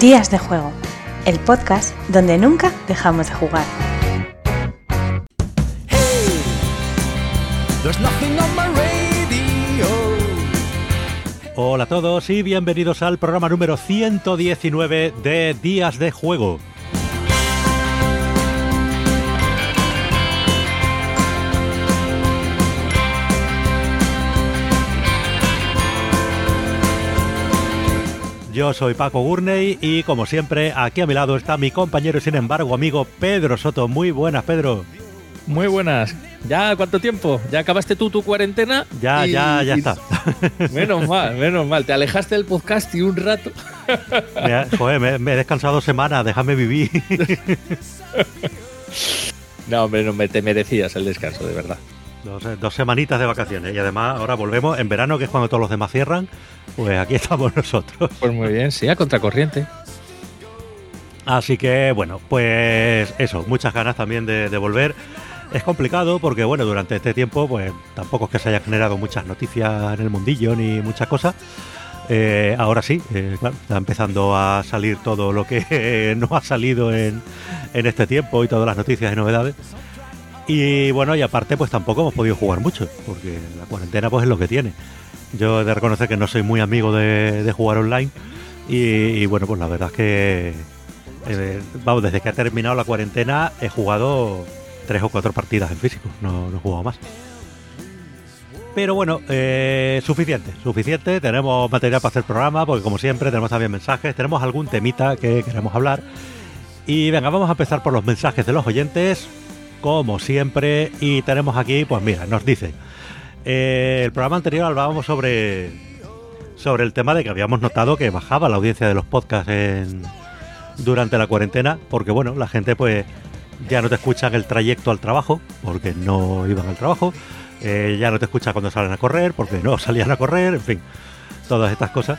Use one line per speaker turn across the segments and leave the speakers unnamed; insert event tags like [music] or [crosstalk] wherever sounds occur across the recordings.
Días de Juego, el podcast donde nunca dejamos de jugar.
Hola a todos y bienvenidos al programa número 119 de Días de Juego. Yo soy Paco Gurney y como siempre aquí a mi lado está mi compañero y sin embargo amigo Pedro Soto. Muy buenas Pedro.
Muy buenas. ¿Ya cuánto tiempo? ¿Ya acabaste tú tu cuarentena?
Ya, ya, ya está. [laughs]
Menos mal, menos mal. Te alejaste del podcast y un rato. [laughs]
joder, me, he descansado semanas, déjame vivir. [laughs]
no, hombre, no me te merecías el descanso, de verdad.
Dos, semanitas de vacaciones y además ahora volvemos en verano, que es cuando todos los demás cierran. Pues aquí [laughs] estamos nosotros.
Pues muy bien, sí, a contracorriente.
Así que bueno, pues eso, muchas ganas también de, volver. Es complicado porque bueno, durante este tiempo pues tampoco es que se haya generado muchas noticias en el mundillo ni muchas cosas. Eh, ahora sí, eh, claro, está empezando a salir todo lo que [laughs] no ha salido en, en este tiempo y todas las noticias y novedades. Y bueno, y aparte pues tampoco hemos podido jugar mucho, porque la cuarentena pues es lo que tiene. Yo he de reconocer que no soy muy amigo de, jugar online y, bueno, pues la verdad es que, eh, vamos, desde que ha terminado la cuarentena he jugado tres o cuatro partidas en físico, no, he jugado más. Pero bueno, eh, suficiente, suficiente. Tenemos material para hacer programa, porque como siempre tenemos también mensajes, tenemos algún temita que queremos hablar. Y venga, vamos a empezar por los mensajes de los oyentes como siempre. Y tenemos aquí, pues mira, nos dice. Eh, el programa anterior hablábamos sobre, sobre el tema de que habíamos notado que bajaba la audiencia de los podcasts en, durante la cuarentena, porque bueno, la gente pues ya no te escucha en el trayecto al trabajo, porque no iban al trabajo, eh, ya no te escucha cuando salen a correr, porque no [laughs] salían a correr, en fin, todas estas cosas.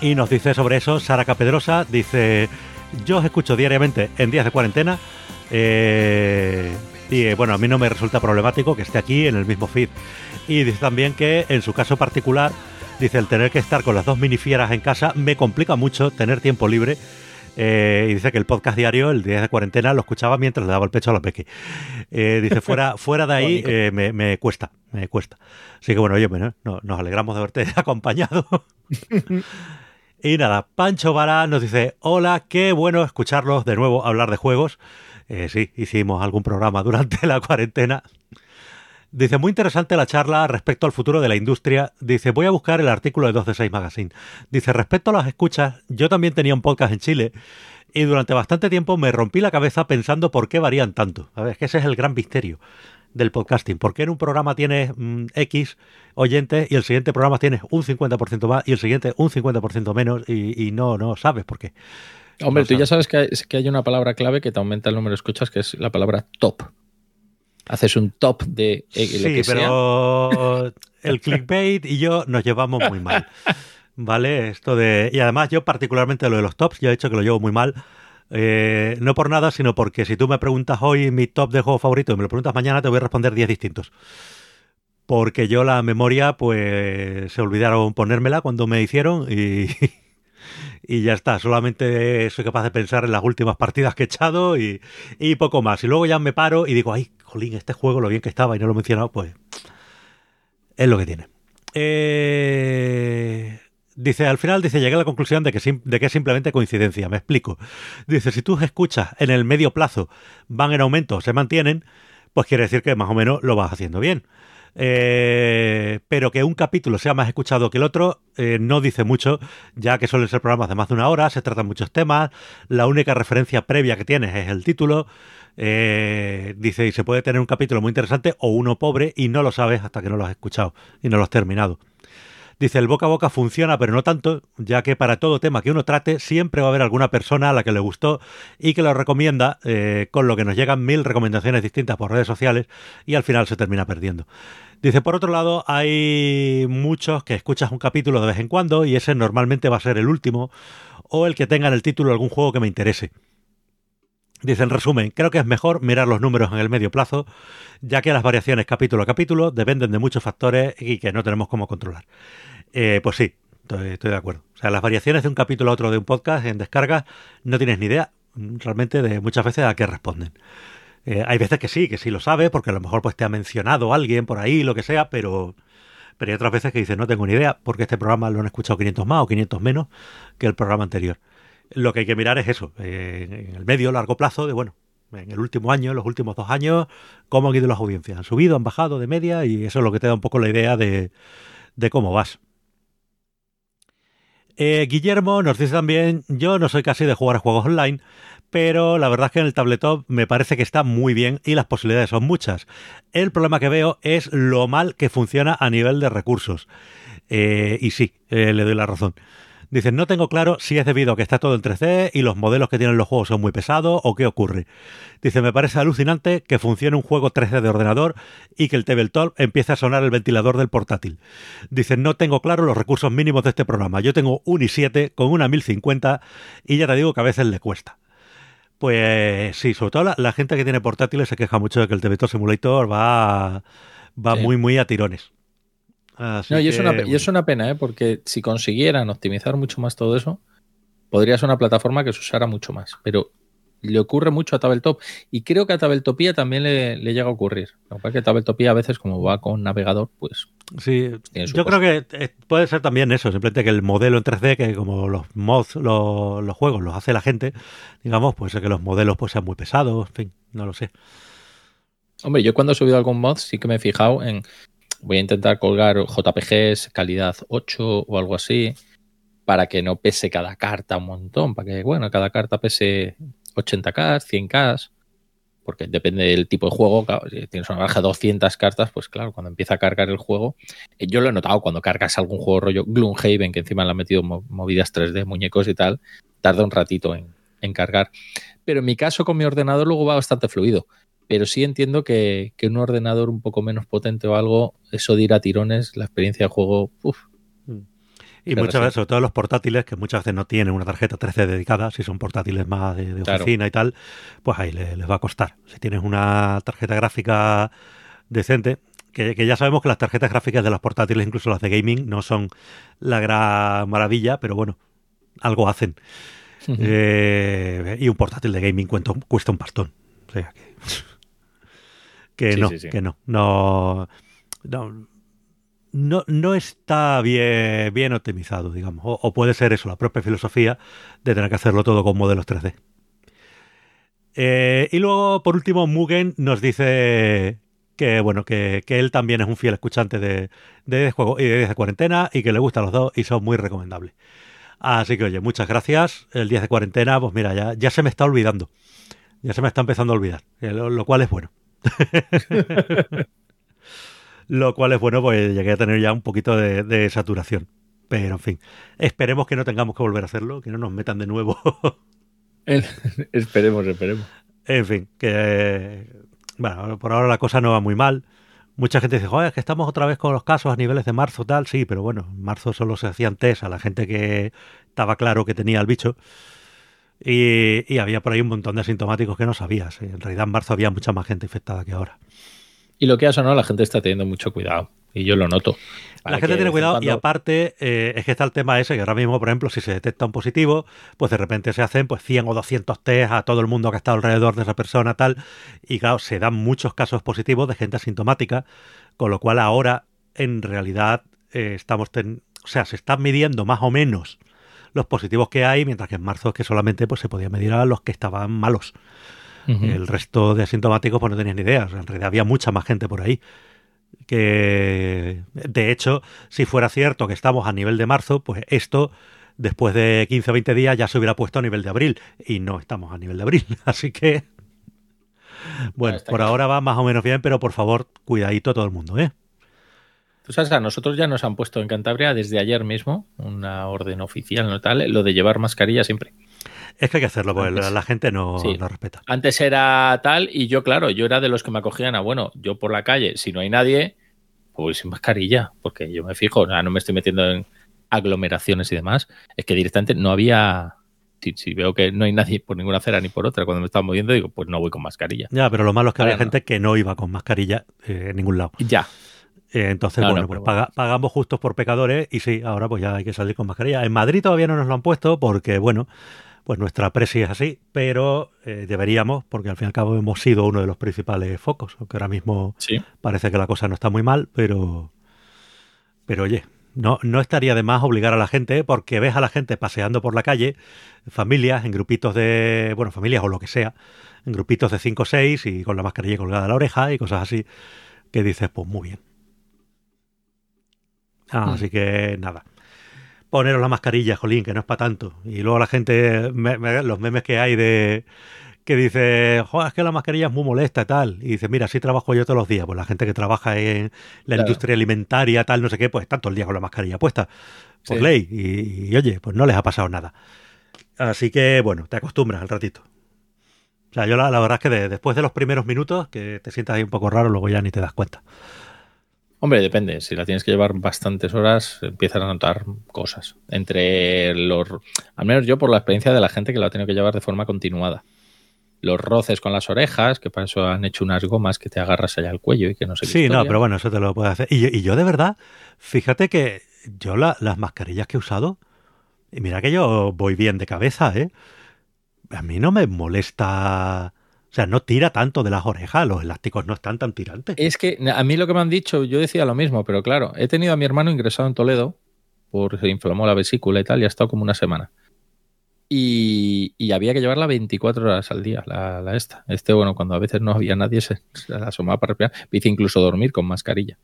Y nos dice sobre eso Sara Capedrosa, dice, yo os escucho diariamente en días de cuarentena eh, y eh, bueno, a mí no me resulta problemático que esté aquí en el mismo feed. Y dice también que en su caso particular, dice el tener que estar con las dos minifieras en casa me complica mucho tener tiempo libre. Eh, y dice que el podcast diario, el día de cuarentena, lo escuchaba mientras le daba el pecho a la peque. dice, fuera, [laughs] fuera de ahí me, cuesta, me cuesta. Así que bueno, oye, bueno, nos alegramos de haberte [laughs] acompañado. [laughs] y nada, Pancho Vara nos dice, hola, qué bueno escucharlos de nuevo hablar de juegos. Eh, sí, hicimos algún programa durante la cuarentena. Dice, muy interesante la charla respecto al futuro de la industria. Dice, voy a buscar el artículo de 2 de 6 Magazine. Dice, respecto a las escuchas, yo también tenía un podcast en Chile y durante bastante tiempo me rompí la cabeza pensando por qué varían tanto. A ver, es que ese es el gran misterio del podcasting. ¿Por qué en un programa tienes mm, X oyentes y el siguiente programa tienes un 50% más y el siguiente un 50% menos y, y no, no sabes por qué?
Hombre, tú ya sabes que hay, que hay una palabra clave que te aumenta el número de escuchas, que es la palabra top. Haces un top de
eh, sí, pero [laughs] el clickbait y yo nos llevamos muy mal. ¿Vale? Esto de. Y además, yo, particularmente lo de los tops, ya he dicho que lo llevo muy mal. Eh, no por nada, sino porque si tú me preguntas hoy mi top de juego favorito y me lo preguntas mañana, te voy a responder 10 distintos. Porque yo la memoria, pues se olvidaron ponérmela cuando me hicieron y, [laughs] y ya está. Solamente soy capaz de pensar en las últimas partidas que he echado y, poco más. Y luego ya me paro y digo, ay, jolín, este juego, lo bien que estaba y no lo he mencionado, pues es lo que tiene. Eh, dice, al final, dice, llegué a la conclusión de que, de que es simplemente coincidencia. Me explico. Dice, si tú escuchas en el medio plazo van en aumento, se mantienen, pues quiere decir que más o menos lo vas haciendo bien. Eh, pero que un capítulo sea más escuchado que el otro eh, no dice mucho, ya que suelen ser programas de más de una hora, se tratan muchos temas, la única referencia previa que tienes es el título. Eh, dice, y se puede tener un capítulo muy interesante o uno pobre y no lo sabes hasta que no lo has escuchado y no lo has terminado. Dice, el boca a boca funciona, pero no tanto, ya que para todo tema que uno trate, siempre va a haber alguna persona a la que le gustó y que lo recomienda, con lo que nos llegan mil recomendaciones distintas por redes sociales y al final se termina perdiendo. Dice, por otro lado, hay muchos que escuchas un capítulo de vez en cuando y ese normalmente va a ser el último o el que tenga en el título algún juego que me interese. Dice, en resumen, creo que es mejor mirar los números en el medio plazo, ya que las variaciones capítulo a capítulo dependen de muchos factores y que no tenemos cómo controlar. Eh, pues sí, estoy, estoy de acuerdo. O sea, las variaciones de un capítulo a otro de un podcast en descarga no tienes ni idea realmente de muchas veces a qué responden. Eh, hay veces que sí, que sí lo sabe, porque a lo mejor pues te ha mencionado alguien por ahí, lo que sea, pero, pero hay otras veces que dices, no tengo ni idea, porque este programa lo han escuchado 500 más o 500 menos que el programa anterior. Lo que hay que mirar es eso, en el medio, largo plazo, de bueno, en el último año, en los últimos dos años, cómo han ido las audiencias. Han subido, han bajado de media y eso es lo que te da un poco la idea de, de cómo vas. Eh, Guillermo nos dice también, yo no soy casi de jugar a juegos online, pero la verdad es que en el tabletop me parece que está muy bien y las posibilidades son muchas. El problema que veo es lo mal que funciona a nivel de recursos. Eh, y sí, eh, le doy la razón. Dicen, no tengo claro si es debido a que está todo en 3D y los modelos que tienen los juegos son muy pesados o qué ocurre. Dice, me parece alucinante que funcione un juego 3D de ordenador y que el tabletop empiece a sonar el ventilador del portátil. Dice, no tengo claro los recursos mínimos de este programa. Yo tengo un i7 con una 1050 y ya te digo que a veces le cuesta. Pues sí, sobre todo la, gente que tiene portátiles se queja mucho de que el tabletop Simulator va, va muy, muy a tirones
no, y, es una, y es una pena, ¿eh? porque si consiguieran optimizar mucho más todo eso, podría ser una plataforma que se usara mucho más. Pero le ocurre mucho a Tabletop y creo que a Tabletopía también le, llega a ocurrir. Lo es que Tabletopía a veces, como va con navegador, pues.
Sí, yo creo que eh, puede ser también eso, simplemente que el modelo en 3D, que como los mods, los, los juegos los hace la gente, digamos, pues que los modelos pues sean muy pesados, en fin, no lo sé.
Hombre, yo cuando he subido algún mod sí que me he fijado en voy a intentar colgar JPGs calidad 8 o algo así para que no pese cada carta un montón, para que, bueno, cada carta pese 80k, 100k, porque depende del tipo de juego, si tienes una baja de 200 cartas, pues claro, cuando empieza a cargar el juego, eh, yo lo he notado cuando cargas algún juego rollo Gloomhaven, que encima le han metido movidas 3D, muñecos y tal, tarda un ratito en, cargar. Pero en mi caso con mi ordenador luego va bastante fluido pero sí entiendo que, un ordenador un poco menos potente o algo, eso de ir a tirones, la experiencia de juego, uff.
Y muchas veces, sobre todo los portátiles, que muchas veces no tienen una tarjeta 13 dedicada, si son portátiles más de, oficina y tal, pues ahí les, va a costar. Si tienes una tarjeta gráfica decente, que, ya sabemos que las tarjetas gráficas de los portátiles, incluso las de gaming, no son la gran maravilla, pero bueno, algo hacen. Eh, y un portátil de gaming cuesta, cuesta un pastón. O sea que [laughs] que no, que no, no, no, no, está bien, bien optimizado, digamos. O, puede ser eso, la propia filosofía de tener que hacerlo todo con modelos 3D. Eh, y luego, por último, Mugen nos dice que bueno, que, él también es un fiel escuchante de, de juego y de, de cuarentena y que le gustan los dos y son muy recomendables. Así que oye, muchas gracias. El 10 de cuarentena, pues mira, ya, ya se me está olvidando. Ya se me está empezando a olvidar, lo cual es bueno. [laughs] Lo cual es bueno, pues llegué a tener ya un poquito de, saturación. Pero en fin, esperemos que no tengamos que volver a hacerlo, que no nos metan de nuevo. [laughs]
esperemos, esperemos.
En fin, que bueno, por ahora la cosa no va muy mal. Mucha gente dice, joder, es que estamos otra vez con los casos a niveles de marzo, tal. Sí, pero bueno, en marzo solo se hacían test a la gente que estaba claro que tenía el bicho. Y, había por ahí un montón de asintomáticos que no sabías. En realidad en marzo había mucha más gente infectada que ahora.
Y lo que ha sonado, la gente está teniendo mucho cuidado. Y yo lo noto.
La gente tiene cuidado y aparte eh, es que está el tema ese que ahora mismo, por ejemplo, si se detecta un positivo, pues de repente se hacen pues 100 o 200 test a todo el mundo que ha estado alrededor de esa persona tal. Y claro, se dan muchos casos positivos de gente asintomática, con lo cual ahora en realidad eh, estamos... o sea, se están midiendo más o menos los positivos que hay, mientras que en marzo es que solamente pues, se podía medir a los que estaban malos. El resto de asintomáticos pues no tenían ni idea. en realidad había mucha más gente por ahí. Que, de hecho, si fuera cierto que estamos a nivel de marzo, pues esto después de 15 o 20 días ya se hubiera puesto a nivel de abril. Y no estamos a nivel de abril. [laughs] Así que, bueno, por ahora va más o menos bien, pero por favor, cuidadito todo el mundo, ¿eh?
Tú sabes, a nosotros ya nos han puesto en Cantabria desde ayer mismo una orden oficial, ¿no? Tal, lo de llevar mascarilla siempre.
Es que hay que hacerlo, porque la gente no, no, respeta.
Antes era tal, y yo, claro, yo era de los que me acogían a, bueno, yo por la calle, si no hay nadie, pues sin mascarilla, porque yo me fijo, no me estoy metiendo en aglomeraciones y demás. Es que directamente no había. Si, veo que no hay nadie por ninguna acera ni por otra, cuando me estaba moviendo, digo, pues no voy con mascarilla.
Ya, pero lo malo es que había gente que no iba con mascarilla eh, en ningún lado.
Ya,
Eh, entonces,
No,
bueno,
no,
pues paga- pagamos justos por pecadores y sí, ahora pues ya hay que salir con mascarilla. En Madrid todavía no nos lo han puesto porque, bueno, pues nuestra presi es así, pero eh, deberíamos, porque al fin y al cabo hemos sido uno de los principales focos, aunque ahora mismo
Sí.
parece que la cosa no está muy mal, pero, pero oye, no, no estaría de más obligar a la gente, porque ves a la gente paseando por la calle, familias, en grupitos de, bueno, familias o lo que sea, en grupitos de 5 o 6 y con la mascarilla colgada a la oreja y cosas así, que dices, pues muy bien. Ah,
Mm.
Así que nada. Poneros la mascarilla, jolín, que no es para tanto. Y luego la gente, me- me- los memes que hay de que dice, "Joder, es que la mascarilla es muy molesta y tal. Y dice, mira, así trabajo yo todos los días. Pues la gente que trabaja en la
Claro.
industria alimentaria, tal, no sé qué, pues está todo el día con la mascarilla puesta, por
Sí.
ley. Y, y, oye, pues no les ha pasado nada. Así que, bueno, te acostumbras al ratito. O sea, yo la, la verdad es que de- después de los primeros minutos, que te sientas ahí un poco raro, luego ya ni te das cuenta.
Hombre, depende. Si la tienes que llevar bastantes horas, empiezas a notar cosas. Entre los. Al menos yo, por la experiencia de la gente que la ha tenido que llevar de forma continuada. Los roces con las orejas, que para eso han hecho unas gomas que te agarras allá al cuello y que no sé qué
Sí, no, pero bueno, eso te lo puedes hacer. Y, yo- y yo de verdad, fíjate que yo la- las mascarillas que he usado, y mira que yo voy bien de cabeza, ¿eh? A mí no me molesta, sea, no tira tanto de las orejas, los elásticos no están tan tirantes.
Es que a mí lo que me han dicho, yo decía lo mismo, pero claro, he tenido a mi hermano ingresado en Toledo porque se inflamó la vesícula y tal, y ha estado como una semana. Y, y había que llevarla 24 horas al día, la, la esta. Este, bueno, cuando a veces no había nadie, se, se la asomaba para respirar. Hice incluso dormir con mascarilla.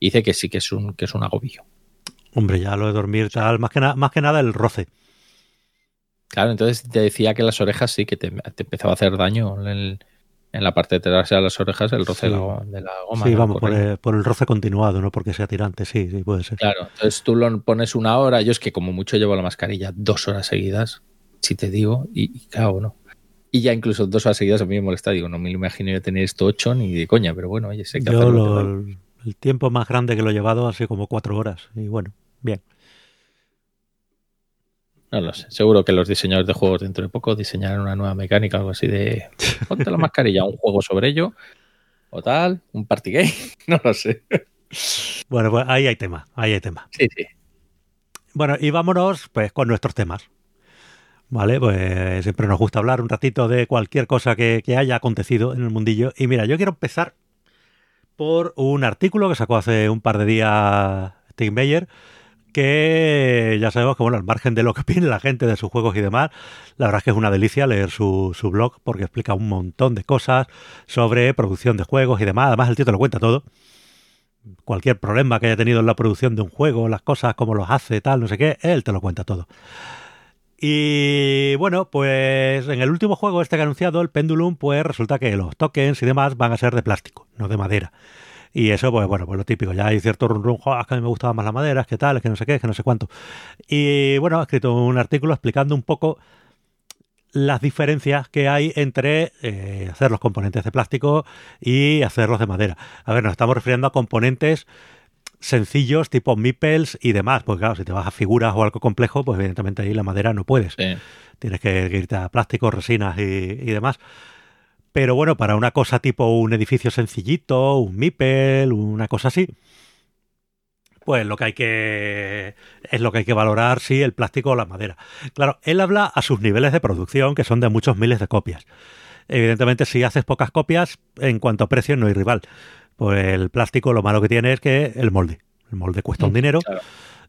Dice que sí que es un, que es un agobio.
Hombre, ya lo de dormir tal, más que, na- más que nada el roce.
Claro, entonces te decía que las orejas sí, que te, te empezaba a hacer daño en, el- en la parte trasera de las orejas, el roce
Sí.
de, la, go- de la goma.
sí,
¿no?
vamos, por el, por el roce continuado, no porque sea tirante, sí, sí, puede ser.
Claro, entonces tú lo pones una hora. Yo es que como mucho llevo la mascarilla dos horas seguidas, si te digo, y, y claro, no. Y ya incluso dos horas seguidas a mí me molesta. Digo, no me lo imagino yo tener esto ocho ni de coña, pero bueno, oye, sé que
Yo lo- el tiempo más grande que lo he llevado ha sido como cuatro horas, y bueno, bien.
No lo sé. Seguro que los diseñadores de juegos dentro de poco diseñarán una nueva mecánica, algo así de [laughs] ponte la mascarilla, un juego sobre ello, o tal, un party game, [laughs] no lo sé.
Bueno, pues ahí hay tema, ahí hay tema.
Sí, sí.
Bueno, y vámonos pues con nuestros temas. Vale, pues siempre nos gusta hablar un ratito de cualquier cosa que, que haya acontecido en el mundillo. Y mira, yo quiero empezar por un artículo que sacó hace un par de días Steve Meyer, que ya sabemos que, bueno, al margen de lo que [laughs] opine la gente de sus juegos y demás, la verdad es que es una delicia leer su, su blog porque explica un montón de cosas sobre producción de juegos y demás. Además, el tío te lo cuenta todo cualquier problema que haya tenido en la producción de un juego, las cosas, cómo los hace, tal, no sé qué, él te lo cuenta todo. Y bueno, pues en el último juego este que ha anunciado, el Pendulum, pues resulta que los tokens y demás van a ser de plástico, no de madera. Y eso, pues bueno, pues lo típico. Ya hay cierto run run, "Joder, es que a mí me gustaban más las maderas, que tal, es que no sé qué, es que no sé cuánto. Y bueno, ha escrito un artículo explicando un poco las diferencias que hay entre eh, hacer los componentes de plástico y hacerlos de madera. A ver, nos estamos refiriendo a componentes sencillos tipo meeples y demás, porque claro, si te vas a figuras o algo complejo, pues evidentemente ahí la madera no puedes.
Sí.
Tienes que irte a plásticos, resinas y, y demás. Pero bueno, para una cosa tipo un edificio sencillito, un meeple, una cosa así, pues lo que hay que es lo que hay que valorar si el plástico o la madera. Claro, él habla a sus niveles de producción, que son de muchos miles de copias. Evidentemente, si haces pocas copias, en cuanto a precio no hay rival. Pues el plástico lo malo que tiene es que el molde. El molde cuesta un
Mm,
dinero.
claro.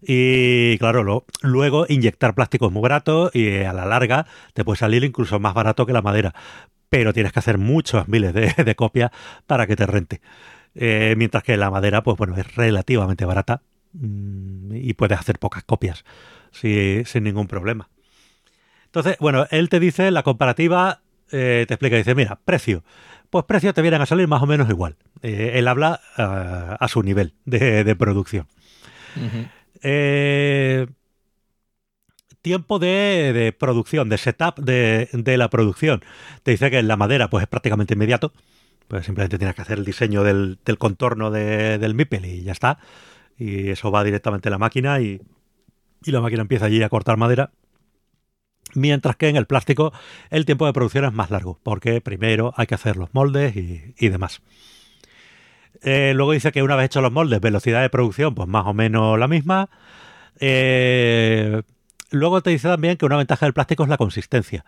Y claro, lo- luego inyectar plástico es muy barato y a la larga te puede salir incluso más barato que la madera. Pero tienes que hacer muchos miles de, [laughs] de copias para que te rente. Eh, mientras que la madera, pues bueno, es relativamente barata mm, y puedes hacer pocas copias sin ningún problema. Entonces, bueno, él te dice la comparativa, eh, te explica, dice, mira, precio. Pues precios te vienen a salir más o menos igual. Eh, él habla a su nivel de, de producción. Eh, tiempo de, producción, de setup de, la producción. Te dice que en la madera pues es prácticamente inmediato. Pues simplemente tienes que hacer el diseño del, contorno de- del MIPEL y ya está. Y eso va directamente a la máquina y, y la máquina empieza allí a cortar madera. Mientras que en el plástico el tiempo de producción es más largo, porque primero hay que hacer los moldes y, y demás. Eh, luego dice que una vez hechos los moldes, velocidad de producción, pues más o menos la misma. Eh, luego te dice también que una ventaja del plástico es la consistencia.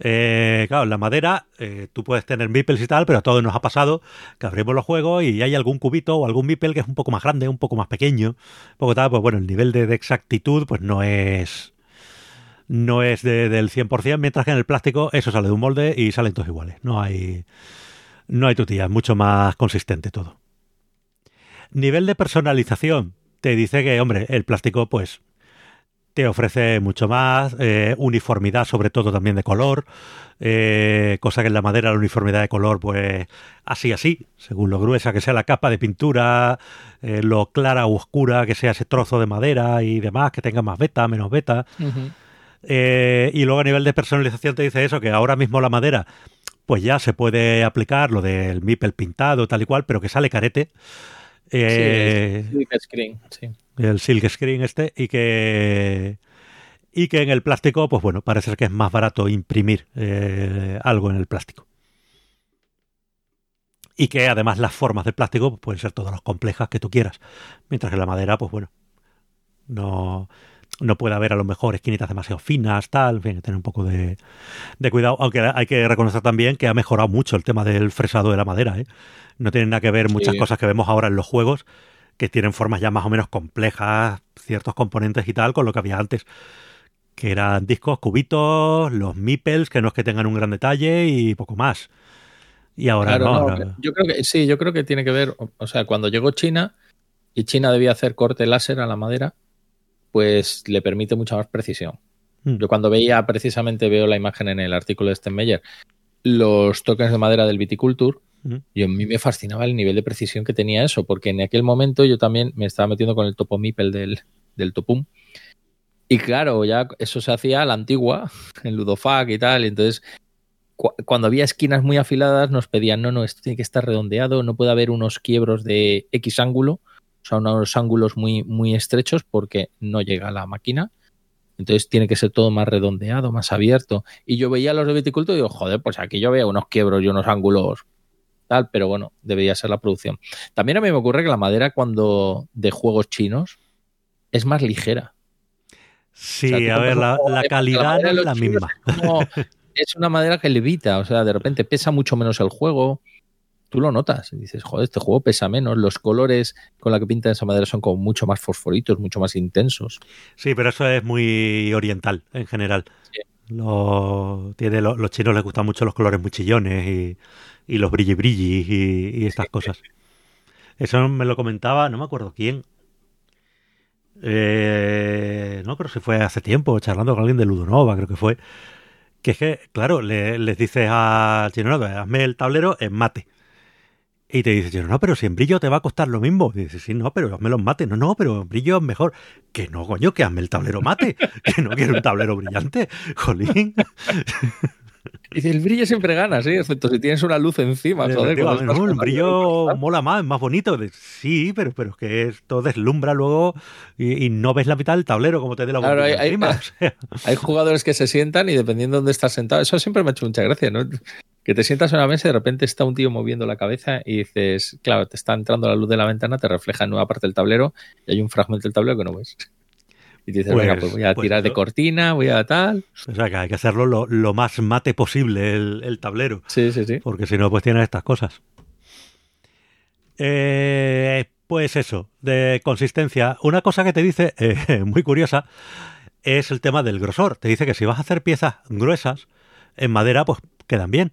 Eh, claro, en la madera eh, tú puedes tener meeples y tal, pero a todos nos ha pasado que abrimos los juegos y hay algún cubito o algún meeple que es un poco más grande, un poco más pequeño, un poco tal, pues bueno, el nivel de, exactitud pues no es no es de- del 100%, mientras que en el plástico eso sale de un molde y salen todos iguales. No hay no hay tutía, es mucho más consistente todo. Nivel de personalización. Te dice que, hombre, el plástico pues te ofrece mucho más, eh, uniformidad sobre todo también de color, eh, cosa que en la madera la uniformidad de color pues así así, según lo gruesa que sea la capa de pintura, eh, lo clara o oscura que sea ese trozo de madera y demás, que tenga más beta, menos beta. Y luego a nivel de personalización te dice eso, que ahora mismo la madera pues ya se puede aplicar lo del Mipel pintado tal y cual, pero que sale carete.
Sí, screen, sí.
El silk screen este y que y que en el plástico pues bueno parece que es más barato imprimir eh, algo en el plástico y que además las formas del plástico pues, pueden ser todas las complejas que tú quieras mientras que la madera pues bueno no no puede haber a lo mejor esquinitas demasiado finas, tal, en fin, tener un poco de, de cuidado, aunque hay que reconocer también que ha mejorado mucho el tema del fresado de la madera, ¿eh? No tienen nada que ver muchas
Sí.
cosas que vemos ahora en los juegos, que tienen formas ya más o menos complejas, ciertos componentes y tal, con lo que había antes, que eran discos, cubitos, los meeples, que no es que tengan un gran detalle y poco más. Y ahora
Claro,
no,
no, Yo creo que sí, yo creo que tiene que ver, o- sea, cuando llegó China y China debía hacer corte láser a la madera, pues le permite mucha más precisión.
Mm.
Yo cuando veía, precisamente veo la imagen en el artículo de Stenmeyer, los tokens de madera del Viticulture. Y a mí me fascinaba el nivel de precisión que tenía eso, porque en aquel momento yo también me estaba metiendo con el topo Mipel del, del Topum. Y claro, ya eso se hacía a la antigua, [laughs] en Ludofac y tal, y entonces cu- cuando había esquinas muy afiladas nos pedían, no, no, esto tiene que estar redondeado, no puede haber unos quiebros de X ángulo, o sea, unos ángulos muy, muy estrechos porque no llega a la máquina. Entonces tiene que ser todo más redondeado, más abierto. Y yo veía los de viticultura y digo, joder, pues aquí yo veía unos quiebros y unos ángulos tal, pero bueno, debería ser la producción. También a mí me ocurre que la madera cuando de juegos chinos es más ligera.
Sí,
O sea, tú
a ver, la, calidad es la misma.
es como- es una madera que levita, o sea, de repente pesa mucho menos el juego. Tú lo notas y dices, joder, este juego pesa menos. Los colores con la que pintan esa madera son como mucho más fosforitos, mucho más intensos.
Sí, pero eso es muy oriental en general.
Sí.
Tiene, los chinos les gustan mucho los colores muy chillones y, y los brilli brilli y, y estas [laughs] cosas. Eso me lo comentaba, no me acuerdo quién. Eh, no creo si fue hace tiempo, charlando con alguien de Ludonova, creo que fue. Que es que, claro, le- les dices al chino, no, hazme el tablero en mate. Y te dice, no, pero si en brillo te va a costar lo mismo. Y dices, sí, no, pero hazme los mates. No, no, pero en brillo es mejor. Que no, coño, que hazme el tablero mate. [laughs] Que no quiero un tablero brillante. Jolín. [laughs] [laughs]
Y el brillo siempre gana, sí, excepto si tienes una luz encima. joder,
no, el brillo mola más, es más bonito. Sí, pero, pero es que esto deslumbra luego y, y no ves la mitad del tablero como te dé la
Claro, hay- hay-
encima. [laughs] O sea,
Hay jugadores que se sientan y dependiendo de dónde estás sentado, eso siempre me ha hecho mucha gracia, ¿no? Que te sientas en una mesa y de repente está un tío moviendo la cabeza y dices, claro, te está entrando la luz de la ventana, te refleja en nueva parte del tablero y hay un fragmento del tablero que no ves. Y dices,
Pues-
venga, pues voy a
pues
tirar de cortina, voy a tal.
o sea, que hay que hacerlo lo, lo más mate posible el, el tablero.
Sí, sí, sí.
Porque si no, pues tienes estas cosas. Eh, pues eso, de consistencia. Una cosa que te dice, [laughs] eh, muy curiosa, es el tema del grosor. Te dice que si vas a hacer piezas gruesas, en madera, pues quedan bien.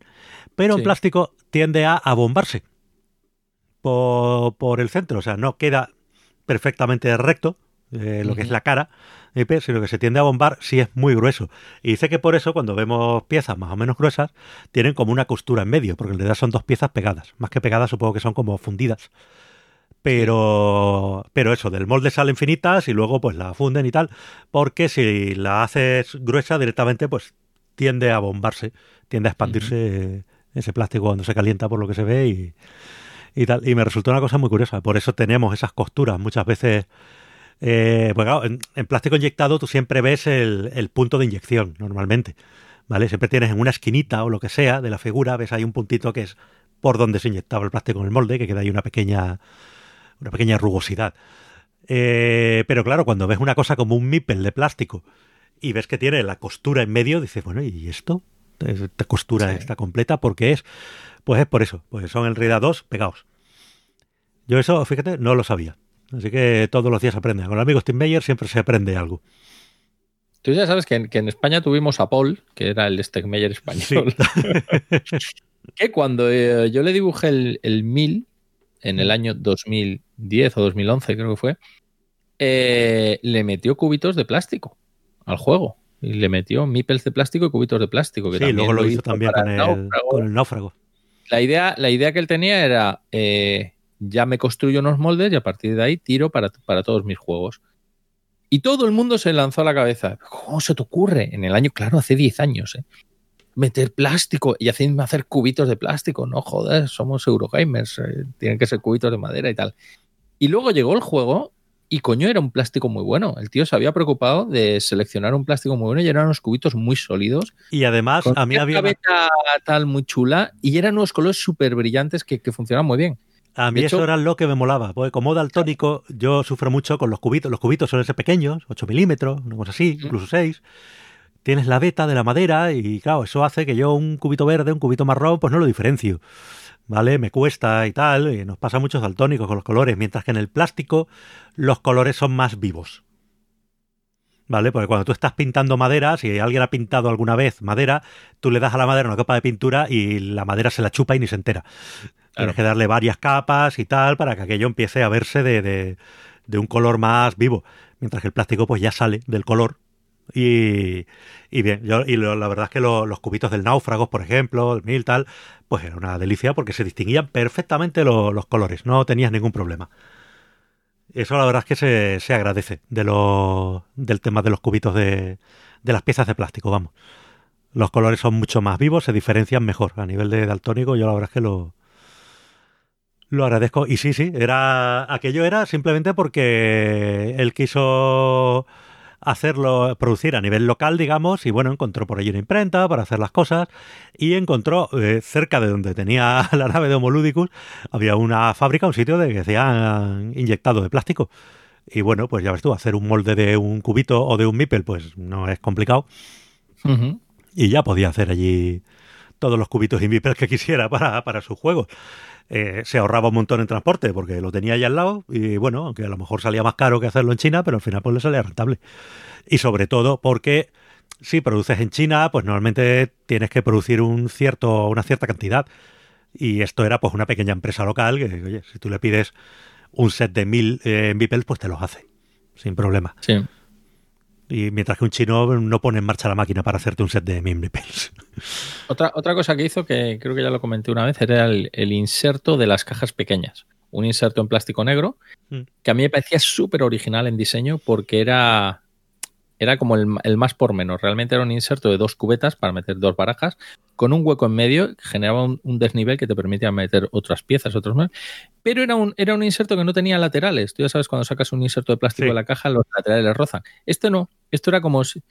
Pero en plástico tiende a abombarse por, por el centro. O sea, no queda perfectamente recto, eh, lo que es la cara, eh, sino que se tiende a bombar si es muy grueso. Y dice que por eso cuando vemos piezas más o menos gruesas, tienen como una costura en medio, porque en realidad son dos piezas pegadas. Más que pegadas, supongo que son como fundidas. Pero, pero eso, del molde salen finitas y luego pues la funden y tal, porque si la haces gruesa directamente, pues tiende a bombarse, tiende a expandirse ese plástico cuando se calienta por lo que se ve y, y tal. Y me resultó una cosa muy curiosa, por eso tenemos esas costuras muchas veces. Eh, pues claro, en, en plástico inyectado tú siempre ves el, el punto de inyección, normalmente. ¿Vale? Siempre tienes en una esquinita o lo que sea de la figura, ves ahí un puntito que es por donde se inyectaba el plástico en el molde, que queda ahí una pequeña, una pequeña rugosidad. Eh, pero claro, cuando ves una cosa como un mipel de plástico y ves que tiene la costura en medio, dices, bueno, ¿y esto? Esta costura está completa porque es, pues es por eso, pues son en realidad dos pegados. Yo eso, fíjate, no lo sabía. Así que todos los días aprende. Con el amigo Steve Meyer siempre se aprende algo.
Tú ya sabes que en, España tuvimos a Paul, que era el Stegmeyer español. [laughs] que cuando eh, yo le dibujé el, el 1000 en el año 2010 o 2011, creo que fue, eh, le metió cubitos de plástico al juego. Y le metió mipels de plástico y cubitos de plástico.
Que sí, luego lo hizo, también con el, náufrago.
La idea, la idea que él tenía era, eh, ya me construyo unos moldes y a partir de ahí tiro para, para todos mis juegos. Y todo el mundo se lanzó a la cabeza. ¿Cómo se te ocurre? En el año, claro, hace 10 años, ¿eh? meter plástico y hacerme hacer cubitos de plástico. No joder, somos Eurogamers, eh, tienen que ser cubitos de madera y tal. Y luego llegó el juego y coño, era un plástico muy bueno. El tío se había preocupado de seleccionar un plástico muy bueno y eran unos cubitos muy sólidos.
Y además, a mí había.
Una tal muy chula y eran unos colores súper brillantes que, que funcionaban muy bien.
A mí eso era lo que me molaba, porque como daltónico yo sufro mucho con los cubitos. Los cubitos suelen ser pequeños, 8 milímetros, una cosa así, incluso 6. Tienes la beta de la madera y claro, eso hace que yo un cubito verde, un cubito marrón, pues no lo diferencio. ¿Vale? Me cuesta y tal, y nos pasa mucho daltónicos con los colores, mientras que en el plástico los colores son más vivos. ¿Vale? Porque cuando tú estás pintando madera, si alguien ha pintado alguna vez madera, tú le das a la madera una capa de pintura y la madera se la chupa y ni se entera. Tienes que darle varias capas y tal para que aquello empiece a verse de, un color más vivo. Mientras que el plástico pues ya sale del color. Y, bien, yo, y la verdad es que los cubitos del náufragos, por ejemplo, el mil tal, pues era una delicia porque se distinguían perfectamente los colores, no tenías ningún problema. Eso la verdad es que se, agradece de del tema de los cubitos de, de las piezas de plástico, vamos. Los colores son mucho más vivos, se diferencian mejor. A nivel de daltónico, yo la verdad es que lo, lo agradezco. Y sí, sí, era aquello era simplemente porque él quiso hacerlo, producir a nivel local, digamos, y bueno, encontró por allí una imprenta para hacer las cosas y encontró eh, cerca de donde tenía [laughs] la nave de Homoludicus, había una fábrica, un sitio de que decían inyectado de plástico. Y bueno, pues ya ves tú, hacer un molde de un cubito o de un mipel, pues no es complicado. Y ya podía hacer allí todos los cubitos y mipels que quisiera para, para sus juegos. Eh, se ahorraba un montón en transporte porque lo tenía ahí al lado y bueno, aunque a lo mejor salía más caro que hacerlo en China, pero al final pues le salía rentable. Y sobre todo porque si produces en China, pues normalmente tienes que producir un cierto, una cierta cantidad. Y esto era pues una pequeña empresa local que, oye, si tú le pides un set de mil eh, pues te los hace, sin problema.
Sí.
Y mientras que un chino no pone en marcha la máquina para hacerte un set de Mimblipels. [laughs]
Otra, otra cosa que hizo, que creo que ya lo comenté una vez, era el, inserto de las cajas pequeñas. Un inserto en plástico negro, mm. que a mí me parecía súper original en diseño porque era, era como el, más por menos. Realmente era un inserto de dos cubetas para meter dos barajas, con un hueco en medio que generaba un, desnivel que te permitía meter otras piezas, otros más. Pero era un, era un inserto que no tenía laterales. Tú ya sabes, cuando sacas un inserto de plástico de la caja, los laterales rozan. Este no. Esto era como si,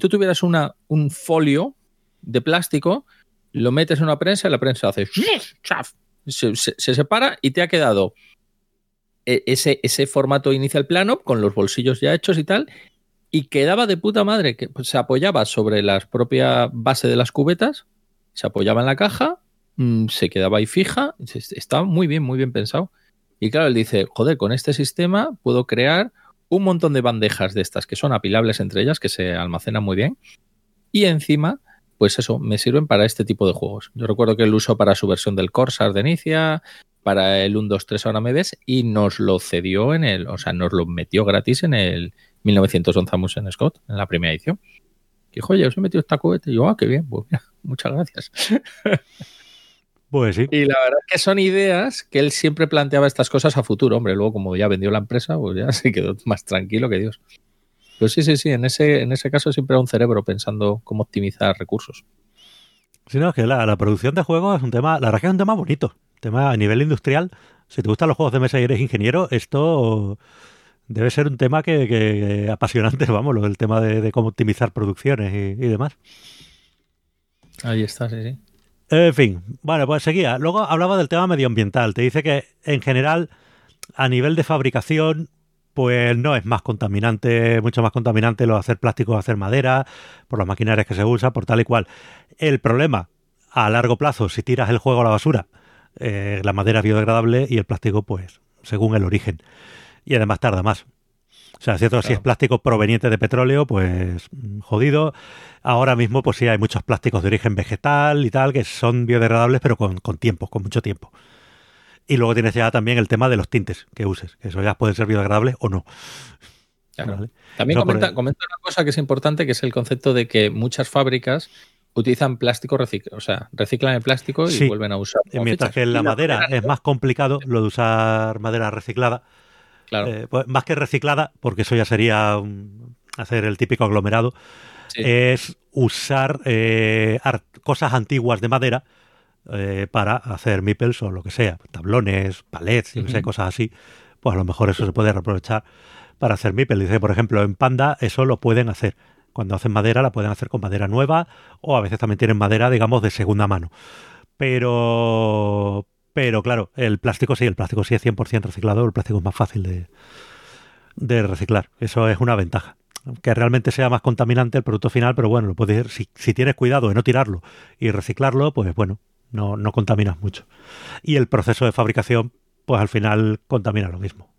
tú tuvieras una, un folio de plástico, lo metes en una prensa y la prensa hace se, se, separa y te ha quedado e, ese, ese formato inicial plano con los bolsillos ya hechos y tal y quedaba de puta madre, que pues, se apoyaba sobre la propia base de las cubetas, se apoyaba en la caja, mm, se quedaba ahí fija, estaba muy bien, muy bien pensado. Y claro, él dice, joder, con este sistema puedo crear un montón de bandejas de estas que son apilables entre ellas, que se almacenan muy bien. Y encima, pues eso, me sirven para este tipo de juegos. Yo recuerdo que él usó para su versión del Corsair de Inicia, para el 1, 2, 3 ahora me ves, y nos lo cedió en el, o sea, nos lo metió gratis en el, 1911 en Scott, en la primera edición. Que oye, os he metido esta cubeta. Y yo, ah, qué bien, pues [laughs] muchas gracias. [laughs]
Pues sí.
Y la verdad es que son ideas que él siempre planteaba estas cosas a futuro. Hombre, luego como ya vendió la empresa, pues ya [laughs] se quedó más tranquilo que Dios. Pero sí, sí, sí, en ese, en ese caso siempre era un cerebro pensando cómo optimizar recursos.
Sí, no, es que la, producción de juegos es un tema, la verdad que es un tema bonito. Tema a nivel industrial. Si te gustan los juegos de mesa y eres ingeniero, esto debe ser un tema que, apasionante, [laughs] vamos, el tema de, cómo optimizar producciones y, demás.
Ahí está, sí, sí.
En fin, bueno, pues seguía. Luego hablaba del tema medioambiental. Te dice que en general, a nivel de fabricación, pues no es más contaminante, mucho más contaminante lo de hacer plástico o hacer madera, por las maquinarias que se usa, por tal y cual. El problema, a largo plazo, si tiras el juego a la basura, eh, la madera es biodegradable y el plástico, pues, según el origen. Y además tarda más. O sea, cierto, si es plástico proveniente de petróleo, pues jodido. Ahora mismo, pues sí, hay muchos plásticos de origen vegetal y tal, que son biodegradables, pero con, tiempo, con mucho tiempo. Y luego tienes ya también el tema de los tintes que uses, que eso ya puede ser biodegradable o no.
También comenta, una cosa que es importante, que es el concepto de que muchas fábricas utilizan plástico reciclado, o sea, reciclan el plástico y vuelven a usar.
Mientras que en la, madera, es más complicado lo de usar madera reciclada. Claro. Eh, pues más que reciclada, porque eso ya sería hacer el típico aglomerado, es usar eh, cosas antiguas de madera eh, para hacer meeples o lo que sea, tablones, palets, cosas así. Pues a lo mejor eso se puede aprovechar para hacer meeples. Dice, por ejemplo, en Panda eso lo pueden hacer. Cuando hacen madera la pueden hacer con madera nueva o a veces también tienen madera, digamos, de segunda mano. Pero, pero claro, el plástico sí, el plástico sí es 100% reciclado, el plástico es más fácil de, de reciclar. Eso es una ventaja que realmente sea más contaminante el producto final, pero bueno, lo puedes, si, si tienes cuidado de no tirarlo y reciclarlo, pues bueno, no, no contaminas mucho. Y el proceso de fabricación, pues al final contamina lo mismo.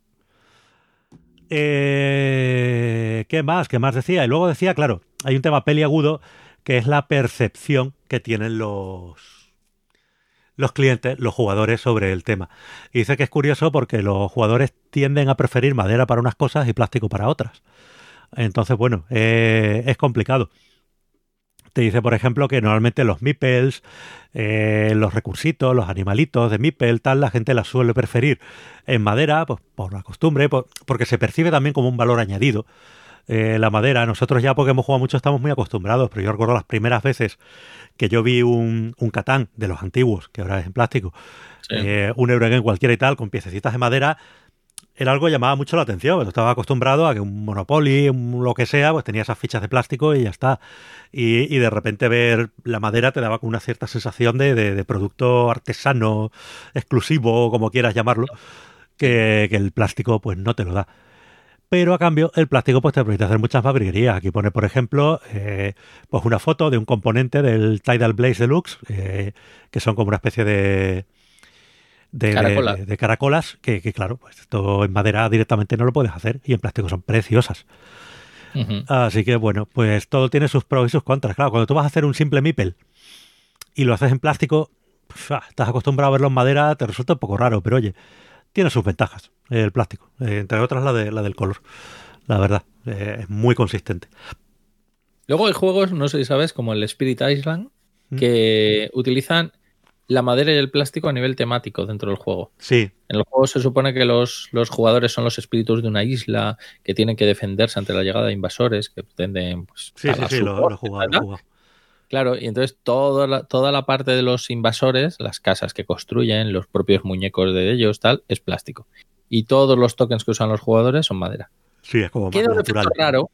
Eh, ¿Qué más? ¿Qué más decía? Y luego decía, claro, hay un tema peliagudo que es la percepción que tienen los, los clientes, los jugadores sobre el tema. Y dice que es curioso porque los jugadores tienden a preferir madera para unas cosas y plástico para otras. Entonces, bueno, eh, es complicado. Te dice, por ejemplo, que normalmente los meeples, eh, los recursitos, los animalitos de meeple, tal, la gente las suele preferir en madera, pues por la costumbre, porque se percibe también como un valor añadido. Eh, la madera, nosotros ya porque hemos jugado mucho estamos muy acostumbrados, pero yo recuerdo las primeras veces que yo vi un, un Catán de los antiguos, que ahora es en plástico, un Eurogames cualquiera y tal, con piececitas de madera, era algo que llamaba mucho la atención. Yo estaba acostumbrado a que un Monopoly, un lo que sea, pues tenía esas fichas de plástico y ya está. Y, de repente ver la madera te daba una cierta sensación de, producto artesano, exclusivo, como quieras llamarlo, que, el plástico pues no te lo da. Pero a cambio, el plástico pues te permite hacer muchas fabriquerías. Aquí pone, por ejemplo, eh, pues una foto de un componente del Tidal Blaze Deluxe, eh, que son como una especie de, de, caracolas, que, claro, pues esto en madera directamente no lo puedes hacer y en plástico son preciosas. Así que bueno, pues todo tiene sus pros y sus contras. Claro, cuando tú vas a hacer un simple mipel y lo haces en plástico, estás acostumbrado a verlo en madera, te resulta un poco raro, pero oye, tiene sus ventajas el plástico, eh, entre otras la, de, la del color, la verdad, eh, es muy consistente.
Luego hay juegos, no sé si sabes, como el Spirit Island, mm. que utilizan la madera y el plástico a nivel temático dentro del juego.
Sí.
En el juego se supone que los, jugadores son los espíritus de una isla que tienen que defenderse ante la llegada de invasores que pretenden. Pues,
sí, sí, sí, lo, lo, jugado,
Claro, y entonces toda la, toda la parte de los invasores, las casas que construyen, los propios muñecos de ellos, tal, es plástico. Y todos los tokens que usan los jugadores son madera.
Sí, es como Queda natural.
raro.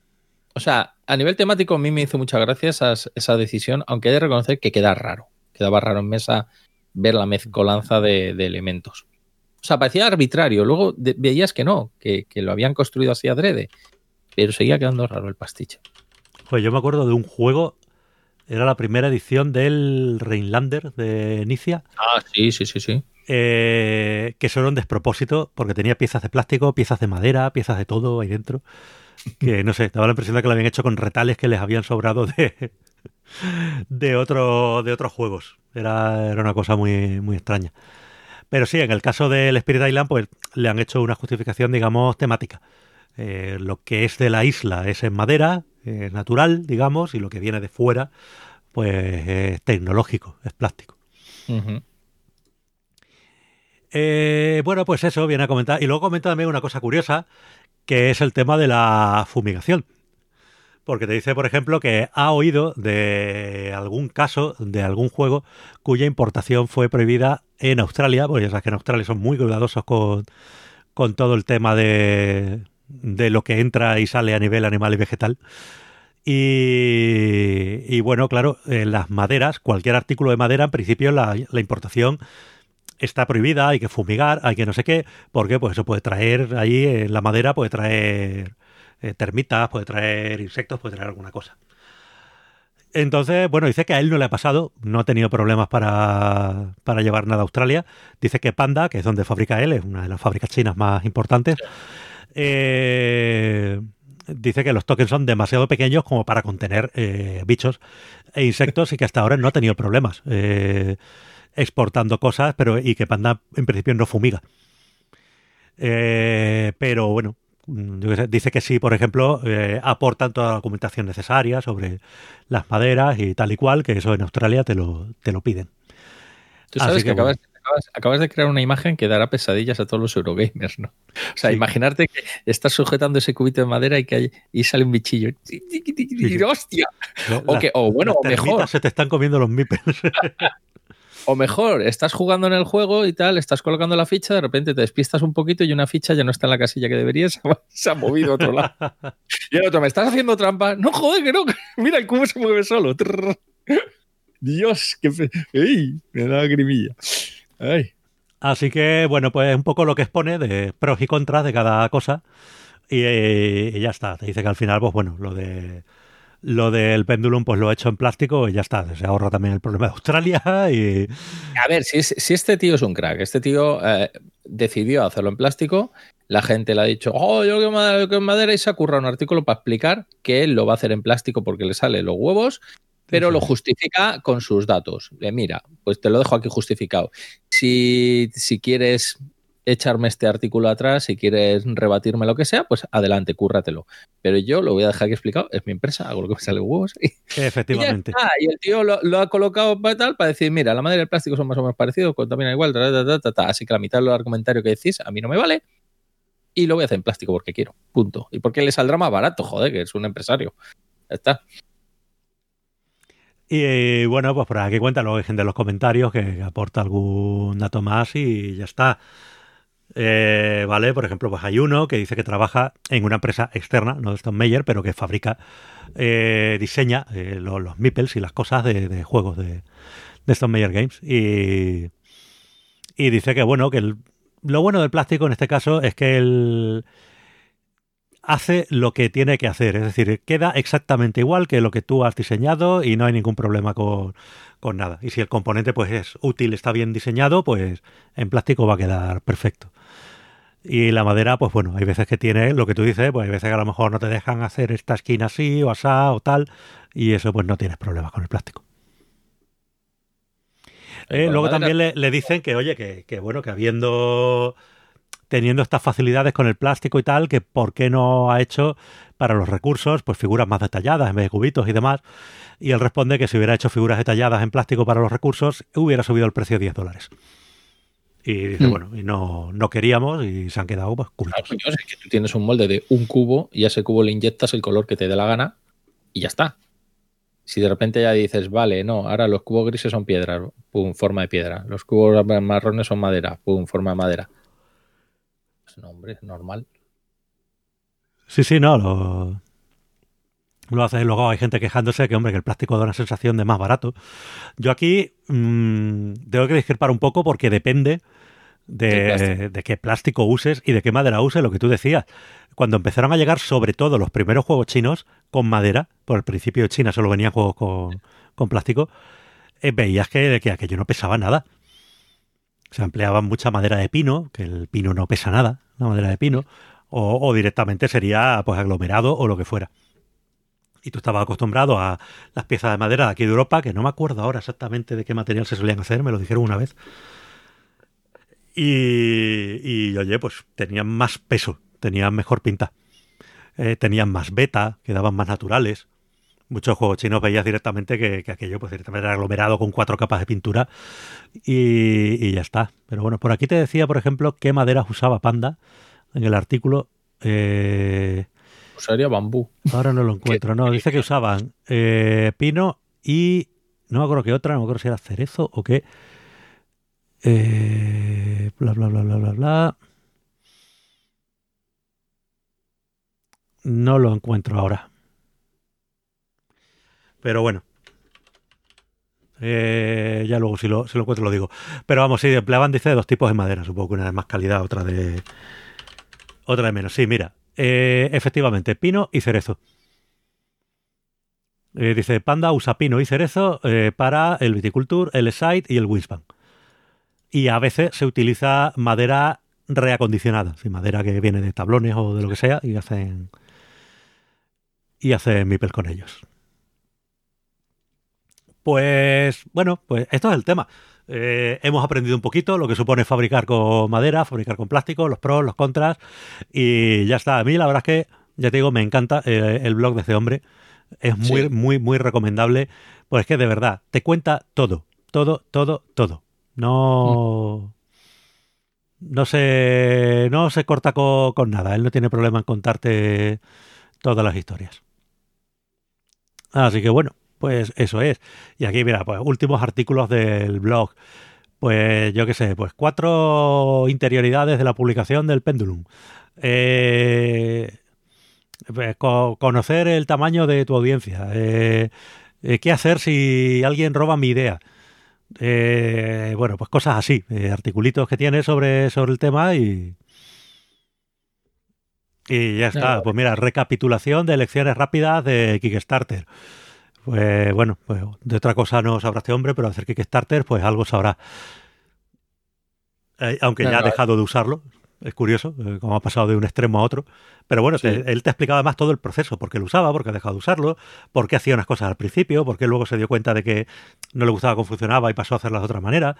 O sea, a nivel temático a mí me hizo mucha gracia esa, esa decisión, aunque he de reconocer que queda raro quedaba raro en mesa ver la mezcolanza de, elementos. O sea, parecía arbitrario. Luego veías que no, que, lo habían construido así adrede. Pero seguía quedando raro el pastiche.
Pues yo me acuerdo de un juego, era la primera edición del Reinlander de Nicia.
Ah, sí, sí, sí, sí.
Eh, que era un despropósito porque tenía piezas de plástico, piezas de madera, piezas de todo ahí dentro. Que no sé, daba la impresión de que lo habían hecho con retales que les habían sobrado de, [laughs] de, otro, de otros juegos. Era, era una cosa muy, muy extraña. Pero sí, en el caso del Spirit Island, pues le han hecho una justificación, digamos, temática. Eh, lo que es de la isla es en madera, es natural, digamos, y lo que viene de fuera, pues es tecnológico, es plástico. Eh, bueno, pues eso viene a comentar. Y luego comenta también una cosa curiosa, que es el tema de la fumigación porque te dice, por ejemplo, que ha oído de algún caso de algún juego cuya importación fue prohibida en Australia, porque ya sabes que en Australia son muy cuidadosos con, con todo el tema de, de lo que entra y sale a nivel animal y vegetal. Y, bueno, claro, en las maderas, cualquier artículo de madera, en principio la, importación está prohibida, hay que fumigar, hay que no sé qué, porque pues eso puede traer ahí en la madera, puede traer eh, termitas, puede traer insectos, puede traer alguna cosa. Entonces, bueno, dice que a él no le ha pasado, no ha tenido problemas para, para, llevar nada a Australia. Dice que Panda, que es donde fabrica él, es una de las fábricas chinas más importantes, eh, dice que los tokens son demasiado pequeños como para contener eh, bichos e insectos y que hasta ahora no ha tenido problemas eh, exportando cosas, pero y que Panda en principio no fumiga. Eh, pero bueno, dice que sí, por ejemplo, aportan toda la documentación necesaria sobre las maderas y tal y cual, que eso en Australia te lo, te lo piden.
Tú sabes que, acabas, acabas, de crear una imagen que dará pesadillas a todos los Eurogamers, ¿no? O sea, imaginarte que estás sujetando ese cubito de madera y que hay, y sale un bichillo. ¡Hostia!
O, que, o bueno, o mejor. se te están comiendo los mipes. [laughs]
o mejor, estás jugando en el juego y tal, estás colocando la ficha, de repente te despistas un poquito y una ficha ya no está en la casilla que deberías, [laughs] se ha movido a otro lado. [laughs] Y el otro, ¿me estás haciendo trampa? No, joder, que no. Mira, el cubo se mueve solo. Dios, qué fe... ¡Ey! Me da grimilla.
Así que, bueno, pues un poco lo que expone de pros y contras de cada cosa. Y, ya está. Te dice que al final, pues bueno, lo de lo del pendulum pues lo he hecho en plástico y ya está. Se ahorra también el problema de Australia [laughs] y...
A ver, si, si este tío es un crack, este tío eh, decidió hacerlo en plástico, la gente le ha dicho, oh, yo que madera, madera y se ha currado un artículo para explicar que él lo va a hacer en plástico porque le sale los huevos pero lo justifica con sus datos. Le mira, pues te lo dejo aquí justificado. Si, si quieres echarme este artículo atrás, si quieres rebatirme lo que sea, pues adelante, cúrratelo. Pero yo lo voy a dejar aquí explicado, es mi empresa, hago lo que me sale huevos.
Efectivamente.
Y, el tío lo, ha colocado para tal, para decir, mira, la madera y el plástico son más o menos parecidos, contamina igual, así que la mitad del argumentario que decís a mí no me vale. Y lo voy a hacer en plástico porque quiero. Punto. Y porque le saldrá más barato, joder, que es un empresario. Ya está.
Y bueno, pues por aquí cuenta luego hay gente en los comentarios que aporta algún dato más y ya está. Eh, vale, por ejemplo, pues hay uno que dice que trabaja en una empresa externa, no de Stone Meyer, pero que fabrica, eh, diseña eh, los, los meeples y las cosas de, juegos de, de Stone Meyer Games. Y, y dice que bueno, que lo bueno del plástico en este caso es que el, hace lo que tiene que hacer, es decir, queda exactamente igual que lo que tú has diseñado y no hay ningún problema con, nada. Y si el componente pues es útil, está bien diseñado, pues en plástico va a quedar perfecto. Y la madera, pues bueno, hay veces que tiene lo que tú dices, pues hay veces que a lo mejor no te dejan hacer esta esquina así o asá o tal, y eso pues no tienes problemas con el plástico. Eh, luego también le, [laughs] dicen que, oye, que, que bueno, que habiendo teniendo estas facilidades con el plástico y tal, que por qué no ha hecho para los recursos, pues figuras más detalladas en vez de cubitos y demás. Y él responde que si hubiera hecho figuras detalladas en plástico para los recursos, hubiera subido el precio 10 dólares. Y dice, hmm. bueno, y no, no queríamos y se han quedado pues, cubitos.
Claro, es que tú tienes un molde de un cubo y a ese cubo le inyectas el color que te dé la gana y ya está. Si de repente ya dices, vale, no, ahora los cubos grises son piedra, pum, forma de piedra. Los cubos marrones son madera, pum, forma de madera nombre normal.
Sí, sí, no, lo, lo haces luego hay gente quejándose que, hombre, que el plástico da una sensación de más barato. Yo aquí mm, tengo que discrepar un poco porque depende de, de, qué plástico uses y de qué madera uses, lo que tú decías. Cuando empezaron a llegar, sobre todo los primeros juegos chinos con madera, por el principio de China solo venían juegos con, plástico, eh, veías que, que aquello no pesaba nada. Se empleaba mucha madera de pino, que el pino no pesa nada, la madera de pino, o, directamente sería pues aglomerado o lo que fuera. Y tú estabas acostumbrado a las piezas de madera de aquí de Europa, que no me acuerdo ahora exactamente de qué material se solían hacer, me lo dijeron una vez. Y, y oye, pues tenían más peso, tenían mejor pinta. Eh, tenían más beta, quedaban más naturales muchos juegos chinos veías directamente que, aquello pues directamente era aglomerado con cuatro capas de pintura y, ya está. Pero bueno, por aquí te decía, por ejemplo, qué maderas usaba Panda en el artículo. Eh,
Usaría bambú.
Ahora no lo [laughs] encuentro, no. Dice que usaban eh, pino y no me acuerdo qué otra, no me acuerdo si era cerezo o qué. Eh, bla, bla, bla, bla, bla, bla. No lo encuentro ahora. Pero bueno. Eh, ya luego si lo, si lo encuentro lo digo. Pero vamos, sí, empleaban, dice, dos tipos de madera. Supongo que una de más calidad, otra de... Otra de menos. Sí, mira. Eh, efectivamente, pino y cerezo. Eh, dice, Panda usa pino y cerezo eh, para el viticulture, el site y el wingspan. Y a veces se utiliza madera reacondicionada, sí, madera que viene de tablones o de lo que sea, y hacen y hacen mipel con ellos. Pues bueno, pues esto es el tema. Eh, hemos aprendido un poquito lo que supone fabricar con madera, fabricar con plástico, los pros, los contras, y ya está. A mí la verdad es que, ya te digo, me encanta eh, el blog de este hombre. Es muy,
Sí.
muy, muy recomendable. Pues es que de verdad, te cuenta todo, todo, todo, todo. No. No se, no se corta co- con, nada. Él no tiene problema en contarte todas las historias. Así que bueno, pues eso es. Y aquí, mira, pues últimos artículos del blog. Pues yo qué sé, pues cuatro interioridades de la publicación del Pendulum. Eh, pues, co- conocer el tamaño de tu audiencia. Eh, eh, ¿Qué hacer si alguien roba mi idea? Eh, bueno, pues cosas así, eh, articulitos que tiene sobre, sobre el tema y, y ya está. Pues mira, recapitulación de elecciones rápidas de Kickstarter. Pues bueno, pues de otra cosa no sabrá este hombre, pero hacer Kickstarter, pues algo sabrá. Eh, aunque ya ha
Claro.
dejado de usarlo, es curioso, eh, cómo ha pasado de un extremo a otro. Pero bueno,
Sí.
te- él te explicaba más todo el proceso, por qué lo usaba, por qué ha dejado de usarlo, por qué hacía unas cosas al principio, por qué luego se dio cuenta de que no le gustaba cómo funcionaba y pasó a hacerlas de otra manera.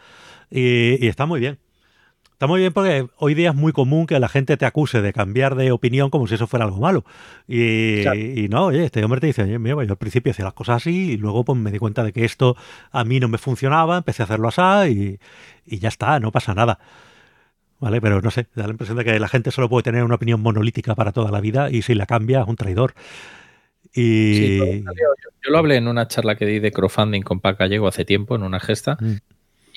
Y, y está muy bien. Está muy bien porque hoy día es muy común que la gente te acuse de cambiar de opinión como si eso fuera algo malo. Y,
Claro.
y no, oye, este hombre te dice, oye, mira, yo al principio hacía las cosas así y luego pues me di cuenta de que esto a mí no me funcionaba, empecé a hacerlo así y, y ya está, no pasa nada. ¿Vale? Pero no sé, da la impresión de que la gente solo puede tener una opinión monolítica para toda la vida y si la cambia es un traidor. Y...
Sí, yo, yo lo hablé en una charla que di de crowdfunding con Pac Gallego hace tiempo, en una gesta,
Mm.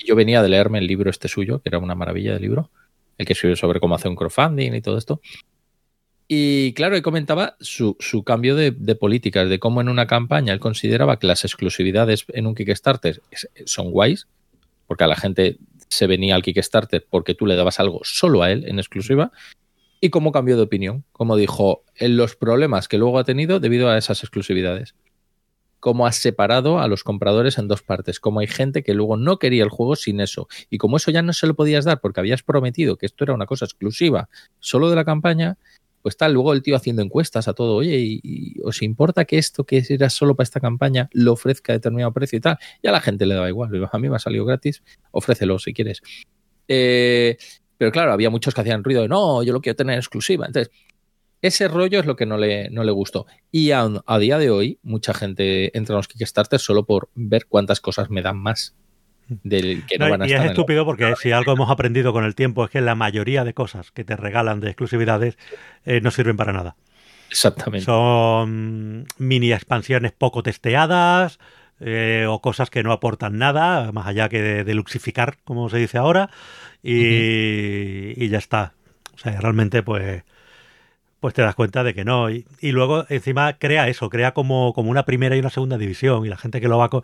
Yo venía de leerme el libro este suyo, que era una maravilla de libro, el que escribió sobre cómo hacer un crowdfunding y todo esto. Y claro, él comentaba su, su cambio de, políticas, de cómo en una campaña él consideraba que las exclusividades en un Kickstarter son guays, porque a la gente se venía al Kickstarter porque tú le dabas algo solo a él en exclusiva, y cómo cambió de opinión, como dijo, en los problemas que luego ha tenido debido a esas exclusividades. Cómo ha separado a los compradores en dos partes, como hay gente que luego no quería el juego sin eso, y como eso ya no se lo podías dar porque habías prometido que esto era una cosa exclusiva solo de la campaña, pues tal, luego el tío haciendo encuestas a todo, oye, ¿y, os importa que esto que era solo para esta campaña lo ofrezca a determinado precio y tal? Y a la gente le daba igual, a mí me ha salido gratis, ofrécelo si quieres. Eh, pero claro, había muchos que hacían ruido de no, yo lo quiero tener exclusiva. Entonces, ese rollo es lo que no le, no le gustó. Y a, a día de hoy, mucha gente entra en los Kickstarter solo por ver cuántas cosas me dan más del que no,
No,
van a
y
estar
es
la-
estúpido porque si algo hemos aprendido con el tiempo es que la mayoría de cosas que te regalan de exclusividades eh, no sirven para nada.
Exactamente.
Son mini expansiones poco testeadas eh, o cosas que no aportan nada, más allá que de, de luxificar, como se dice ahora, y, y ya está. O sea, realmente pues pues te das cuenta de que no. Y, y luego encima crea eso, crea como, como una primera y una segunda división. Y la gente que lo va... co-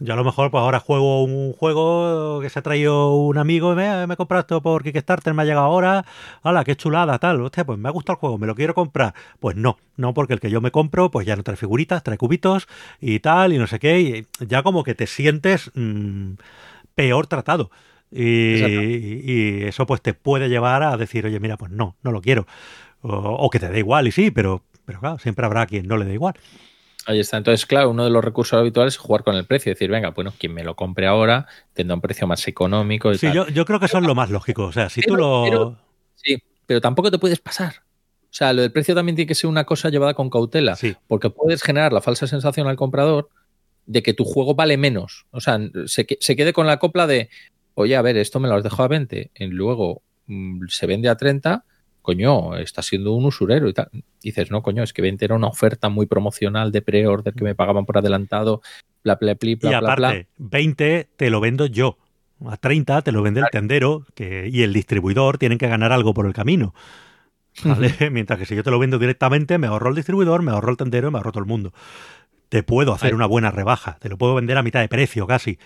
Yo a lo mejor pues ahora juego un juego que se ha traído un amigo, me, me he comprado esto por Kickstarter, me ha llegado ahora, hala, qué chulada, tal, hostia, pues me ha gustado el juego, me lo quiero comprar. Pues no, no, porque el que yo me compro, pues ya no trae figuritas, trae cubitos y tal, y no sé qué, y ya como que te sientes mm, peor tratado. Y, y eso pues te puede llevar a decir, oye, mira, pues no, no lo quiero. O, o que te dé igual, y sí, pero, pero claro, siempre habrá quien no le dé igual.
Ahí está. Entonces, claro, uno de los recursos habituales es jugar con el precio. Decir, venga, bueno, quien me lo compre ahora tendrá un precio más económico. Y
Sí,
tal.
yo, yo creo que eso es lo más lógico. O sea, si tú lo...
pero- Sí, pero tampoco te puedes pasar. O sea, lo del precio también tiene que ser una cosa llevada con cautela.
Sí,
Porque puedes generar la falsa sensación al comprador de que tu juego vale menos. O sea, se, se quede con la copla de, oye, a ver, esto me lo has dejado a 20, y luego mm, se vende a 30, coño, está siendo un usurero y tal. Dices, no, coño, es que 20 era una oferta muy promocional de pre-order que me pagaban por adelantado, bla, bla, bla,
y
bla, bla,
aparte,
bla.
20 te lo vendo yo. A 30 te lo vende el tendero que, y el distribuidor tienen que ganar algo por el camino. ¿vale? [laughs] Mientras que si yo te lo vendo directamente, me ahorro el distribuidor, me ahorro el tendero y me ahorro todo el mundo. te puedo hacer una buena rebaja, te lo puedo vender a mitad de precio casi.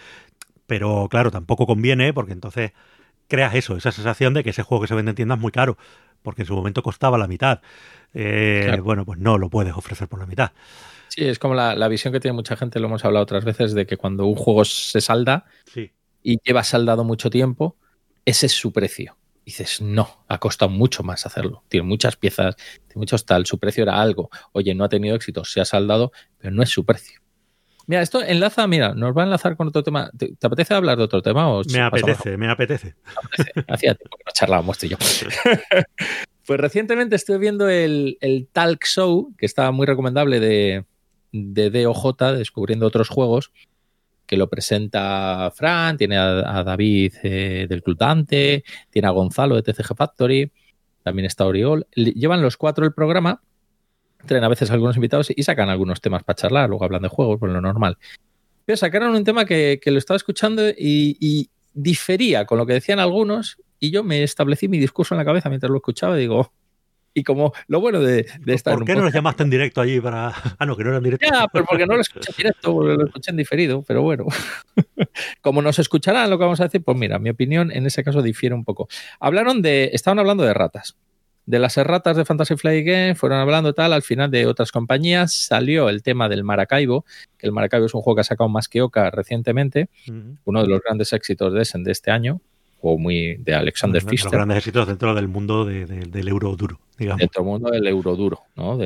Pero claro, tampoco conviene porque entonces creas eso, esa sensación de que ese juego que se vende en tiendas es muy caro, porque en su momento costaba la mitad. Eh, bueno, pues no lo puedes ofrecer por la mitad.
Sí, es como la, visión que tiene mucha gente, lo hemos hablado otras veces, de que cuando un juego se salda y lleva saldado mucho tiempo, ese es su precio. dices, no, ha costado mucho más hacerlo. Tiene muchas piezas, tiene muchos tal, su precio era algo. Oye, no ha tenido éxito, se ha saldado, pero no es su precio. Mira, esto enlaza, mira, nos va a enlazar con otro tema. ¿Te, apetece hablar de otro tema? O
me apetece, me apetece. [laughs]
Hacía tiempo que no charlábamos tú y yo. [laughs] pues recientemente estuve viendo el, Talk Show, que estaba muy recomendable de, de DOJ, descubriendo otros juegos, que lo presenta Fran, tiene a, David eh, del Club Dante, tiene a Gonzalo de TCG Factory, también está Oriol. Llevan los cuatro el programa traen a veces algunos invitados y sacan algunos temas para charlar, luego hablan de juegos, por lo normal. Pero sacaron un tema que, lo estaba escuchando y, difería con lo que decían algunos y yo me establecí mi discurso en la cabeza mientras lo escuchaba y digo, y como lo bueno de, de estar.
¿Por qué no los llamaste en directo allí para.? [laughs] Ah, no, que no eran directo.
Ya, pero porque no lo escuché en directo, lo escuché en diferido, pero bueno. [laughs] como nos escucharán lo que vamos a decir, pues mira, mi opinión en ese caso difiere un poco. Hablaron de. Estaban hablando de ratas de las erratas de Fantasy Flight Game, fueron hablando tal, al final de otras compañías salió el tema del Maracaibo, que el Maracaibo es un juego que ha sacado más que Oca recientemente, uno de los grandes éxitos de Essen de este año, o muy de Alexander Fischer.
Los grandes éxitos dentro del mundo del euro duro, digamos.
Dentro del mundo del euro duro, ¿no?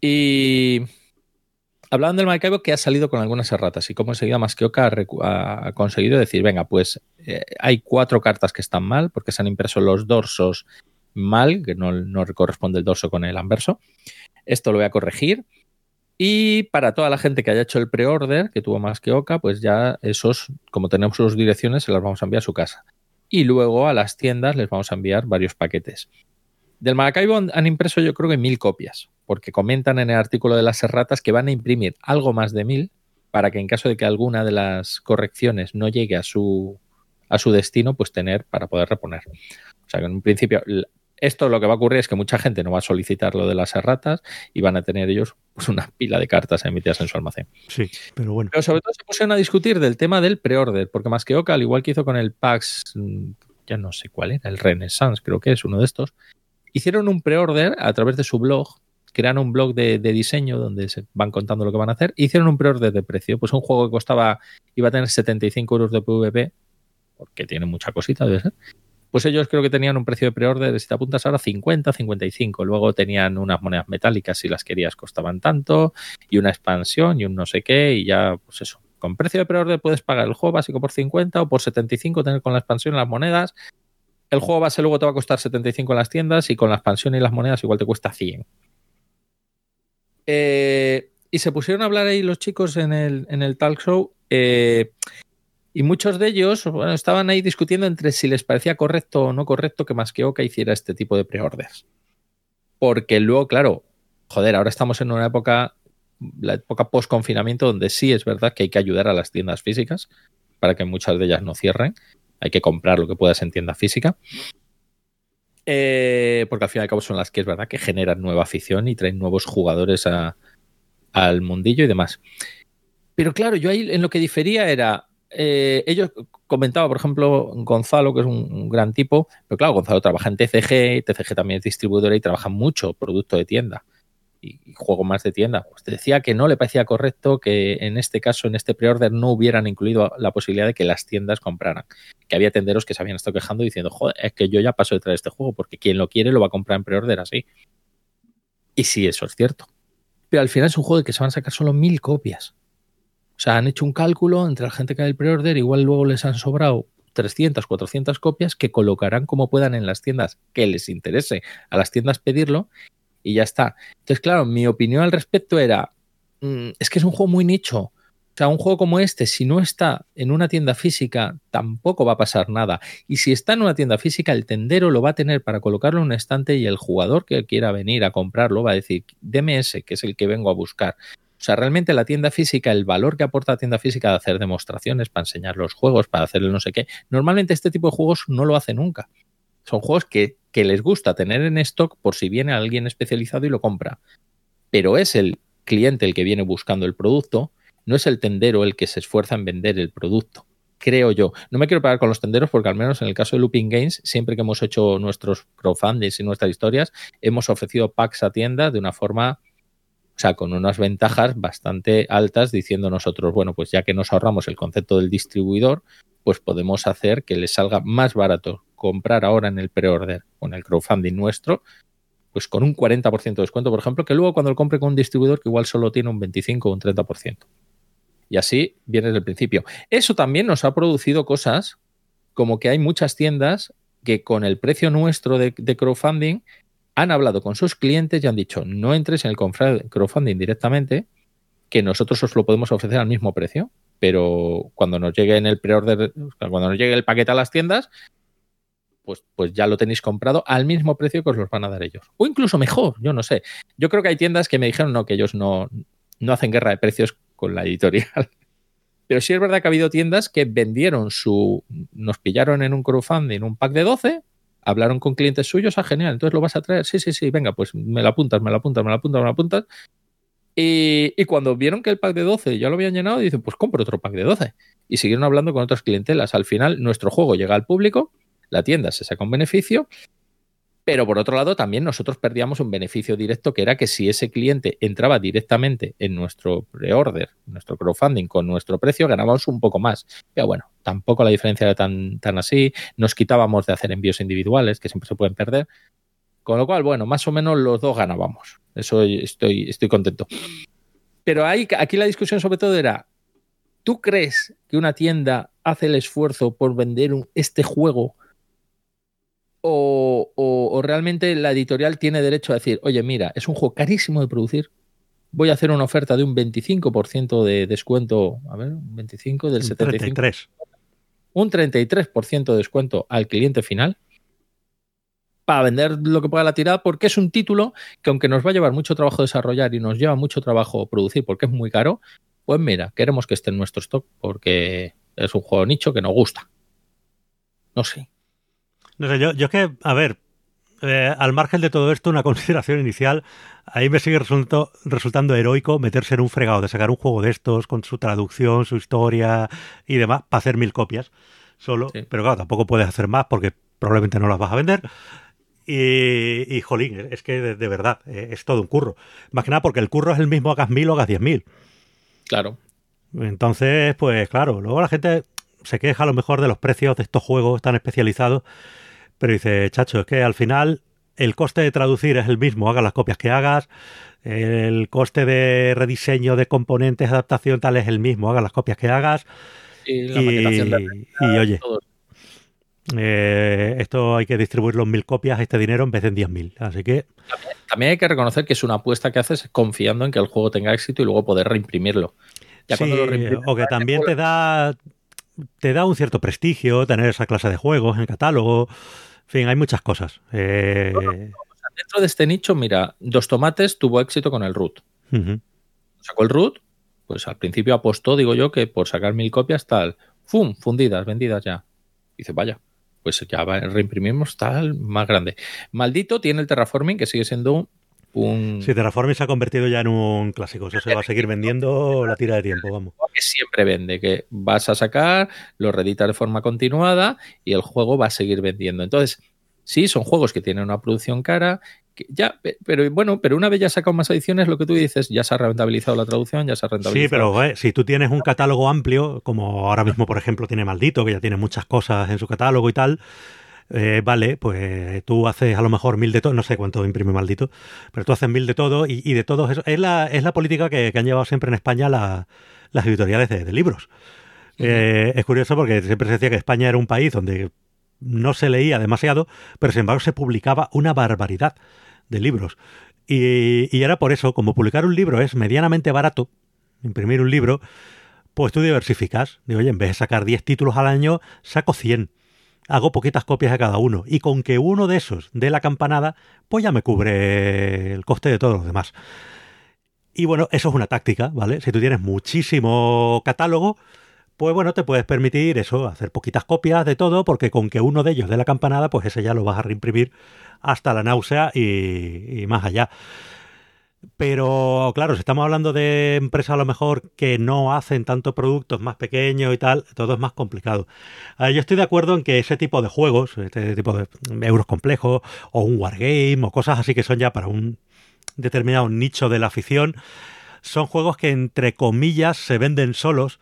Y hablaban del Maracaibo que ha salido con algunas erratas y cómo enseguida Masqueoka ha, ha conseguido decir, venga, pues eh, hay cuatro cartas que están mal porque se han impreso los dorsos mal, que no, corresponde el dorso con el anverso. Esto lo voy a corregir. Y para toda la gente que haya hecho el pre-order, que tuvo más que Oca, pues ya esos, como tenemos sus direcciones, se las vamos a enviar a su casa. Y luego a las tiendas les vamos a enviar varios paquetes. Del Maracaibo han impreso yo creo que mil copias, porque comentan en el artículo de las erratas que van a imprimir algo más de mil para que en caso de que alguna de las correcciones no llegue a su, a su destino, pues tener para poder reponer. O sea que en un principio esto lo que va a ocurrir es que mucha gente no va a solicitar lo de las erratas y van a tener ellos pues, una pila de cartas emitidas en su almacén.
Sí, pero bueno.
Pero sobre todo se pusieron a discutir del tema del pre-order, porque más que Oca, al igual que hizo con el PAX, ya no sé cuál era, el Renaissance, creo que es uno de estos, hicieron un pre-order a través de su blog, crearon un blog de, diseño donde se van contando lo que van a hacer, e hicieron un pre-order de precio. Pues un juego que costaba, iba a tener 75 euros de PvP, porque tiene mucha cosita, debe ser pues ellos creo que tenían un precio de preorden, si te apuntas ahora, 50, 55. Luego tenían unas monedas metálicas, si las querías, costaban tanto, y una expansión y un no sé qué, y ya, pues eso. Con precio de preorden puedes pagar el juego básico por 50 o por 75 tener con la expansión las monedas. El juego base luego te va a costar 75 en las tiendas y con la expansión y las monedas igual te cuesta 100. Eh, y se pusieron a hablar ahí los chicos en el, en el talk show. Eh, y muchos de ellos estaban ahí discutiendo entre si les parecía correcto o no correcto que Masqueoka hiciera este tipo de preorders. Porque luego, claro, joder, ahora estamos en una época, la época post-confinamiento, donde sí es verdad que hay que ayudar a las tiendas físicas para que muchas de ellas no cierren. Hay que comprar lo que puedas en tienda física. Eh, porque al fin y al cabo son las que es verdad que generan nueva afición y traen nuevos jugadores al mundillo y demás. Pero claro, yo ahí en lo que difería era, eh, ellos comentaba, por ejemplo, Gonzalo, que es un, gran tipo, pero claro, Gonzalo trabaja en TCG, TCG también es distribuidora y trabaja mucho producto de tienda y, juego más de tienda. Pues decía que no le parecía correcto que en este caso, en este preorder, no hubieran incluido la posibilidad de que las tiendas compraran. Que había tenderos que se habían estado quejando diciendo, joder, es que yo ya paso detrás de este juego porque quien lo quiere lo va a comprar en preorder así. Y sí, eso es cierto. Pero al final es un juego de que se van a sacar solo mil copias. O sea, han hecho un cálculo entre la gente que hay el pre-order, igual luego les han sobrado 300, 400 copias que colocarán como puedan en las tiendas que les interese a las tiendas pedirlo y ya está. Entonces, claro, mi opinión al respecto era, mm, es que es un juego muy nicho. O sea, un juego como este, si no está en una tienda física, tampoco va a pasar nada. Y si está en una tienda física, el tendero lo va a tener para colocarlo en un estante y el jugador que quiera venir a comprarlo va a decir, deme ese, que es el que vengo a buscar. O sea, realmente la tienda física, el valor que aporta la tienda física de hacer demostraciones, para enseñar los juegos, para hacer no sé qué, normalmente este tipo de juegos no lo hace nunca. Son juegos que, les gusta tener en stock por si viene alguien especializado y lo compra. Pero es el cliente el que viene buscando el producto, no es el tendero el que se esfuerza en vender el producto. Creo yo. No me quiero pagar con los tenderos porque al menos en el caso de Looping Games, siempre que hemos hecho nuestros crowdfundings y nuestras historias, hemos ofrecido packs a tiendas de una forma o sea, con unas ventajas bastante altas diciendo nosotros, bueno, pues ya que nos ahorramos el concepto del distribuidor, pues podemos hacer que les salga más barato comprar ahora en el pre-order o en el crowdfunding nuestro, pues con un 40% de descuento, por ejemplo, que luego cuando lo compre con un distribuidor que igual solo tiene un 25 o un 30%. Y así viene desde el principio. Eso también nos ha producido cosas como que hay muchas tiendas que con el precio nuestro de, de crowdfunding han hablado con sus clientes y han dicho, no entres en el crowdfunding directamente, que nosotros os lo podemos ofrecer al mismo precio, pero cuando nos llegue en el preorder, cuando nos llegue el paquete a las tiendas, pues, pues ya lo tenéis comprado al mismo precio que os los van a dar ellos. O incluso mejor, yo no sé. Yo creo que hay tiendas que me dijeron no, que ellos no, no hacen guerra de precios con la editorial. [laughs] Pero sí es verdad que ha habido tiendas que vendieron su. Nos pillaron en un crowdfunding un pack de 12 hablaron con clientes suyos, ah, genial, entonces lo vas a traer, sí, sí, sí, venga, pues me lo apuntas, me lo apuntas, me lo apuntas, me lo apuntas. Y, y, cuando vieron que el pack de 12 ya lo habían llenado, dicen, pues compro otro pack de 12. Y siguieron hablando con otras clientelas. Al final, nuestro juego llega al público, la tienda se saca un beneficio pero por otro lado, también nosotros perdíamos un beneficio directo que era que si ese cliente entraba directamente en nuestro pre-order, nuestro crowdfunding con nuestro precio, ganábamos un poco más. Pero bueno, tampoco la diferencia era tan, tan así. Nos quitábamos de hacer envíos individuales, que siempre se pueden perder. Con lo cual, bueno, más o menos los dos ganábamos. Eso estoy, estoy contento. Pero aquí la discusión sobre todo era, ¿tú crees que una tienda hace el esfuerzo por vender este juego o, realmente la editorial tiene derecho a decir, oye, mira, es un juego carísimo de producir, voy a hacer una oferta de un 25% de descuento, a ver, un 25 del 75. 33. Un 33% de descuento al cliente final para vender lo que pueda la tirada, porque es un título que aunque nos va a llevar mucho trabajo desarrollar y nos lleva mucho trabajo producir porque es muy caro, pues mira, queremos que esté en nuestro stock porque es un juego nicho que nos gusta. No sé.
No sé, yo, yo es que, a ver, eh, al margen de todo esto, una [laughs] consideración inicial, ahí me sigue resultando, resultando heroico meterse en un fregado de sacar un juego de estos con su traducción, su historia y demás, para hacer mil copias solo. Pero claro, tampoco puedes hacer más porque probablemente no las vas a vender. Y, y jolín, es que de, verdad, eh, es todo un curro. Más que nada porque el curro es el mismo, hagas mil o hagas diez mil.
Claro.
Entonces, pues claro, luego la gente se queja a lo mejor de los precios de estos juegos tan especializados pero dice, chacho, es que al final el coste de traducir es el mismo, hagas las copias que hagas, el coste de rediseño de componentes, adaptación tal es el mismo, hagas las copias que hagas.
Y, oye,
eh, esto hay que distribuirlo en mil copias, este dinero en vez de en diez mil. Así que.
También, hay que reconocer que es una apuesta que haces confiando en que el juego tenga éxito y luego poder reimprimirlo.
o que también te da, te da un cierto prestigio tener esa clase de juegos en catálogo. Fin, hay muchas cosas. Eh,
dentro de este nicho, mira, Dos Tomates tuvo éxito con el root. Sacó el root, pues al principio apostó, digo yo, que por sacar mil copias tal, ¡fum! Fundidas, vendidas ya. dice, vaya, pues ya reimprimimos tal más grande. Maldito tiene el terraforming, que sigue siendo un...
Sí, Terraforming se ha convertido ya en un clásico. Eso se va a seguir vendiendo la tira de tiempo, vamos.
Que siempre vende, que vas a sacar, lo reeditas de forma continuada y el juego va a seguir vendiendo. Entonces, sí, son juegos que tienen una producción cara, ya, pero bueno, pero una vez ya sacado más ediciones, lo que tú dices, ya se ha rentabilizado la traducción, ya se ha rentabilizado.
Sí, pero si tú tienes un catálogo amplio, como ahora mismo, por ejemplo, tiene Maldito, que ya tiene muchas cosas en su catálogo y tal, eh, vale, pues tú haces a lo mejor mil de todo, no sé cuánto imprime maldito, pero tú haces mil de todo y, de todo eso. Es la, es la política que, han llevado siempre en España las editoriales de, libros. Eh, es curioso porque siempre se decía que España era un país donde no se leía demasiado, pero sin embargo se publicaba una barbaridad de libros. Y, y era por eso, como publicar un libro es medianamente barato, imprimir un libro, pues tú diversificas. Digo, oye, en vez de sacar 10 títulos al año, saco 100 hago poquitas copias de cada uno. Y con que uno de esos dé la campanada, pues ya me cubre el coste de todos los demás. Y bueno, eso es una táctica, ¿vale? Si tú tienes muchísimo catálogo, pues bueno, te puedes permitir eso, hacer poquitas copias de todo, porque con que uno de ellos dé la campanada, pues ese ya lo vas a reimprimir hasta la náusea y, y más allá. Pero claro, si estamos hablando de empresas a lo mejor que no hacen tantos productos más pequeños y tal, todo es más complicado. Ah, yo estoy de acuerdo en que ese tipo de juegos, este tipo de euros complejos, o un wargame, o cosas así que son ya para un determinado nicho de la afición, son juegos que entre comillas se venden solos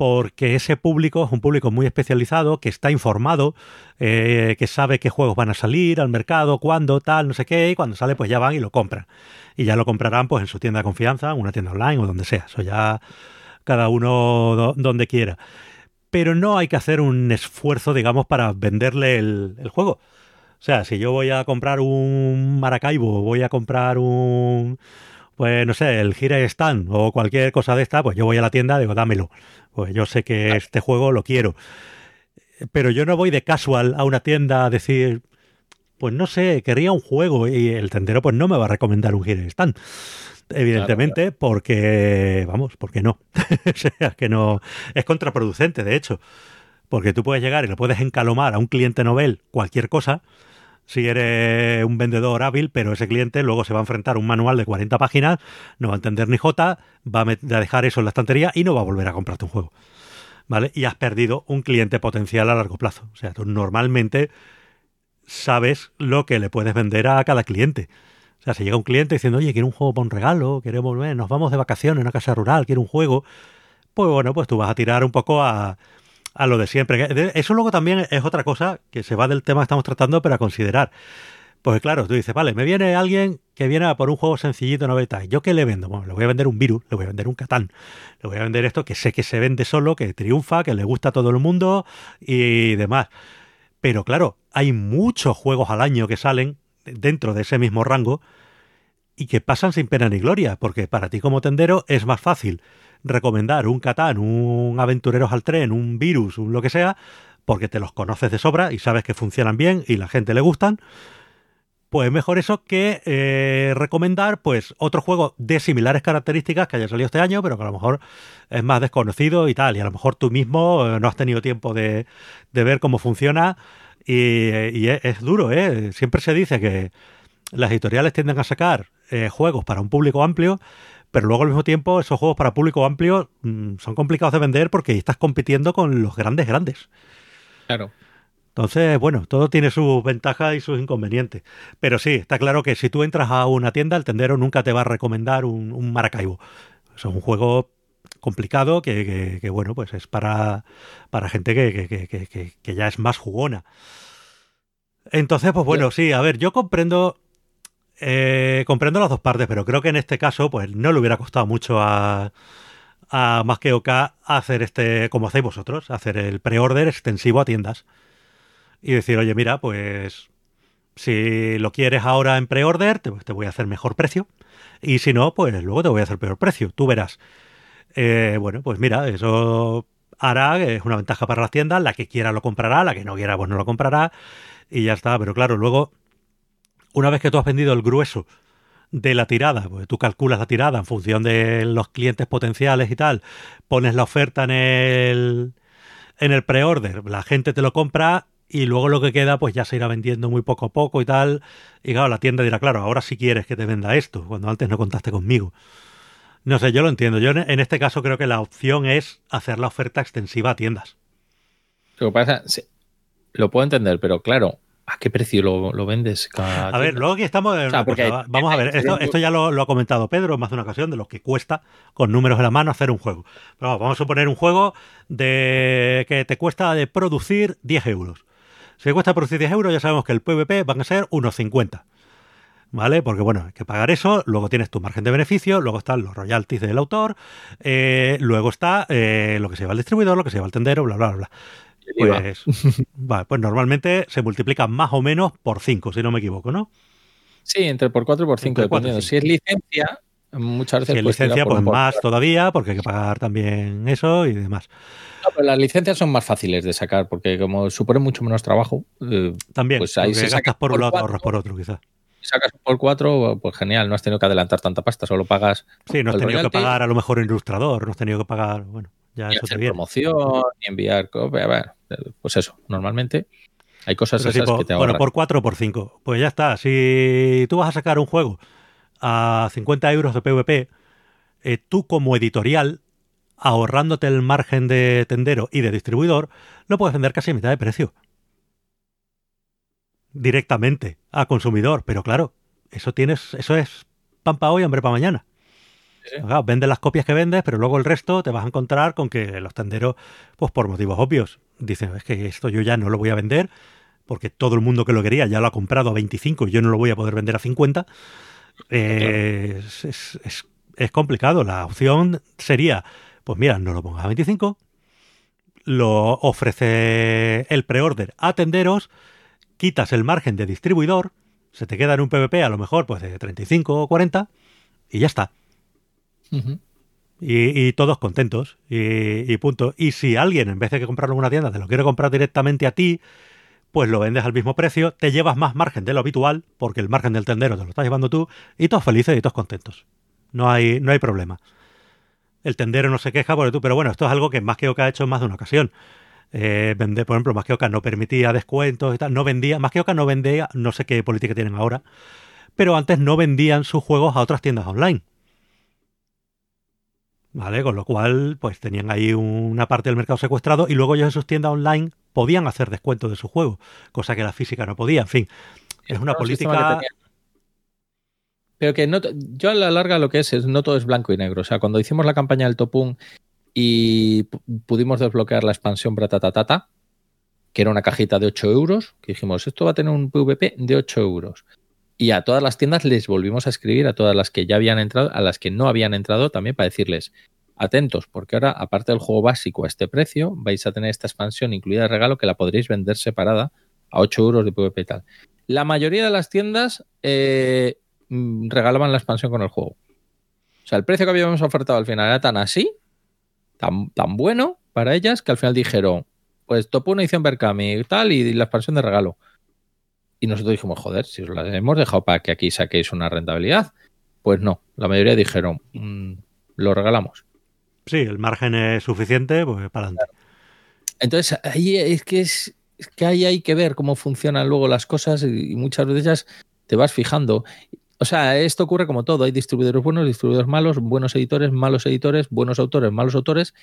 porque ese público es un público muy especializado, que está informado, eh, que sabe qué juegos van a salir al mercado, cuándo, tal, no sé qué, y cuando sale pues ya van y lo compran. Y ya lo comprarán pues en su tienda de confianza, una tienda online o donde sea. Eso ya cada uno donde quiera. Pero no hay que hacer un esfuerzo, digamos, para venderle el, el juego. O sea, si yo voy a comprar un Maracaibo, voy a comprar un pues no sé, el Gira Stand o cualquier cosa de esta, pues yo voy a la tienda digo, dámelo. Pues yo sé que este juego lo quiero. Pero yo no voy de casual a una tienda a decir, pues no sé, quería un juego y el tendero pues no me va a recomendar un Gira Stand. Evidentemente, porque, vamos, porque no. [laughs] o sea, que no. Es contraproducente, de hecho. Porque tú puedes llegar y le puedes encalomar a un cliente novel cualquier cosa si eres un vendedor hábil, pero ese cliente luego se va a enfrentar a un manual de 40 páginas, no va a entender ni J, va a dejar eso en la estantería y no va a volver a comprarte un juego. ¿Vale? Y has perdido un cliente potencial a largo plazo. O sea, tú normalmente sabes lo que le puedes vender a cada cliente. O sea, si llega un cliente diciendo, oye, quiero un juego para un regalo, queremos, nos vamos de vacaciones en una casa rural, quiero un juego, pues bueno, pues tú vas a tirar un poco a, a lo de siempre. Eso luego también es otra cosa que se va del tema que estamos tratando, pero a considerar. Pues claro, tú dices, vale, me viene alguien que viene a por un juego sencillito, noveta. ¿Yo qué le vendo? Bueno, le voy a vender un virus, le voy a vender un Catán, le voy a vender esto que sé que se vende solo, que triunfa, que le gusta a todo el mundo y demás. Pero claro, hay muchos juegos al año que salen dentro de ese mismo rango y que pasan sin pena ni gloria, porque para ti como tendero es más fácil recomendar un Catán, un Aventureros al Tren, un Virus, un lo que sea, porque te los conoces de sobra y sabes que funcionan bien y la gente le gustan, pues mejor eso que eh, recomendar pues otro juego de similares características que haya salido este año, pero que a lo mejor es más desconocido y tal, y a lo mejor tú mismo eh, no has tenido tiempo de, ver cómo funciona y, es, duro, ¿eh? Siempre se dice que las editoriales tienden a sacar eh, juegos para un público amplio, pero luego al mismo tiempo esos juegos para público amplio mm, son complicados de vender porque estás compitiendo con los grandes grandes.
Claro.
Entonces, bueno, todo tiene sus ventajas y sus inconvenientes. Pero sí, está claro que si tú entras a una tienda, el tendero nunca te va a recomendar un, Maracaibo. es un juego complicado que, bueno, pues es para, para gente que, que, ya es más jugona. Entonces, pues bueno, sí, a ver, yo comprendo eh, comprendo las dos partes, pero creo que en este caso, pues no le hubiera costado mucho a, a más que OK hacer este, como hacéis vosotros, hacer el pre-order extensivo a tiendas. Y decir, oye, mira, pues si lo quieres ahora en pre-order, te, voy a hacer mejor precio. Y si no, pues luego te voy a hacer peor precio. Tú verás. Eh, bueno, pues mira, eso hará, es una ventaja para las tiendas. La que quiera lo comprará, la que no quiera, pues no lo comprará. Y ya está. Pero claro, luego una vez que tú has vendido el grueso de la tirada, porque tú calculas la tirada en función de los clientes potenciales y tal, pones la oferta en el, en el pre-order, la gente te lo compra y luego lo que queda pues ya se irá vendiendo muy poco a poco y tal. Y claro, la tienda dirá, claro, ahora sí quieres que te venda esto, cuando antes no contaste conmigo. No sé, yo lo entiendo. Yo en este caso creo que la opción es hacer la oferta extensiva a tiendas.
Lo puedo entender, pero claro, ¿A qué precio lo, vendes?
a ver, luego aquí estamos. vamos a ver, esto, esto ya lo, ha comentado Pedro en más de una ocasión, de lo que cuesta con números en la mano hacer un juego. Pero vamos a suponer un juego de que te cuesta de producir 10 euros. Si cuesta producir 10 euros, ya sabemos que el PVP van a ser unos 50. ¿Vale? Porque bueno, hay que pagar eso, luego tienes tu margen de beneficio, luego están los royalties del autor, eh, luego está eh, lo que se lleva al distribuidor, lo que se lleva al tendero, bla, bla, bla. Pues, pues normalmente se multiplica más o menos por 5, si no me equivoco, ¿no?
Sí, entre por 4 y por 5, dependiendo. Si es licencia, muchas veces.
Si es pues licencia, pues más todavía, porque hay que pagar también eso y demás.
No, pero las licencias son más fáciles de sacar, porque como suponen mucho menos trabajo.
Eh, también, pues ahí se sacas por un lado, ahorras por otro, quizás.
Si sacas por 4, pues genial, no has tenido que adelantar tanta pasta, solo pagas.
Sí, no has tenido que pagar a lo mejor ilustrador, no has tenido que pagar, bueno, ya eso
hacer promoción, ni enviar copia, pues eso, normalmente hay cosas esas que te
ahorran. Bueno, por 4 o por 5. Pues ya está. Si tú vas a sacar un juego a 50 euros de PvP, eh, tú como editorial, ahorrándote el margen de tendero y de distribuidor, lo puedes vender casi a mitad de precio. Directamente a consumidor, pero claro, eso tienes, eso es pan para hoy, hambre para mañana. Claro, vendes las copias que vendes, pero luego el resto te vas a encontrar con que los tenderos, pues por motivos obvios, dicen, es que esto yo ya no lo voy a vender, porque todo el mundo que lo quería ya lo ha comprado a 25 y yo no lo voy a poder vender a 50. Eh, es, es, es, complicado. La opción sería, pues mira, no lo pongas a 25, lo ofrece el preorder a tenderos, quitas el margen de distribuidor, se te queda en un PVP a lo mejor pues de 35 o 40 y ya está. Y, todos contentos y, punto. Y si alguien en vez de que comprarlo en una tienda te lo quiere comprar directamente a ti, pues lo vendes al mismo precio, te llevas más margen de lo habitual, porque el margen del tendero te lo estás llevando tú, y todos felices y todos contentos. No hay, no hay problema. El tendero no se queja por tú, pero bueno, esto es algo que más que Oca ha hecho en más de una ocasión. Eh, vender, por ejemplo, más que Oca no permitía descuentos y tal, no vendía, más que Oca no vendía, no sé qué política tienen ahora, pero antes no vendían sus juegos a otras tiendas online. ¿Vale? Con lo cual, pues tenían ahí una parte del mercado secuestrado y luego ellos en sus tiendas online podían hacer descuentos de su juego, cosa que la física no podía. En fin, es una política.
Pero que no, yo a la larga lo que es es no todo es blanco y negro. O sea, cuando hicimos la campaña del Topun y pudimos desbloquear la expansión Bratatatata, que era una cajita de 8 euros, que dijimos, esto va a tener un PVP de 8 euros. Y a todas las tiendas les volvimos a escribir, a todas las que ya habían entrado, a las que no habían entrado también para decirles, atentos, porque ahora, aparte del juego básico a este precio, vais a tener esta expansión incluida de regalo que la podréis vender separada a 8 euros de PvP y tal. La mayoría de las tiendas eh, regalaban la expansión con el juego. O sea, el precio que habíamos ofertado al final era tan así, tan, tan bueno para ellas, que al final dijeron, pues topo una edición Berkami y tal, y la expansión de regalo. Y nosotros dijimos, joder, si os la hemos dejado para que aquí saquéis una rentabilidad. Pues no, la mayoría dijeron, mmm, lo regalamos.
Sí, el margen es suficiente, pues para adelante.
Entonces, ahí es que es, es, que ahí hay que ver cómo funcionan luego las cosas y muchas veces te vas fijando. O sea, esto ocurre como todo. Hay distribuidores buenos, distribuidores malos, buenos editores, malos editores, buenos autores, malos autores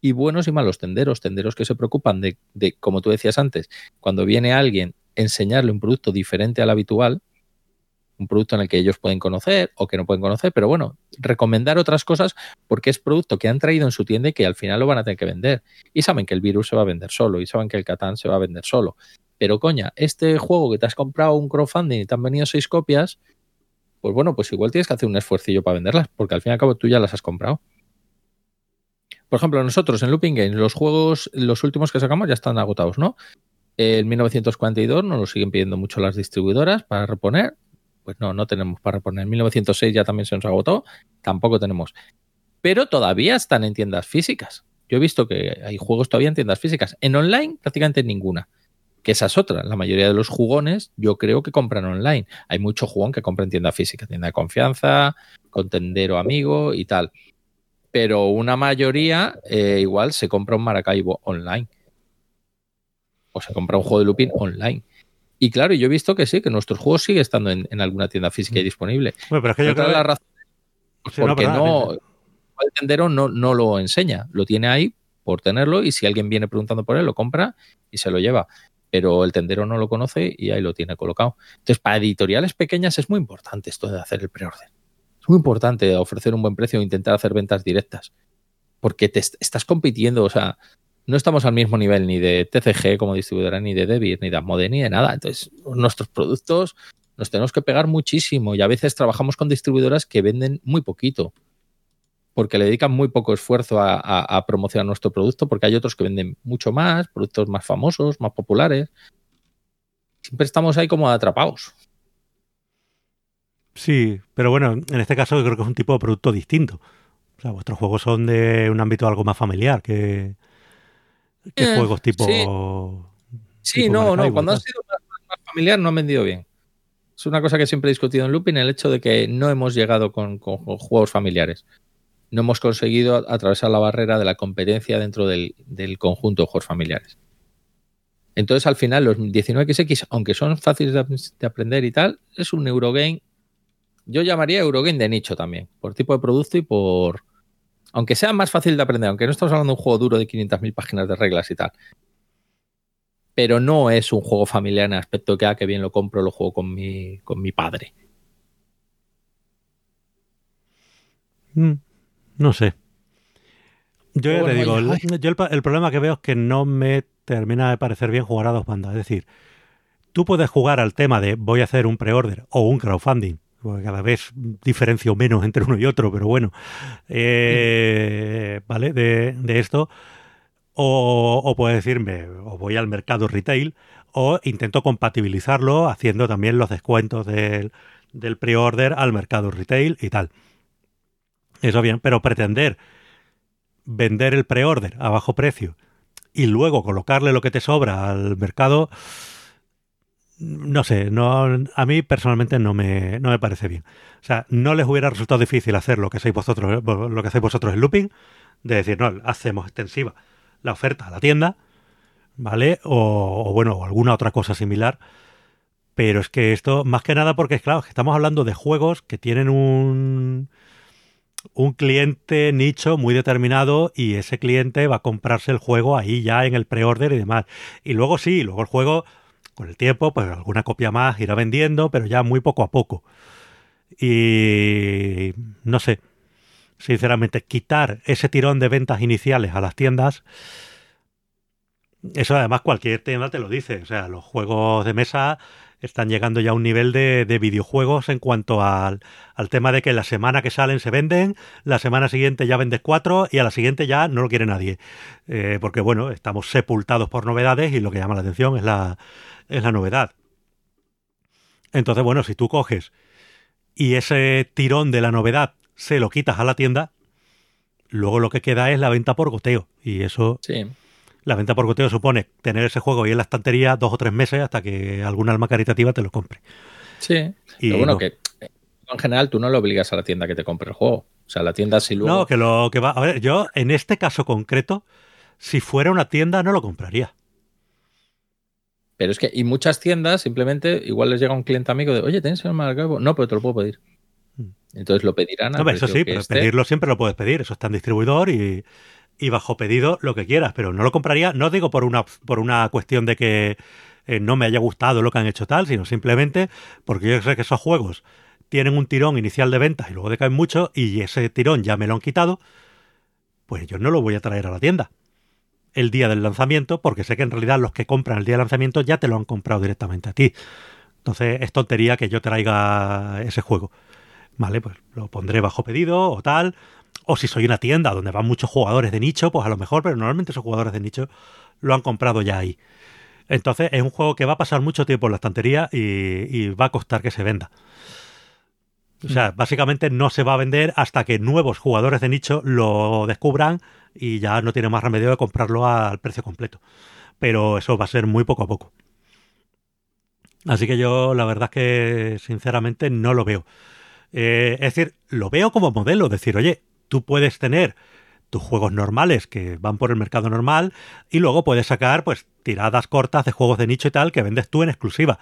y buenos y malos tenderos. Tenderos que se preocupan de, de como tú decías antes, cuando viene alguien enseñarle un producto diferente al habitual, un producto en el que ellos pueden conocer o que no pueden conocer, pero bueno, recomendar otras cosas porque es producto que han traído en su tienda y que al final lo van a tener que vender. Y saben que el virus se va a vender solo y saben que el Catán se va a vender solo. Pero coña, este juego que te has comprado un crowdfunding y te han venido seis copias, pues bueno, pues igual tienes que hacer un esfuercillo para venderlas, porque al fin y al cabo tú ya las has comprado. Por ejemplo, nosotros en Looping Games, los juegos, los últimos que sacamos ya están agotados, ¿no? El 1942 nos lo siguen pidiendo mucho las distribuidoras para reponer. Pues no, no tenemos para reponer. En 1906 ya también se nos agotó. Tampoco tenemos. Pero todavía están en tiendas físicas. Yo he visto que hay juegos todavía en tiendas físicas. En online, prácticamente ninguna. Que esa es otra. La mayoría de los jugones, yo creo que compran online. Hay mucho jugón que compra en tienda física, tienda de confianza, con tendero amigo y tal. Pero una mayoría, eh, igual, se compra un Maracaibo online o se compra un juego de looping online. Y claro, yo he visto que sí, que nuestros juegos sigue estando en, en alguna tienda física y disponible.
Bueno, pero es que yo creo
la razón sí, porque no, no, el tendero no, no lo enseña, lo tiene ahí por tenerlo y si alguien viene preguntando por él, lo compra y se lo lleva. Pero el tendero no lo conoce y ahí lo tiene colocado. Entonces, para editoriales pequeñas es muy importante esto de hacer el preorden. Es muy importante ofrecer un buen precio e intentar hacer ventas directas. Porque te estás compitiendo, o sea, no estamos al mismo nivel ni de TCG como distribuidora, ni de Debit, ni de Asmodee, ni de nada. Entonces, nuestros productos nos tenemos que pegar muchísimo y a veces trabajamos con distribuidoras que venden muy poquito porque le dedican muy poco esfuerzo a, a, promocionar nuestro producto, porque hay otros que venden mucho más, productos más famosos, más populares. Siempre estamos ahí como atrapados.
Sí, pero bueno, en este caso creo que es un tipo de producto distinto. O sea, vuestros juegos son de un ámbito algo más familiar que, ¿Qué eh, juegos tipo.?
Sí, sí tipo no, no. Cuando ha sido más, más, familiar no han vendido bien. Es una cosa que siempre he discutido en Looping, el hecho de que no hemos llegado con, con, con juegos familiares. No hemos conseguido atravesar la barrera de la competencia dentro del, del conjunto de juegos familiares. Entonces, al final, los 19XX, aunque son fáciles de, de aprender y tal, es un Eurogame yo llamaría Eurogame de nicho también, por tipo de producto y por... Aunque sea más fácil de aprender, aunque no estamos hablando de un juego duro de 500.000 páginas de reglas y tal. Pero no es un juego familiar en el aspecto que, ah, que bien lo compro, lo juego con mi, con mi padre.
Mm, no sé. Yo ya te digo, el, yo el, el, problema que veo es que no me termina de parecer bien jugar a dos bandas. Es decir, tú puedes jugar al tema de voy a hacer un pre-order o un crowdfunding, porque cada vez diferencio menos entre uno y otro, pero bueno, eh, ¿vale? De, de esto. O, o, decirme, o voy al mercado retail, o intento compatibilizarlo haciendo también los descuentos del, del pre-order al mercado retail y tal. Eso bien, pero pretender vender el pre-order a bajo precio y luego colocarle lo que te sobra al mercado, no sé, no, a mí personalmente no me, no me parece bien. O sea, no les hubiera resultado difícil hacer lo que hacéis vosotros, lo que hacéis vosotros en looping, de decir, no, hacemos extensiva la oferta a la tienda, ¿vale? O, o bueno, o alguna otra cosa similar. Pero es que esto, más que nada porque, claro, estamos hablando de juegos que tienen un, un cliente nicho muy determinado y ese cliente va a comprarse el juego ahí ya en el pre-order y demás. Y luego sí, luego el juego, con el tiempo, pues alguna copia más irá vendiendo, pero ya muy poco a poco. Y no sé, sinceramente, quitar ese tirón de ventas iniciales a las tiendas, eso además cualquier tienda te lo dice. O sea, los juegos de mesa están llegando ya a un nivel de, de videojuegos en cuanto al, al, tema de que la semana que salen se venden, la semana siguiente ya vendes cuatro y a la siguiente ya no lo quiere nadie. Eh, porque bueno, estamos sepultados por novedades y lo que llama la atención es la, es la novedad. Entonces, bueno, si tú coges y ese tirón de la novedad se lo quitas a la tienda, luego lo que queda es la venta por goteo. Y eso...
Sí
la venta por goteo supone tener ese juego ahí en la estantería dos o tres meses hasta que alguna alma caritativa te lo compre.
Sí. Y lo bueno no. que en general tú no le obligas a la tienda que te compre el juego. O sea, la tienda si luego.
No, que lo que va. A ver, yo en este caso concreto, si fuera una tienda, no lo compraría.
Pero es que, y muchas tiendas simplemente, igual les llega un cliente amigo de, oye, ¿tienes el marcado? No, pero te lo puedo pedir. Hmm. Entonces lo pedirán.
No, eso sí, pero pedirlo siempre lo puedes pedir. Eso está en distribuidor y, y bajo pedido lo que quieras, pero no lo compraría, no digo por una, por una cuestión de que eh, no me haya gustado lo que han hecho tal, sino simplemente porque yo sé que esos juegos tienen un tirón inicial de ventas y luego decaen mucho y ese tirón ya me lo han quitado, pues yo no lo voy a traer a la tienda el día del lanzamiento porque sé que en realidad los que compran el día del lanzamiento ya te lo han comprado directamente a ti. Entonces es tontería que yo traiga ese juego. Vale, pues lo pondré bajo pedido o tal, o si soy una tienda donde van muchos jugadores de nicho, pues a lo mejor, pero normalmente esos jugadores de nicho lo han comprado ya ahí. Entonces es un juego que va a pasar mucho tiempo en la estantería y, y va a costar que se venda. O sea, mm. básicamente no se va a vender hasta que nuevos jugadores de nicho lo descubran y ya no tiene más remedio de comprarlo al precio completo. Pero eso va a ser muy poco a poco. Así que yo la verdad es que sinceramente no lo veo. Eh, es decir, lo veo como modelo, decir, oye, tú puedes tener tus juegos normales que van por el mercado normal y luego puedes sacar pues tiradas cortas de juegos de nicho y tal que vendes tú en exclusiva.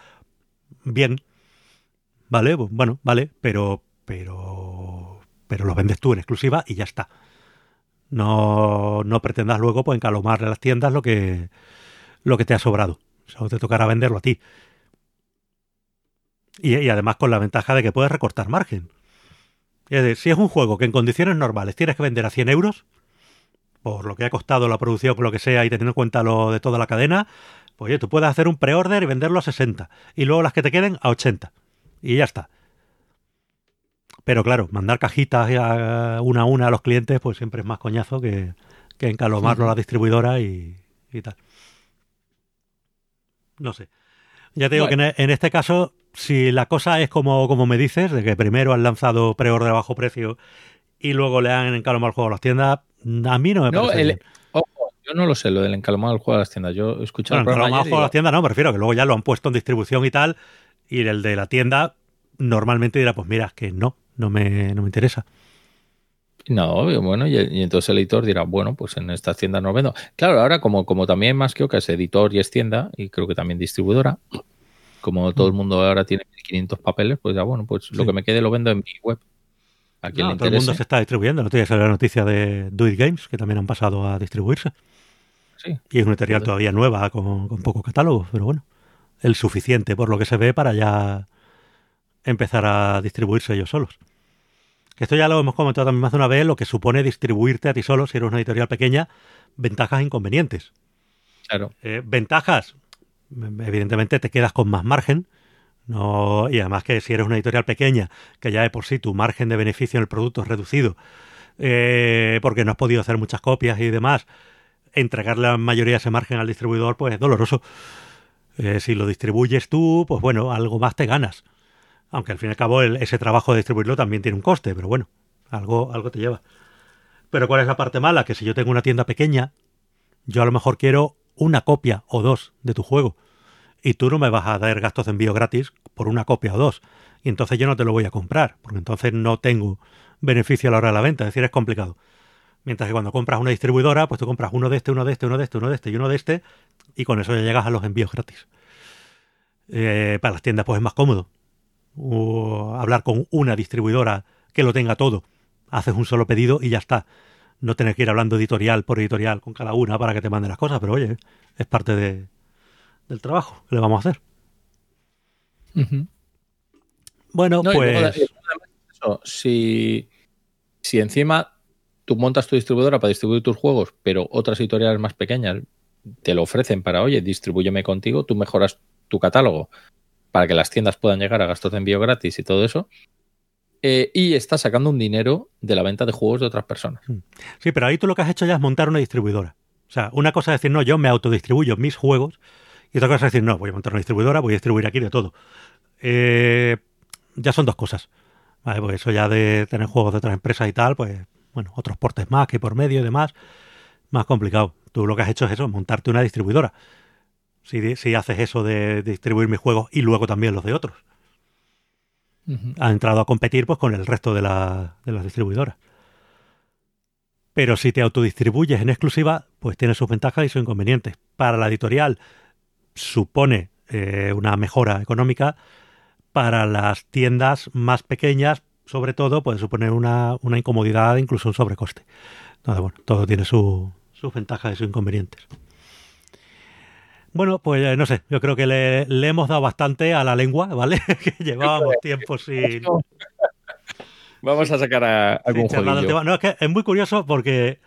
Bien. Vale, bueno, vale, pero pero pero los vendes tú en exclusiva y ya está. No, no pretendas luego pues encalomarle a las tiendas lo que lo que te ha sobrado. Solo te tocará venderlo a ti. Y, además con la ventaja de que puedes recortar margen. Es decir, si es un juego que en condiciones normales tienes que vender a 100 euros, por lo que ha costado la producción, lo que sea, y teniendo en cuenta lo de toda la cadena, pues oye, tú puedes hacer un pre-order y venderlo a 60. Y luego las que te queden a 80. Y ya está. Pero claro, mandar cajitas a una a una a los clientes, pues siempre es más coñazo que, que encalomarlo a la distribuidora y, y, tal. No sé. Ya te digo bueno. que en este caso si la cosa es como, como me dices, de que primero han lanzado pre-order a bajo precio y luego le han encalomado el juego a las tiendas, a mí no me
no,
parece
el,
bien.
Ojo, yo no lo sé, lo del encalomado del juego a las tiendas. Yo he escuchado
bueno, el encalomado al juego a las tiendas no, me refiero que luego ya lo han puesto en distribución y tal, y el de la tienda normalmente dirá, pues mira, que no, no me, no me interesa.
No, bueno, y, y, entonces el editor dirá, bueno, pues en estas tiendas no vendo. Claro, ahora como, como también más que es editor y es tienda, y creo que también distribuidora, Como todo el mm. mundo ahora tiene 1500 papeles, pues ya bueno, pues lo que me quede lo vendo en mi web.
Aquí todo el mundo se está distribuyendo. No tienes la noticia de Do It Games, que también han pasado a distribuirse. Sí. Y es una editorial todavía nueva, con, con poco catálogo, pero bueno, el suficiente por lo que se ve para ya empezar a distribuirse ellos solos. Esto ya lo hemos comentado también más de una vez, lo que supone distribuirte a ti solo si eres una editorial pequeña, ventajas e inconvenientes.
Claro.
Eh, ventajas, evidentemente te quedas con más margen, no, y además que si eres una editorial pequeña, que ya de por sí tu margen de beneficio en el producto es reducido, eh, porque no has podido hacer muchas copias y demás, entregar la mayoría de ese margen al distribuidor, pues es doloroso. Eh, si lo distribuyes tú, pues bueno, algo más te ganas. Aunque al fin y al cabo ese trabajo de distribuirlo también tiene un coste, pero bueno, algo, algo te lleva. Pero ¿cuál es la parte mala? Que si yo tengo una tienda pequeña, yo a lo mejor quiero una copia o dos de tu juego. Y tú no me vas a dar gastos de envío gratis por una copia o dos. Y entonces yo no te lo voy a comprar, porque entonces no tengo beneficio a la hora de la venta. Es decir, es complicado. Mientras que cuando compras una distribuidora, pues tú compras uno de este, uno de este, uno de este, uno de este y uno de este, y con eso ya llegas a los envíos gratis. Eh, para las tiendas, pues es más cómodo. O hablar con una distribuidora que lo tenga todo. Haces un solo pedido y ya está. No tener que ir hablando editorial por editorial con cada una para que te manden las cosas, pero oye, es parte de, del trabajo que le vamos a hacer. Bueno, pues.
si, si encima tú montas tu distribuidora para distribuir tus juegos, pero otras editoriales más pequeñas te lo ofrecen para, oye, distribúyeme contigo, tú mejoras tu catálogo para que las tiendas puedan llegar a gastos de envío gratis y todo eso. Eh, y estás sacando un dinero de la venta de juegos de otras personas. Hmm.
Sí, pero ahí tú lo que has hecho ya es montar una distribuidora. O sea, una cosa es decir, no, yo me autodistribuyo mis juegos, y otra cosa es decir, no, voy a montar una distribuidora, voy a distribuir aquí de todo. Eh, ya son dos cosas. Vale, pues eso ya de tener juegos de otras empresas y tal, pues bueno, otros portes más que por medio y demás, más complicado. Tú lo que has hecho es eso, montarte una distribuidora. Si, si haces eso de distribuir mis juegos y luego también los de otros. Ha entrado a competir pues con el resto de, la, de las distribuidoras. Pero si te autodistribuyes en exclusiva, pues tiene sus ventajas y sus inconvenientes. Para la editorial supone eh, una mejora económica. Para las tiendas más pequeñas, sobre todo, puede suponer una, una incomodidad, incluso un sobrecoste. Entonces, bueno, todo tiene sus ventajas y sus inconvenientes. Bueno, pues eh, no sé, yo creo que le, hemos dado bastante a la lengua, ¿vale? [laughs] que llevábamos tiempo sin... [laughs]
Vamos a sacar a, algún.
No, es que es muy curioso porque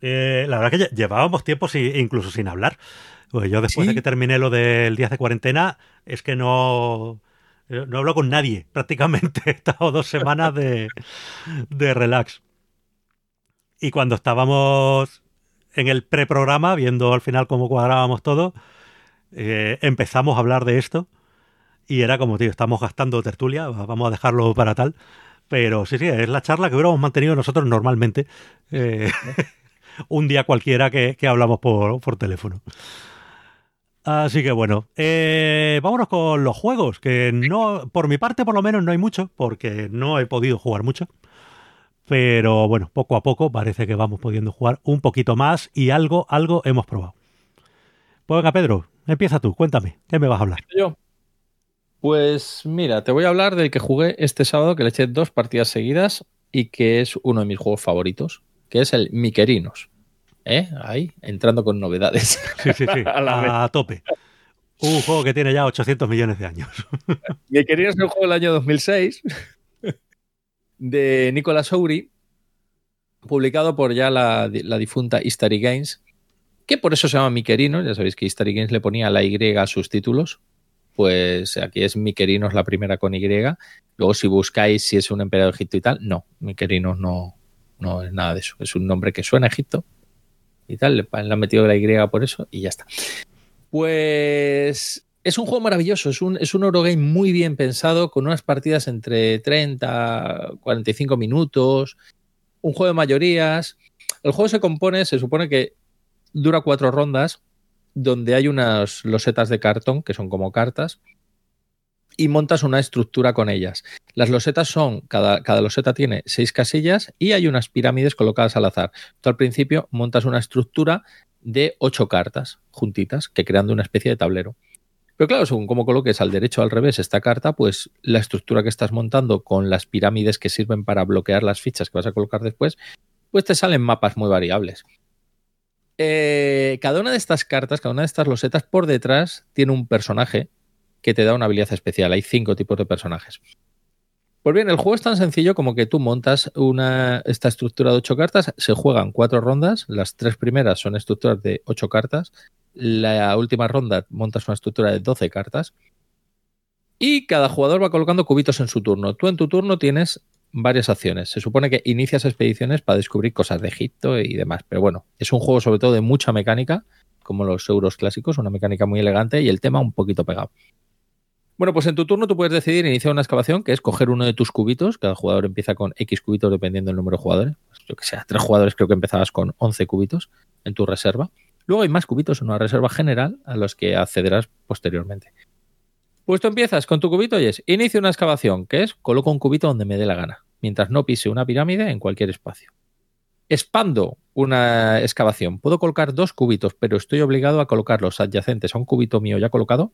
eh, la verdad que llevábamos tiempo incluso sin hablar. Pues yo después de que terminé lo del día de cuarentena, es que no eh, no hablo con nadie, [laughs] prácticamente. He estado dos semanas de, relax. Y cuando estábamos en el preprograma, viendo al final cómo cuadrábamos todo, eh, empezamos a hablar de esto. Y era como, tío, estamos gastando tertulia, vamos a dejarlo para tal. Pero sí, sí, es la charla que hubiéramos mantenido nosotros normalmente. Eh, [laughs] un día cualquiera que, hablamos por, por teléfono. Así que bueno, eh, vámonos con los juegos, que no, por mi parte por lo menos no hay mucho, porque no he podido jugar mucho. Pero bueno, poco a poco parece que vamos pudiendo jugar un poquito más y algo, algo hemos probado. Pues venga, Pedro, empieza tú, cuéntame, ¿qué me vas a hablar?
Yo. Pues mira, te voy a hablar del que jugué este sábado, que le eché dos partidas seguidas y que es uno de mis juegos favoritos, que es el Miquerinos. ¿eh? Ahí, entrando con novedades.
Sí, sí, sí, [laughs] a, tope. Un juego que tiene ya 800 millones de años.
Me quería ser un juego del año 2006 de Nicolas Ouri, publicado por ya la, difunta History Games, que por eso se llama Miquerinos. Ya sabéis que History Games le ponía la Y a sus títulos. Pues aquí es Miquerinos la primera con Y. Luego, si buscáis si es un emperador de Egipto y tal, no, Miquerinos no, no es nada de eso. Es un nombre que suena a Egipto, y tal. Le, han metido la Y por eso y ya está. Pues es un juego maravilloso, es un, es un Eurogame muy bien pensado, con unas partidas entre 30, 45 minutos, un juego de mayorías. El juego se compone, se supone que dura cuatro rondas, donde hay unas losetas de cartón, que son como cartas, y montas una estructura con ellas. Las losetas son, cada, cada, loseta tiene seis casillas y hay unas pirámides colocadas al azar. Tú al principio montas una estructura de ocho cartas juntitas que creando una especie de tablero. Pero claro, según cómo coloques al derecho o al revés esta carta, pues la estructura que estás montando con las pirámides que sirven para bloquear las fichas que vas a colocar después, pues te salen mapas muy variables. Eh, cada una de estas cartas, cada una de estas losetas por detrás tiene un personaje que te da una habilidad especial. Hay cinco tipos de personajes. Pues bien, el juego es tan sencillo como que tú montas una, esta estructura de ocho cartas, se juegan cuatro rondas, las tres primeras son estructuras de ocho cartas, la última ronda montas una estructura de 12 cartas y cada jugador va colocando cubitos en su turno. Tú en tu turno tienes varias acciones. Se supone que inicias expediciones para descubrir cosas de Egipto y demás, pero bueno, es un juego sobre todo de mucha mecánica, como los euros clásicos, una mecánica muy elegante y el tema un poquito pegado. Bueno, pues en tu turno tú puedes decidir iniciar una excavación, que es coger uno de tus cubitos. Cada jugador empieza con X cubitos dependiendo del número de jugadores. Pues yo que sé, tres jugadores creo que empezabas con 11 cubitos en tu reserva. Luego hay más cubitos en una reserva general a los que accederás posteriormente. Pues tú empiezas con tu cubito y es inicia una excavación, que es coloco un cubito donde me dé la gana, mientras no pise una pirámide en cualquier espacio. Expando una excavación. Puedo colocar dos cubitos, pero estoy obligado a colocar los adyacentes a un cubito mío ya colocado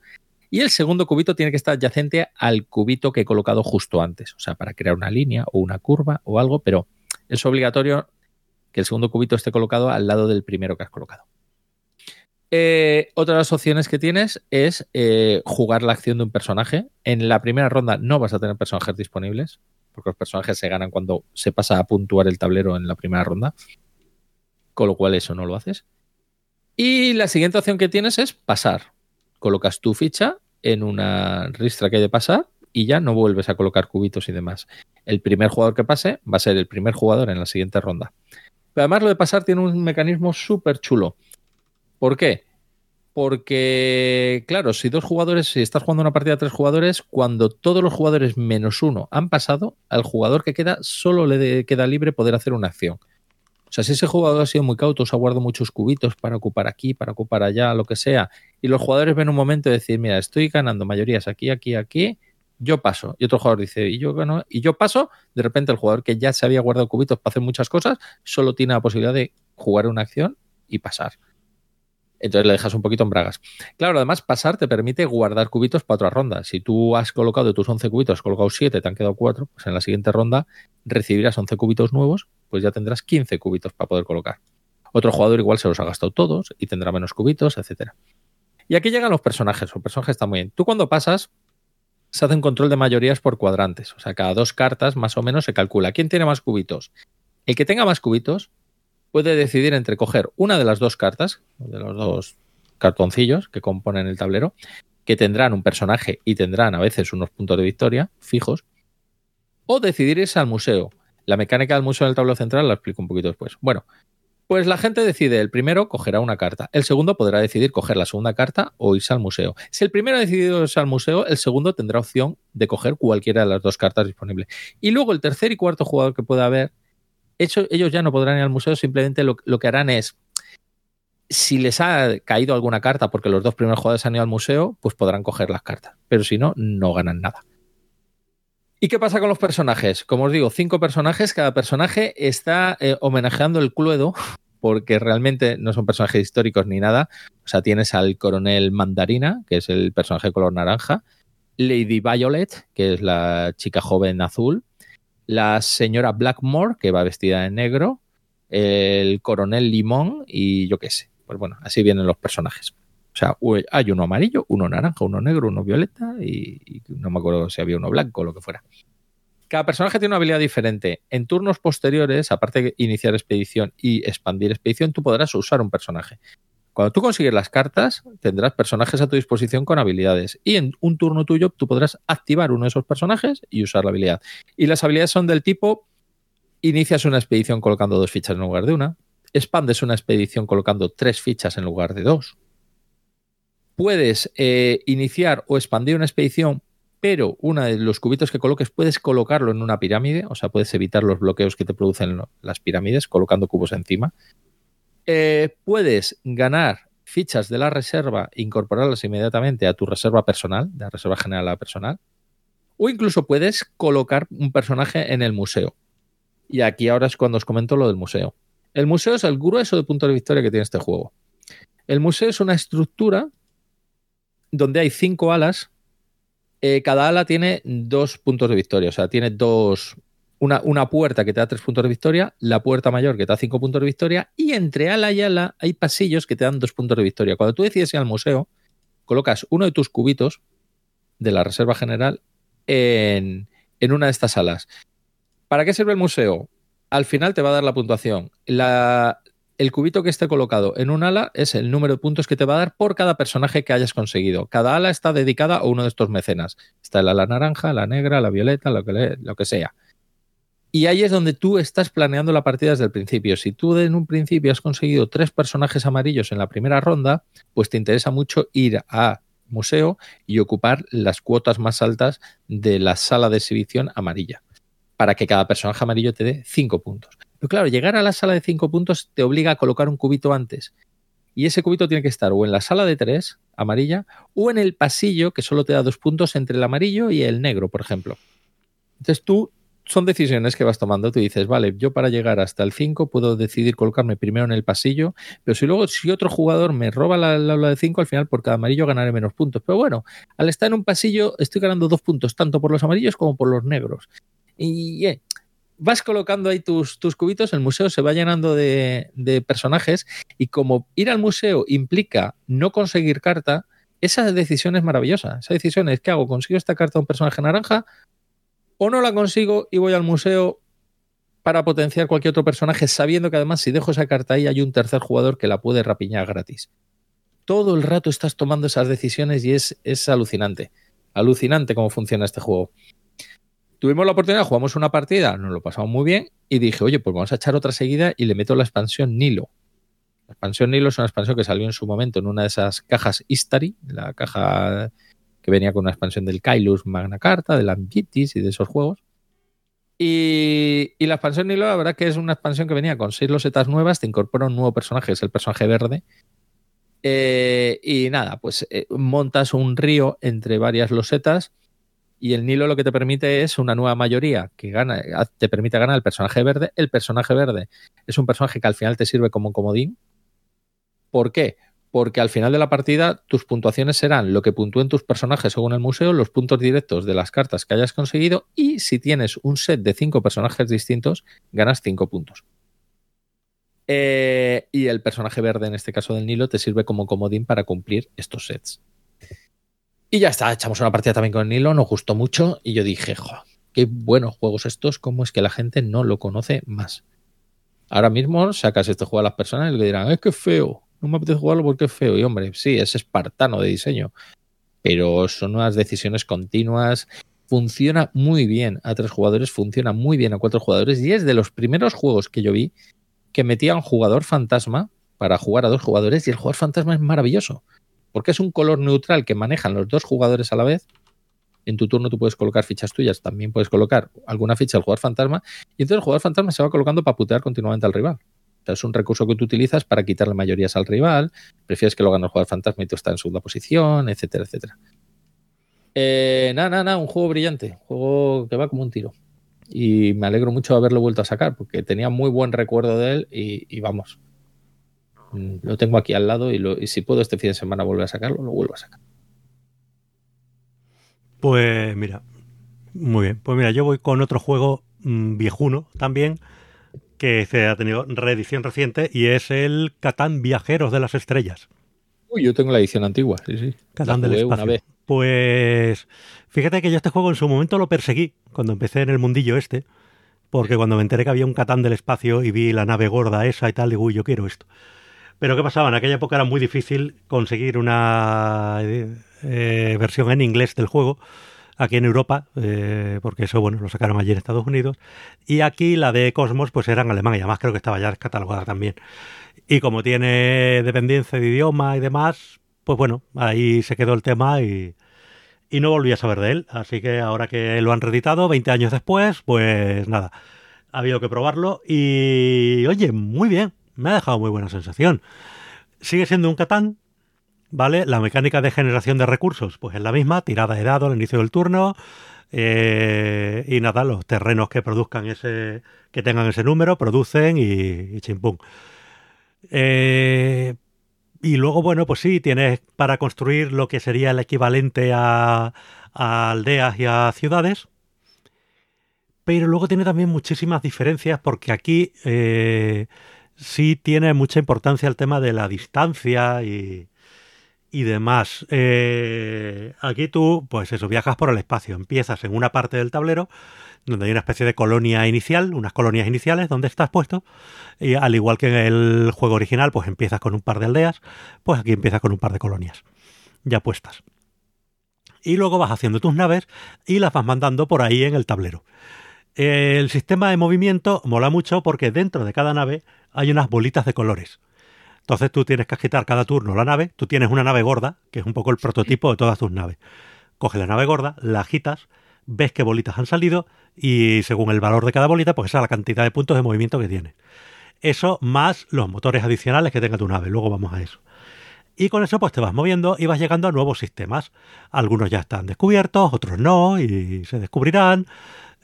y el segundo cubito tiene que estar adyacente al cubito que he colocado justo antes, o sea, para crear una línea o una curva o algo, pero es obligatorio que el segundo cubito esté colocado al lado del primero que has colocado. Eh, otra de las opciones que tienes es eh, jugar la acción de un personaje. En la primera ronda no vas a tener personajes disponibles, porque los personajes se ganan cuando se pasa a puntuar el tablero en la primera ronda, con lo cual eso no lo haces. Y la siguiente opción que tienes es pasar colocas tu ficha en una ristra que hay de pasar y ya no vuelves a colocar cubitos y demás. El primer jugador que pase va a ser el primer jugador en la siguiente ronda. Pero además lo de pasar tiene un mecanismo súper chulo. ¿Por qué? Porque, claro, si dos jugadores, si estás jugando una partida de tres jugadores, cuando todos los jugadores menos uno han pasado, al jugador que queda solo le queda libre poder hacer una acción. O sea, si ese jugador ha sido muy cauto, se ha guardado muchos cubitos para ocupar aquí, para ocupar allá, lo que sea, y los jugadores ven un momento de decir, mira, estoy ganando mayorías aquí, aquí, aquí, yo paso. Y otro jugador dice, y yo gano, y yo paso, de repente el jugador que ya se había guardado cubitos para hacer muchas cosas, solo tiene la posibilidad de jugar una acción y pasar. Entonces le dejas un poquito en bragas. Claro, además pasar te permite guardar cubitos para otra ronda. Si tú has colocado de tus 11 cubitos, has colocado 7, te han quedado 4, pues en la siguiente ronda recibirás 11 cubitos nuevos, pues ya tendrás 15 cubitos para poder colocar. Otro jugador igual se los ha gastado todos y tendrá menos cubitos, etcétera. Y aquí llegan los personajes. Los personajes están muy bien. Tú cuando pasas, se hace un control de mayorías por cuadrantes. O sea, cada dos cartas más o menos se calcula. ¿Quién tiene más cubitos? El que tenga más cubitos puede decidir entre coger una de las dos cartas, de los dos cartoncillos que componen el tablero, que tendrán un personaje y tendrán a veces unos puntos de victoria fijos, o decidir irse al museo. La mecánica del museo en el tablero central la explico un poquito después. Bueno, pues la gente decide, el primero cogerá una carta, el segundo podrá decidir coger la segunda carta o irse al museo. Si el primero ha decidido irse al museo, el segundo tendrá opción de coger cualquiera de las dos cartas disponibles. Y luego el tercer y cuarto jugador que pueda haber, ellos ya no podrán ir al museo, simplemente lo, que harán es, si les ha caído alguna carta porque los dos primeros jugadores han ido al museo, pues podrán coger las cartas. Pero si no, no ganan nada. ¿Y qué pasa con los personajes? Como os digo, cinco personajes. Cada personaje está eh, homenajeando el Cluedo, [laughs] porque realmente no son personajes históricos ni nada. O sea, tienes al coronel Mandarina, que es el personaje color naranja. Lady Violet, que es la chica joven azul. La señora Blackmore, que va vestida en negro. El coronel Limón y yo qué sé. Pues bueno, así vienen los personajes. O sea, hay uno amarillo, uno naranja, uno negro, uno violeta y, no me acuerdo si había uno blanco o lo que fuera. Cada personaje tiene una habilidad diferente. En turnos posteriores, aparte de iniciar expedición y expandir expedición, tú podrás usar un personaje. Cuando tú consigues las cartas, tendrás personajes a tu disposición con habilidades. Y en un turno tuyo, tú podrás activar uno de esos personajes y usar la habilidad. Y las habilidades son del tipo: inicias una expedición colocando dos fichas en lugar de una, expandes una expedición colocando tres fichas en lugar de dos, puedes eh, iniciar o expandir una expedición, pero uno de los cubitos que coloques puedes colocarlo en una pirámide, o sea, puedes evitar los bloqueos que te producen las pirámides colocando cubos encima. Eh, puedes ganar fichas de la reserva, incorporarlas inmediatamente a tu reserva personal, de la reserva general a personal, o incluso puedes colocar un personaje en el museo. Y aquí ahora es cuando os comento lo del museo. El museo es el grueso de punto de victoria que tiene este juego. El museo es una estructura donde hay cinco alas. Eh, cada ala tiene dos puntos de victoria, o sea, tiene dos. Una, una, puerta que te da tres puntos de victoria, la puerta mayor que te da cinco puntos de victoria, y entre ala y ala hay pasillos que te dan dos puntos de victoria. Cuando tú decides ir al museo, colocas uno de tus cubitos de la Reserva General en, en una de estas salas. ¿Para qué sirve el museo? Al final te va a dar la puntuación. La, el cubito que esté colocado en un ala es el número de puntos que te va a dar por cada personaje que hayas conseguido. Cada ala está dedicada a uno de estos mecenas. Está el ala naranja, la negra, la violeta, lo que, lo que sea. Y ahí es donde tú estás planeando la partida desde el principio. Si tú en un principio has conseguido tres personajes amarillos en la primera ronda, pues te interesa mucho ir a museo y ocupar las cuotas más altas de la sala de exhibición amarilla, para que cada personaje amarillo te dé cinco puntos. Pero claro, llegar a la sala de cinco puntos te obliga a colocar un cubito antes. Y ese cubito tiene que estar o en la sala de tres, amarilla, o en el pasillo, que solo te da dos puntos entre el amarillo y el negro, por ejemplo. Entonces tú son decisiones que vas tomando. Tú dices, vale, yo para llegar hasta el 5 puedo decidir colocarme primero en el pasillo, pero si luego, si otro jugador me roba la, aula de 5, al final por cada amarillo ganaré menos puntos. Pero bueno, al estar en un pasillo estoy ganando dos puntos, tanto por los amarillos como por los negros. Y eh, vas colocando ahí tus, tus, cubitos, el museo se va llenando de, de personajes y como ir al museo implica no conseguir carta, esa decisión es maravillosa. Esa decisión es, ¿qué hago? ¿Consigo esta carta a un personaje naranja? O no la consigo y voy al museo para potenciar cualquier otro personaje, sabiendo que además si dejo esa carta ahí hay un tercer jugador que la puede rapiñar gratis. Todo el rato estás tomando esas decisiones y es, es alucinante. Alucinante cómo funciona este juego. Tuvimos la oportunidad, jugamos una partida, nos lo pasamos muy bien y dije, oye, pues vamos a echar otra seguida y le meto la expansión Nilo. La expansión Nilo es una expansión que salió en su momento en una de esas cajas Istari, la caja que venía con una expansión del Kailus Magna Carta, del Ambitis y de esos juegos. Y, la expansión Nilo, la verdad que es una expansión que venía con seis losetas nuevas, te incorpora un nuevo personaje, es el personaje verde. Eh, y nada, pues eh, montas un río entre varias losetas y el Nilo lo que te permite es una nueva mayoría que gana, te permite ganar el personaje verde. El personaje verde es un personaje que al final te sirve como un comodín. ¿Por qué? Porque al final de la partida tus puntuaciones serán lo que puntúen tus personajes según el museo, los puntos directos de las cartas que hayas conseguido y si tienes un set de cinco personajes distintos, ganas cinco puntos. Eh, y el personaje verde, en este caso del Nilo, te sirve como comodín para cumplir estos sets. Y ya está, echamos una partida también con el Nilo, nos gustó mucho y yo dije, jo, qué buenos juegos estos, cómo es que la gente no lo conoce más. Ahora mismo sacas este juego a las personas y le dirán, es que feo, no me apetece jugarlo porque es feo. Y hombre, sí, es espartano de diseño. Pero son unas decisiones continuas. Funciona muy bien a tres jugadores, funciona muy bien a cuatro jugadores. Y es de los primeros juegos que yo vi que metían jugador fantasma para jugar a dos jugadores. Y el jugador fantasma es maravilloso. Porque es un color neutral que manejan los dos jugadores a la vez. En tu turno tú puedes colocar fichas tuyas, también puedes colocar alguna ficha al jugador fantasma. Y entonces el jugador fantasma se va colocando para putear continuamente al rival es un recurso que tú utilizas para quitarle mayorías al rival, prefieres que lo gane el jugador fantasma y tú estás en segunda posición, etcétera, etcétera. Eh, nada, nada, nada, un juego brillante, un juego que va como un tiro. Y me alegro mucho de haberlo vuelto a sacar, porque tenía muy buen recuerdo de él y, vamos, mm, lo tengo aquí al lado y, si puedo este fin de semana volver a sacarlo, lo vuelvo a sacar.
Pues mira, muy bien. Pues mira, yo voy con otro juego mm, viejuno también, que se ha tenido reedición reciente y es el Catán Viajeros de las Estrellas.
Uy, yo tengo la edición antigua, sí, sí.
Catán del Espacio. Pues fíjate que yo este juego en su momento lo perseguí cuando empecé en el mundillo este, porque cuando me enteré que había un Catán del Espacio y vi la nave gorda esa y tal, digo, uy, yo quiero esto. Pero ¿qué pasaba? En aquella época era muy difícil conseguir una eh, versión en inglés del juego aquí en Europa, eh, porque eso, bueno, lo sacaron allí en Estados Unidos, y aquí la de Cosmos, pues era en alemán, y además creo que estaba ya catalogada también. Y como tiene dependencia de idioma y demás, pues bueno, ahí se quedó el tema y, no volví a saber de él. Así que ahora que lo han reeditado, 20 años después, pues nada, ha habido que probarlo y, oye, muy bien, me ha dejado muy buena sensación. Sigue siendo un Catán, ¿vale? La mecánica de generación de recursos, pues es la misma, tirada de dados al inicio del turno. Eh, y nada, los terrenos que produzcan ese, que tengan ese número, producen y, y chimpum. Eh, y luego, bueno, pues sí, tienes para construir lo que sería el equivalente a, a aldeas y a ciudades. Pero luego tiene también muchísimas diferencias porque aquí eh, sí tiene mucha importancia el tema de la distancia y, y demás. Eh, aquí tú, pues eso, viajas por el espacio. Empiezas en una parte del tablero donde hay una especie de colonia inicial, unas colonias iniciales donde estás puesto. Y al igual que en el juego original, pues empiezas con un par de aldeas, pues aquí empiezas con un par de colonias ya puestas. Y luego vas haciendo tus naves y las vas mandando por ahí en el tablero. El sistema de movimiento mola mucho porque dentro de cada nave hay unas bolitas de colores. Entonces tú tienes que agitar cada turno la nave. Tú tienes una nave gorda, que es un poco el prototipo de todas tus naves. Coges la nave gorda, la agitas, ves qué bolitas han salido y según el valor de cada bolita, pues esa es la cantidad de puntos de movimiento que tiene. Eso más los motores adicionales que tenga tu nave. Luego vamos a eso. Y con eso pues te vas moviendo y vas llegando a nuevos sistemas. Algunos ya están descubiertos, otros no, y se descubrirán.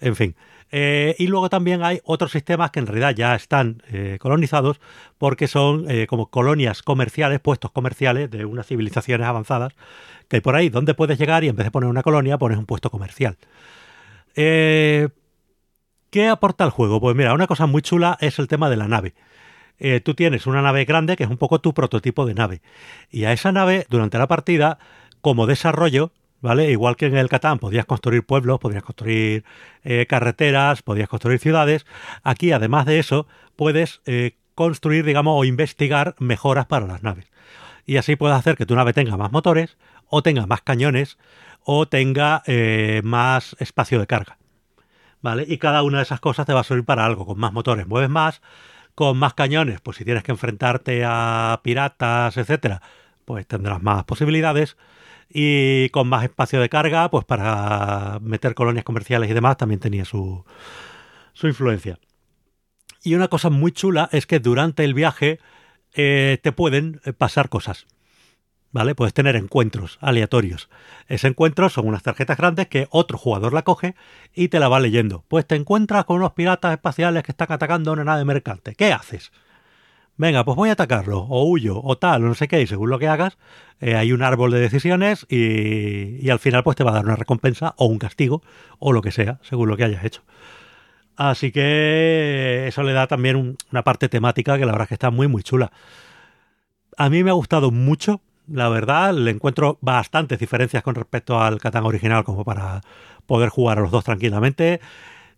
En fin, eh, y luego también hay otros sistemas que en realidad ya están eh, colonizados porque son eh, como colonias comerciales, puestos comerciales de unas civilizaciones avanzadas, que hay por ahí donde puedes llegar y en vez de poner una colonia pones un puesto comercial. ¿Qué aporta el juego? Pues mira, una cosa muy chula es el tema de la nave. tú tienes una nave grande que es un poco tu prototipo de nave. Y a esa nave, durante la partida, como desarrollo, ¿vale? Igual que en el Catán podías construir pueblos, podías construir eh, carreteras, podías construir ciudades. Aquí, además de eso, puedes eh, construir, digamos, o investigar mejoras para las naves. Y así puedes hacer que tu nave tenga más motores, o tenga más cañones, o tenga eh, más espacio de carga. ¿Vale? Y cada una de esas cosas te va a servir para algo. Con más motores mueves más, con más cañones, pues si tienes que enfrentarte a piratas, etcétera, pues tendrás más posibilidades y con más espacio de carga, pues para meter colonias comerciales y demás también tenía su, su influencia. Y una cosa muy chula es que durante el viaje eh, te pueden eh, pasar cosas. ¿Vale? Puedes tener encuentros aleatorios. Ese encuentro son unas tarjetas grandes que otro jugador la coge y te la va leyendo. Pues te encuentras con unos piratas espaciales que están atacando una nave mercante. ¿Qué haces? Venga, pues voy a atacarlo, o huyo, o tal, o no sé qué, y según lo que hagas, eh, hay un árbol de decisiones y, al final pues te va a dar una recompensa o un castigo, o lo que sea, según lo que hayas hecho. Así que eso le da también una parte temática que la verdad es que está muy, muy chula. A mí me ha gustado mucho, la verdad, le encuentro bastantes diferencias con respecto al Catán original como para poder jugar a los dos tranquilamente.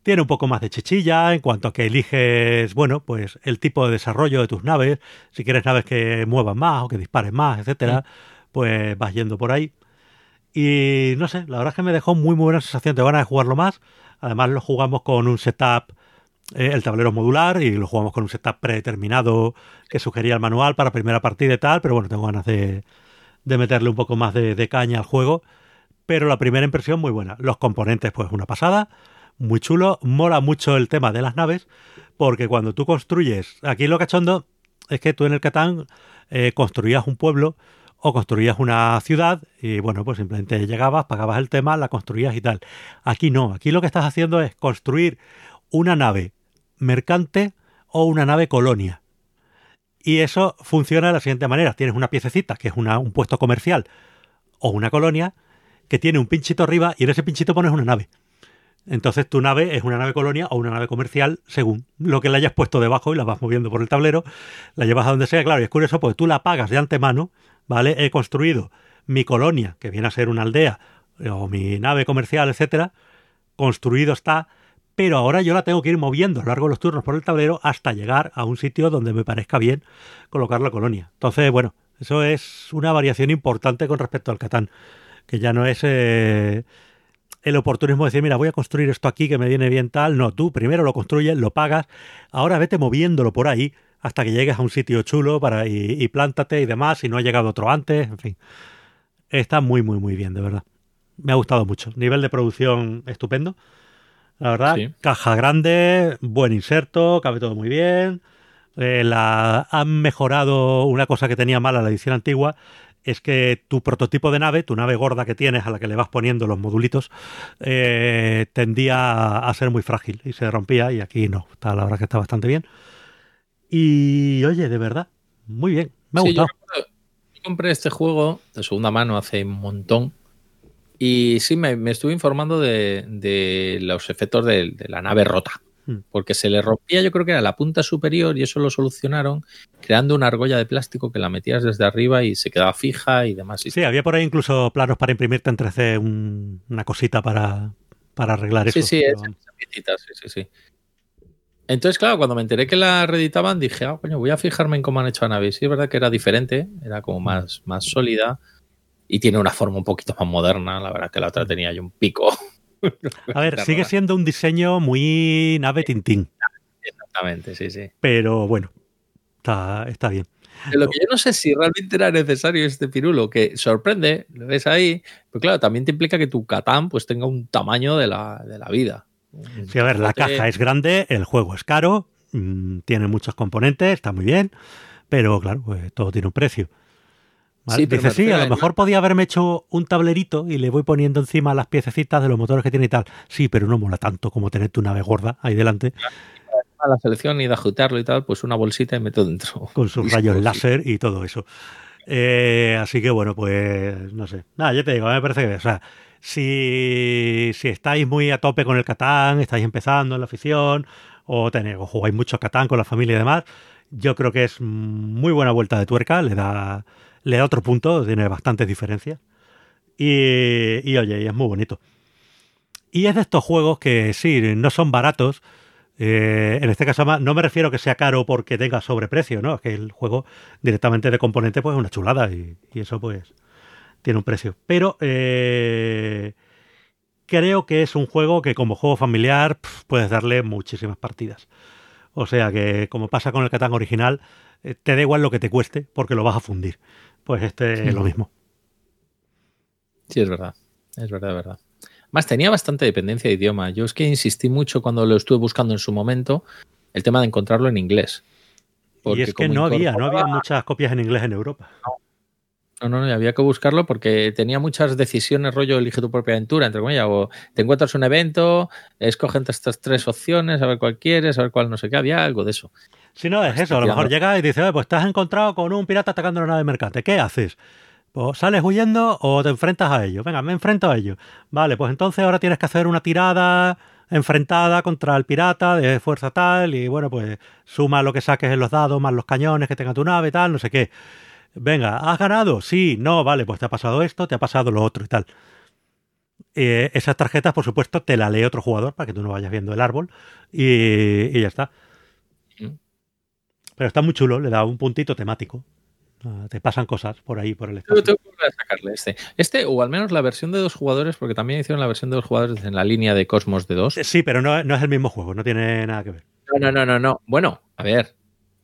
Tiene un poco más de chichilla en cuanto a que eliges, bueno, pues el tipo de desarrollo de tus naves. Si quieres naves que muevan más o que disparen más, etcétera, pues vas yendo por ahí. Y no sé, la verdad es que me dejó muy, muy buena sensación. Te van a jugarlo más. Además, lo jugamos con un setup, eh, el tablero modular, y lo jugamos con un setup predeterminado que sugería el manual para primera partida y tal. Pero bueno, tengo ganas de, de meterle un poco más de, de caña al juego. Pero la primera impresión muy buena. Los componentes, pues una pasada muy chulo. Mola mucho el tema de las naves, porque cuando tú construyes, aquí lo cachondo es que tú en el Catán eh, construías un pueblo o construías una ciudad y bueno, pues simplemente llegabas, pagabas el tema, la construías y tal. Aquí no, aquí lo que estás haciendo es construir una nave mercante o una nave colonia. Y eso funciona de la siguiente manera. Tienes una piececita que es un puesto comercial o una colonia que tiene un pinchito arriba y en ese pinchito pones una nave. Entonces tu nave es una nave colonia o una nave comercial según lo que le hayas puesto debajo y la vas moviendo por el tablero, la llevas a donde sea, claro, y es curioso porque tú la pagas de antemano, ¿vale? He construido mi colonia, que viene a ser una aldea, o mi nave comercial, etcétera, construido está, pero ahora yo la tengo que ir moviendo a lo largo de los turnos por el tablero hasta llegar a un sitio donde me parezca bien colocar la colonia. Entonces, bueno, eso es una variación importante con respecto al Catán, que ya no es... Eh, el oportunismo de decir, mira, voy a construir esto aquí que me viene bien tal. No, tú primero lo construyes, lo pagas, ahora vete moviéndolo por ahí hasta que llegues a un sitio chulo para y, plántate y demás, si no ha llegado otro antes, en fin. Está muy, muy, muy bien, de verdad. Me ha gustado mucho. Nivel de producción estupendo. La verdad, caja grande, buen inserto, cabe todo muy bien. Eh, la, han mejorado una cosa que tenía mala la edición antigua, es que tu prototipo de nave, tu nave gorda que tienes a la que le vas poniendo los modulitos, eh, tendía a ser muy frágil y se rompía y aquí no. Está, la verdad que está bastante bien. Y oye, de verdad, muy bien, me ha gustado.
compré este juego de segunda mano hace un montón. Y sí, me, me estuve informando de, de los efectos de, de la nave rota.
Hmm.
Porque se le rompía, yo creo que era la punta superior, y eso lo solucionaron creando una argolla de plástico que la metías desde arriba y se quedaba fija y demás.
Sí, había por ahí incluso planos para imprimirte en 3D un- una cosita para, para arreglar
Sí,
eso.
sí,
pero
esa, esa sí, sí, sí. Entonces, claro, cuando me enteré que la reeditaban, dije, ah, coño, voy a fijarme en cómo han hecho a Navi. Sí, es verdad que era diferente, era como más, más sólida y tiene una forma un poquito más moderna. La verdad que la otra tenía ahí un pico.
A ver, sigue siendo un diseño muy nave Tintín,
Exactamente, sí, sí.
pero bueno, está, está bien.
De lo que yo no sé si realmente era necesario este pirulo, que sorprende, lo ves ahí, pero claro, también te implica que tu Catán pues tenga un tamaño de la, de la vida.
Sí, a ver, la caja es grande, el juego es caro, mm, tiene muchos componentes, está muy bien, pero claro, pues todo tiene un precio. ¿Vale?
Sí, pero
Dice, sí, a lo mejor podía haberme hecho un tablerito y le voy poniendo encima las piececitas de los motores que tiene y tal. Sí, pero no mola tanto como tener tu nave gorda ahí delante
A la selección y de ajutarlo y tal, pues una bolsita y meto dentro. [laughs]
con sus rayos
sí.
láser y todo eso. Eh, así que bueno, pues no sé. Nada, yo te digo, a mí me parece que, o sea, si, si estáis muy a tope con el Catán, estáis empezando en la afición, o, tenéis, o jugáis mucho Catán con la familia y demás, yo creo que es muy buena vuelta de tuerca, le da, le da otro punto, tiene bastantes diferencias. Y, y oye, y es muy bonito. Y es de estos juegos que sí, no son baratos. Eh, en este caso, no me refiero que sea caro porque tenga sobreprecio, ¿no? Es que el juego directamente de componente, pues es una chulada y, eso, pues, tiene un precio. Pero eh, creo que es un juego que, como juego familiar, puedes darle muchísimas partidas. O sea que, como pasa con el Catán original, eh, te da igual lo que te cueste porque lo vas a fundir. Pues este es lo mismo.
Sí, es verdad. Es verdad, es verdad. Más tenía bastante dependencia de idioma. Yo es que insistí mucho cuando lo estuve buscando en su momento, el tema de encontrarlo en inglés.
y
Porque
es que no había, no había muchas copias en inglés en Europa.
No, no, no, había que buscarlo porque tenía muchas decisiones, rollo elige tu propia aventura, entre comillas, o te encuentras un evento, escoge entre estas tres opciones, a ver cuál quieres, a ver cuál no sé qué, había algo de eso.
Si no, es eso. A lo mejor llega y dice, "Oye, pues estás encontrado con un pirata atacando una nave mercante. ¿Qué haces? Pues sales huyendo o te enfrentas a ellos. Venga, me enfrento a ellos. Vale, pues entonces ahora tienes que hacer una tirada enfrentada contra el pirata de fuerza tal y bueno, pues suma lo que saques en los dados más los cañones que tenga tu nave tal, no sé qué. Venga, ¿has ganado? Sí, no, vale, pues te ha pasado esto, te ha pasado lo otro y tal. Eh, esas tarjetas, por supuesto, te la lee otro jugador para que tú no vayas viendo el árbol y, y ya está. Pero está muy chulo, le da un puntito temático. Ah, te pasan cosas por ahí, por el
Yo
espacio.
tengo que sacarle este. Este, o al menos la versión de dos jugadores, porque también hicieron la versión de dos jugadores en la línea de Cosmos de dos.
Eh, Sí, pero no, no es el mismo juego, no tiene nada que ver.
No, no, no, no, no. Bueno, a ver,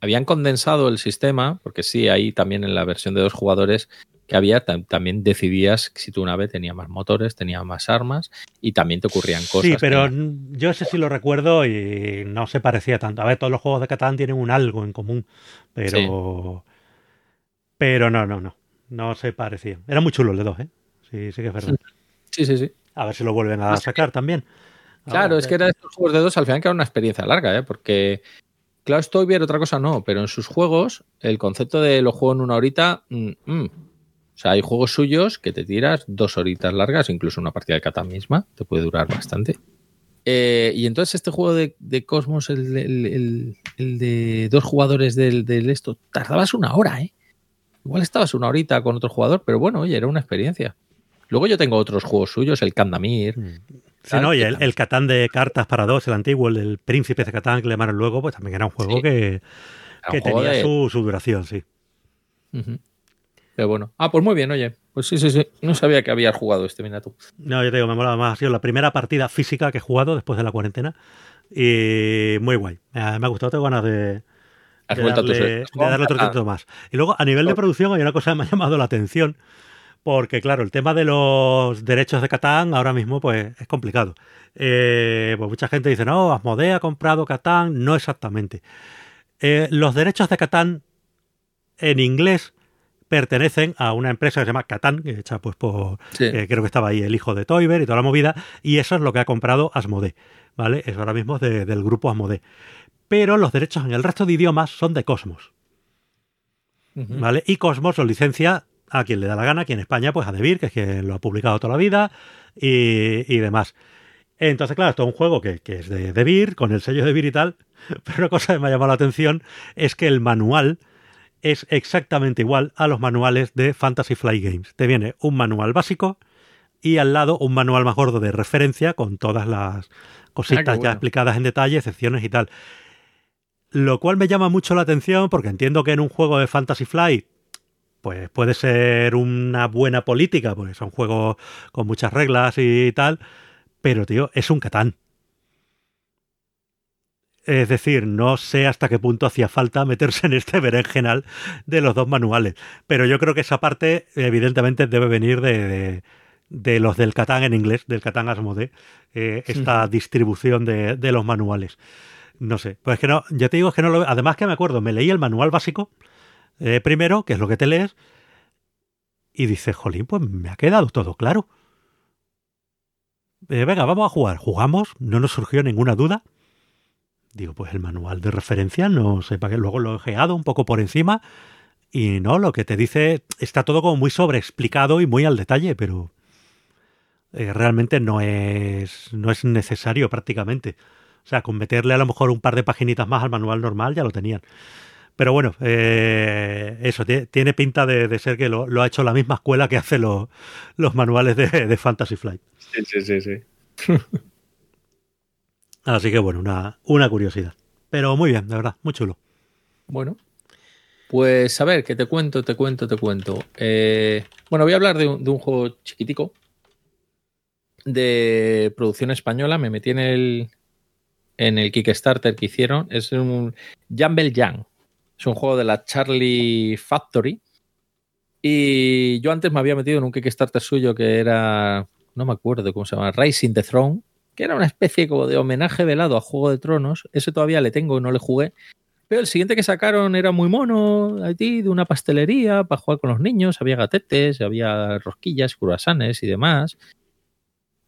habían condensado el sistema, porque sí, ahí también en la versión de dos jugadores que había, tam- también decidías si tu nave tenía más motores, tenía más armas y también te ocurrían cosas.
Sí,
que-
pero n- yo ese sí lo recuerdo y no se parecía tanto. A ver, todos los juegos de Catán tienen un algo en común, pero. Pero no, no, no. No se parecían. Era muy chulo el de dos, ¿eh? Sí, sí que es verdad. [laughs]
Sí, sí, sí.
A ver si lo vuelven a
que-
sacar también.
Claro, es que era estos juegos de dos, al final que era una experiencia larga, ¿eh? Porque, claro, Stoiber otra cosa no, pero en sus juegos, el concepto de lo juego en una horita, mm, mm. O sea, hay juegos suyos que te tiras dos horitas largas, incluso una partida de Catán misma, te puede durar bastante. Eh, y entonces este juego de, de Cosmos, el, el- el- el de dos jugadores del, del esto, tardabas una hora, ¿eh? Igual estabas una horita con otro jugador, pero bueno, oye, era una experiencia. Luego yo tengo otros juegos suyos, el Candamir,
Mm. Sí, no, y el, Catán de cartas para dos, el antiguo, el del Príncipe de Catán que le llamaron luego, pues también era un juego
Sí.
que,
era
que
un juego
tenía
de-
su, su duración, sí.
Ujú. Pero bueno. Ah, pues muy bien, oye. Pues sí, sí, sí. No sabía que habías jugado este, mira tú.
No, yo te digo, me molaba más. Ha sido la primera partida física que he jugado después de la cuarentena. Y muy guay. Me ha, gustado, tengo ganas de,
Has
de darle, de darle otro
Ah,
título más. Y luego, a nivel de producción, hay una cosa que me ha llamado la atención. Porque, claro, el tema de los derechos de Catán ahora mismo pues es complicado. Eh, pues mucha gente dice, no, Asmodee ha comprado Catán. No exactamente. Eh, los derechos de Catán en inglés pertenecen a una empresa que se llama Catán, que hecha pues por,
Sí.
eh, creo que estaba ahí el hijo de Toiber y toda la movida, y eso es lo que ha comprado Asmodee, ¿vale? Eso ahora mismo es de- del grupo Asmodee. Pero los derechos en el resto de idiomas son de Cosmos. ¿vale? Y Cosmos lo licencia a quien le da la gana, aquí en España, pues a Debir, que es quien lo ha publicado toda la vida y, demás. Entonces, claro, esto es un juego que, es de Debir, con el sello de Debir y tal, [laughs] pero una cosa que me ha llamado la atención es que el manual es exactamente igual a los manuales de Fantasy Flight Games. Te viene un manual básico y al lado un manual más gordo de referencia con todas las cositas ah, ya explicadas en detalle, excepciones y tal. Lo cual me llama mucho la atención porque entiendo que en un juego de Fantasy Flight pues puede ser una buena política, porque son juegos con muchas reglas y tal, pero tío, es un Catán. Es decir, no sé hasta qué punto hacía falta meterse en este berenjenal de los dos manuales. Pero yo creo que esa parte, evidentemente, debe venir de, de, los del Catán en inglés, del Catán Asmode, eh, esta distribución de, de, los manuales. No sé. Pues es que no, ya te digo que no lo Además que me acuerdo, me leí el manual básico eh, primero, que es lo que te lees, y dices, jolín, pues me ha quedado todo claro. Eh, venga, vamos a jugar. Jugamos, no nos surgió ninguna duda. Digo, pues el manual de referencia, no sé para qué. Luego lo he geado un poco por encima. Y no, lo que te dice está todo como muy sobreexplicado y muy al detalle, pero eh, realmente no es, no es necesario prácticamente. O sea, con meterle a lo mejor un par de paginitas más al manual normal ya lo tenían. Pero bueno, eh, eso, tiene pinta de, ser que lo, ha hecho la misma escuela que hace los manuales de, de Fantasy Flight.
Sí, sí, sí, sí. [laughs]
Así que bueno, una, una curiosidad. Pero muy bien, de verdad, muy chulo.
Bueno, pues a ver, que te cuento, te cuento, te cuento. Eh, bueno, voy a hablar de un, juego chiquitico de producción española. Me metí en el, en el Kickstarter que hicieron. Es un Jumble Young. Es un juego de la Charlie Factory. Y yo antes me había metido en un Kickstarter suyo que era, no me acuerdo cómo se llama, Rising the Throne, que era una especie como de homenaje velado a Juego de Tronos. Ese todavía le tengo, no le jugué. Pero el siguiente que sacaron era muy mono, de una pastelería para jugar con los niños. Había gatetes, había rosquillas, cruasanes y demás.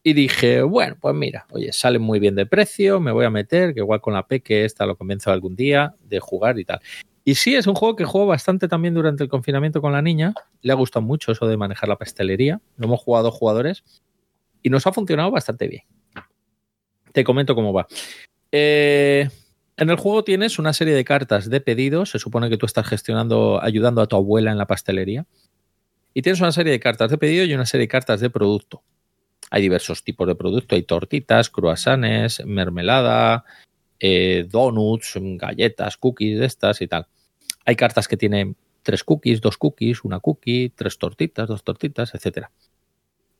Y dije, bueno, pues mira, oye, sale muy bien de precio, me voy a meter, que igual con la Peque esta lo convenzo algún día de jugar y tal. Y sí, es un juego que juego bastante también durante el confinamiento con la niña. Le ha gustado mucho eso de manejar la pastelería. Lo hemos jugado jugadores y nos ha funcionado bastante bien. Te comento cómo va. Eh, en el juego tienes una serie de cartas de pedidos. Se supone que tú estás gestionando, ayudando a tu abuela en la pastelería. Y tienes una serie de cartas de pedido y una serie de cartas de producto. Hay diversos tipos de producto. Hay tortitas, cruasanes, mermelada, eh, donuts, galletas, cookies de estas y tal. Hay cartas que tienen tres cookies, dos cookies, una cookie, tres tortitas, dos tortitas, etcétera.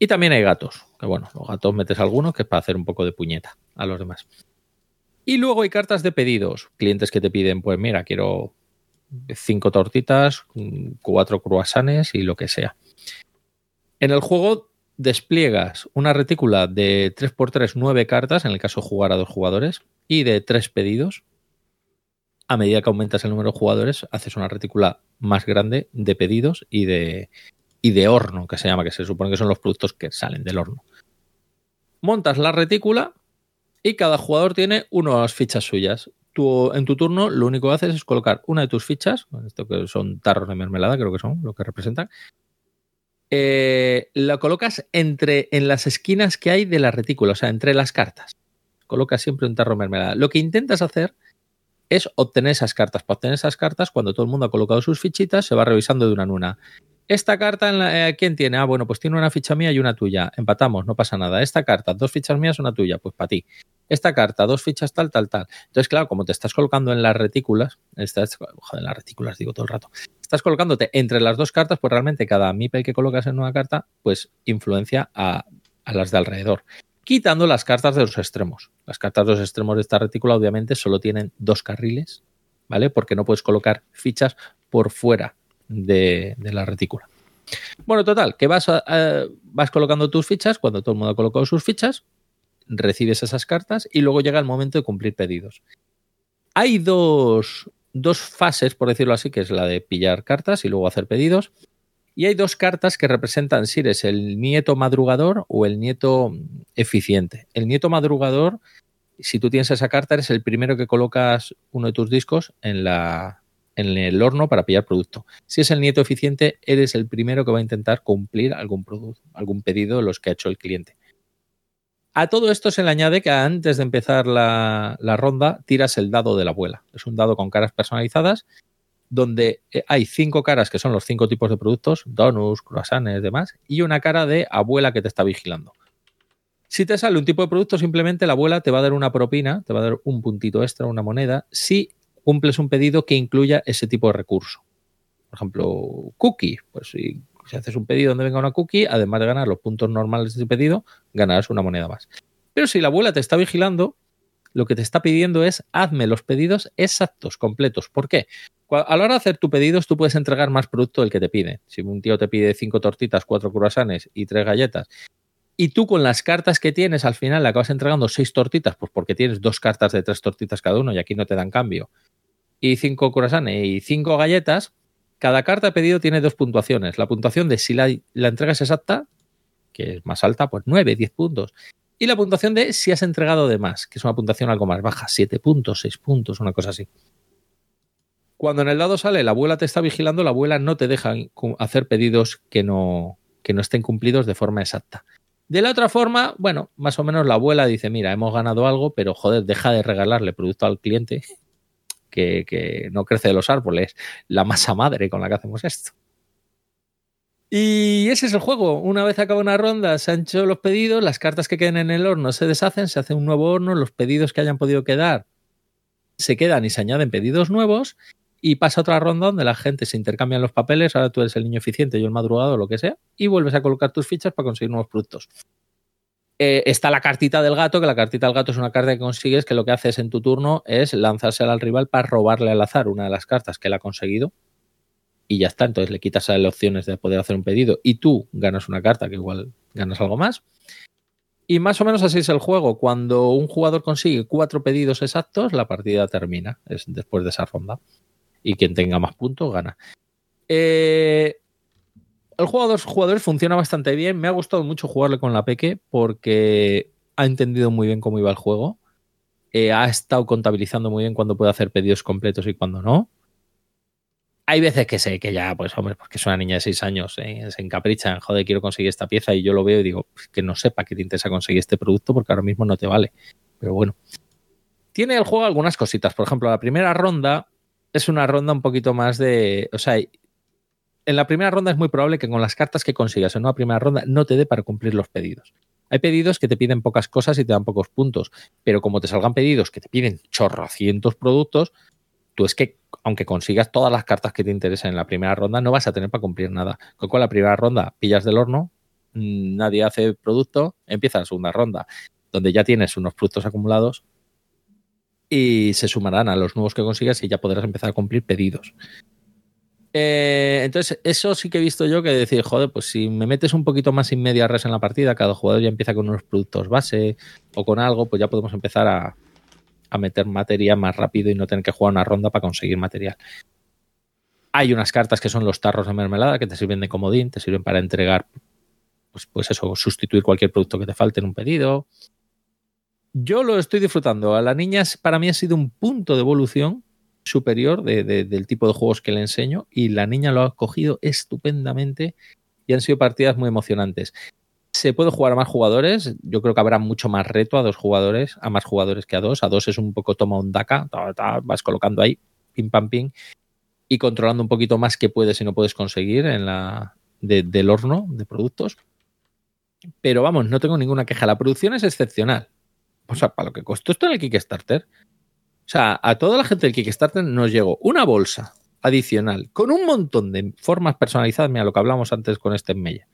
Y también hay gatos, que bueno, los gatos metes algunos que es para hacer un poco de puñeta a los demás. Y luego hay cartas de pedidos, clientes que te piden, pues mira, quiero cinco tortitas, cuatro croissants y lo que sea. En el juego despliegas una retícula de 3x3, 9 cartas, en el caso de jugar a dos jugadores, y de tres pedidos. A medida que aumentas el número de jugadores, haces una retícula más grande de pedidos y de, y de horno, que se llama, que se supone que son los productos que salen del horno. Montas la retícula y cada jugador tiene unas fichas suyas. Tú, en tu turno lo único que haces es colocar una de tus fichas, esto que son tarros de mermelada, creo que son lo que representan, eh, la colocas entre, en las esquinas que hay de la retícula, o sea, entre las cartas coloca siempre un tarro de mermelada. Lo que intentas hacer es obtener esas cartas. Para obtener esas cartas, cuando todo el mundo ha colocado sus fichitas, se va revisando de una en una. Esta carta, en eh, ¿quién tiene? Ah, bueno, pues tiene una ficha mía y una tuya. Empatamos, no pasa nada. Esta carta, dos fichas mías, una tuya, pues para ti. Esta carta, dos fichas tal, tal, tal. Entonces, claro, como te estás colocando en las retículas, estás, joder, en las retículas digo todo el rato, estás colocándote entre las dos cartas, pues realmente cada MIPEL que colocas en una carta, pues influencia a, a las de alrededor quitando las cartas de los extremos. Las cartas de los extremos de esta retícula obviamente solo tienen dos carriles, ¿vale? Porque no puedes colocar fichas por fuera de, la retícula. Bueno, total, que vas, vas colocando tus fichas, cuando todo el mundo ha colocado sus fichas, recibes esas cartas y luego llega el momento de cumplir pedidos. Hay dos, dos fases, por decirlo así, que es la de pillar cartas y luego hacer pedidos. Y hay dos cartas que representan si eres el nieto madrugador o el nieto eficiente. El nieto madrugador, si tú tienes esa carta, eres el primero que colocas uno de tus discos en la, en el horno para pillar producto. Si es el nieto eficiente, eres el primero que va a intentar cumplir algún, producto, algún pedido de los que ha hecho el cliente. A todo esto se le añade que antes de empezar la, ronda tiras el dado de la abuela. Es un dado con caras personalizadas donde eh, hay cinco caras que son los cinco tipos de productos, donuts, croissants, demás, y una cara de abuela que te está vigilando. Si te sale un tipo de producto, simplemente la abuela te va a dar una propina, te va a dar un puntito extra, una moneda, si cumples un pedido que incluya ese tipo de recurso. Por ejemplo, cookie. Pues si, haces un pedido donde venga una cookie, además de ganar los puntos normales de ese pedido, ganarás una moneda más. Pero si la abuela te está vigilando, lo que te está pidiendo es hazme los pedidos exactos, completos. ¿Por qué? A la hora de hacer tu pedidos, tú puedes entregar más producto del que te pide. Si un tío te pide cinco tortitas, cuatro croissants y tres galletas, y tú con las cartas que tienes al final le acabas entregando seis tortitas, pues porque tienes dos cartas de tres tortitas cada uno y aquí no te dan cambio, y cinco croissants y cinco galletas, cada carta pedido tiene dos puntuaciones. La puntuación de si la, entrega es exacta, que es más alta, pues nueve, diez puntos. Y la puntuación de si has entregado de más, que es una puntuación algo más baja, siete puntos, seis puntos, una cosa así. Cuando en el dado sale la abuela te está vigilando, la abuela no te deja hacer pedidos que no estén cumplidos de forma exacta. De la otra forma, bueno, más o menos la abuela dice, mira, hemos ganado algo, pero joder, deja de regalarle producto al cliente que, no crece de los árboles, la masa madre con la que hacemos esto. Y ese es el juego. Una vez acaba una ronda, se han hecho los pedidos, las cartas que queden en el horno se deshacen, se hace un nuevo horno, los pedidos que hayan podido quedar se quedan y se añaden pedidos nuevos y pasa otra ronda donde la gente se intercambian los papeles, ahora tú eres el niño eficiente, yo el madrugado, lo que sea, y vuelves a colocar tus fichas para conseguir nuevos productos. Eh, está la cartita del gato, que la cartita del gato es una carta que consigues que lo que haces en tu turno es lanzarse al rival para robarle al azar una de las cartas que él ha conseguido y ya está, entonces le quitas a las opciones de poder hacer un pedido y tú ganas una carta que igual ganas algo más. Y más o menos así es el juego. Cuando un jugador consigue cuatro pedidos exactos, la partida termina, es después de esa ronda y quien tenga más puntos gana. Eh, el juego de dos jugadores funciona bastante bien. Me ha gustado mucho jugarle con la Peque porque ha entendido muy bien cómo iba el juego. Eh, ha estado contabilizando muy bien cuando puede hacer pedidos completos y cuando no. Hay veces que sé que ya, pues hombre, porque es una niña de 6 años, eh, se encaprichan, joder, quiero conseguir esta pieza y yo lo veo y digo, pues, que no sepa que te interesa conseguir este producto porque ahora mismo no te vale. Pero bueno. Tiene el juego algunas cositas. Por ejemplo, la primera ronda es una ronda un poquito más de. O sea, en la primera ronda es muy probable que con las cartas que consigas en una primera ronda no te dé para cumplir los pedidos. Hay pedidos que te piden pocas cosas y te dan pocos puntos, pero como te salgan pedidos que te piden chorrocientos productos, tú es que aunque consigas todas las cartas que te interesan en la primera ronda, no vas a tener para cumplir nada. Con la primera ronda pillas del horno, mm, nadie hace producto, empieza la segunda ronda, donde ya tienes unos productos acumulados y se sumarán a los nuevos que consigas y ya podrás empezar a cumplir pedidos. Eh, entonces, eso sí que he visto yo que decir, joder, pues si me metes un poquito más sin media res en la partida, cada jugador ya empieza con unos productos base o con algo, pues ya podemos empezar a, meter materia más rápido y no tener que jugar una ronda para conseguir material. Hay unas cartas que son los tarros de mermelada que te sirven de comodín, te sirven para entregar, pues, pues eso, sustituir cualquier producto que te falte en un pedido. Yo lo estoy disfrutando. A la niña para mí ha sido un punto de evolución superior del tipo de juegos que le enseño y la niña lo ha cogido estupendamente y han sido partidas muy emocionantes. Se puede jugar a más jugadores, yo creo que habrá mucho más reto a dos jugadores, a más jugadores que a dos. A dos es un poco toma un DACA, vas colocando ahí, pim pam pim, y controlando un poquito más qué puedes y no puedes conseguir en la del horno de productos. Pero vamos, no tengo ninguna queja. La producción es excepcional. O sea, para lo que costó esto en el Kickstarter. O sea, a toda la gente del Kickstarter nos llegó una bolsa adicional con un montón de formas personalizadas. Mira lo que hablamos antes con este Meyer.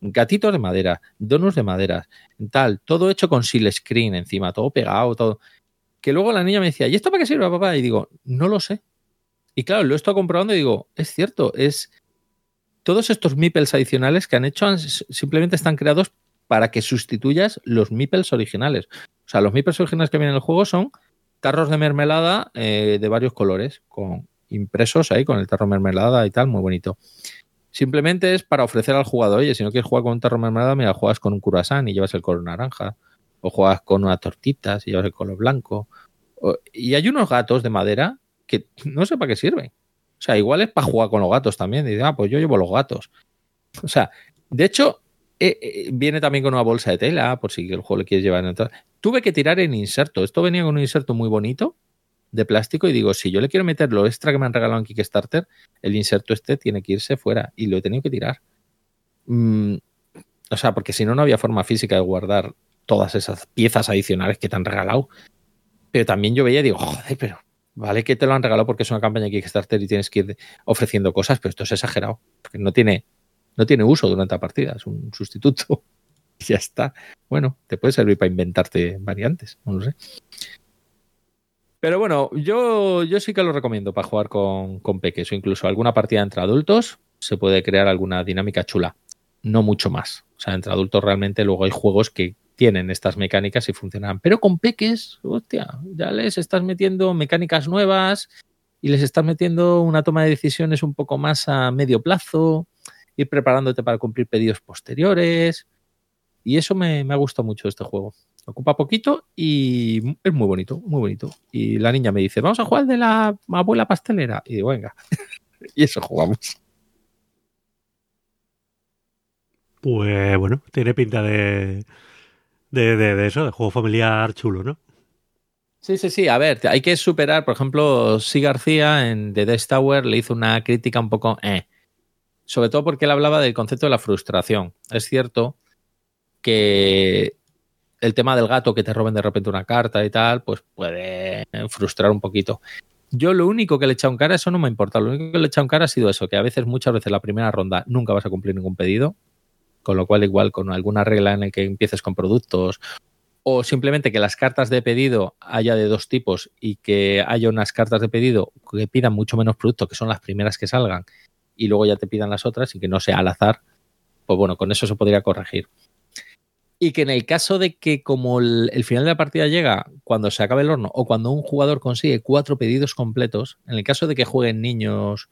Gatitos de madera, donuts de madera, tal, todo hecho con seal screen encima, todo pegado, todo. Que luego la niña me decía, ¿y esto para qué sirve, papá? Y digo, no lo sé. Y claro, lo he estado comprobando y digo, es cierto, es todos estos meeples adicionales que han hecho simplemente están creados para que sustituyas los meeples originales. O sea, los meeples originales que vienen en el juego son tarros de mermelada eh, de varios colores, con impresos ahí con el tarro mermelada y tal, muy bonito. Simplemente es para ofrecer al jugador, oye, si no quieres jugar con un tarro mermelada, mira, juegas con un curasán y llevas el color naranja, o juegas con unas tortitas y llevas el color blanco. y hay unos gatos de madera que no sé para qué sirven. O sea, igual es para jugar con los gatos también. Dice, ah, pues yo llevo los gatos. O sea, de hecho, eh, eh, viene también con una bolsa de tela, por si el juego le quieres llevar. En Tuve que tirar en inserto. Esto venía con un inserto muy bonito de plástico y digo, si yo le quiero meter lo extra que me han regalado en Kickstarter, el inserto este tiene que irse fuera y lo he tenido que tirar. Mm, o sea, porque si no, no había forma física de guardar todas esas piezas adicionales que te han regalado. Pero también yo veía y digo, joder, pero vale que te lo han regalado porque es una campaña de Kickstarter y tienes que ir ofreciendo cosas, pero esto es exagerado, porque no tiene, no tiene uso durante la partida, es un sustituto. [laughs] Ya está. Bueno, te puede servir para inventarte variantes, no lo sé. Pero bueno, yo, yo sí que lo recomiendo para jugar con, con peques o incluso alguna partida entre adultos. Se puede crear alguna dinámica chula. No mucho más. O sea, entre adultos realmente luego hay juegos que tienen estas mecánicas y funcionan. Pero con peques, hostia, ya les estás metiendo mecánicas nuevas y les estás metiendo una toma de decisiones un poco más a medio plazo, ir preparándote para cumplir pedidos posteriores. Y eso me, me ha gustado mucho este juego. Ocupa poquito y es muy bonito, muy bonito. Y la niña me dice, vamos a jugar de la abuela pastelera. Y digo, venga. [laughs] y eso jugamos.
Pues bueno, tiene pinta de, de, de, eso, de juego familiar chulo, ¿no?
Sí, sí, sí. A ver, hay que superar, por ejemplo, Si García en The Death Tower le hizo una crítica un poco eh. Sobre todo porque él hablaba del concepto de la frustración. Es cierto que el tema del gato que te roben de repente una carta y tal, pues puede frustrar un poquito. Yo lo único que le he echado en cara, eso no me importa, lo único que le he echado en cara ha sido eso, que a veces, muchas veces la primera ronda nunca vas a cumplir ningún pedido, con lo cual igual con alguna regla en la que empieces con productos o simplemente que las cartas de pedido haya de dos tipos y que haya unas cartas de pedido que pidan mucho menos producto, que son las primeras que salgan, y luego ya te pidan las otras y que no sea al azar, pues bueno, con eso se podría corregir. Y que en el caso de que como el, final de la partida llega cuando se acabe el horno o cuando un jugador consigue cuatro pedidos completos, en el caso de que jueguen niños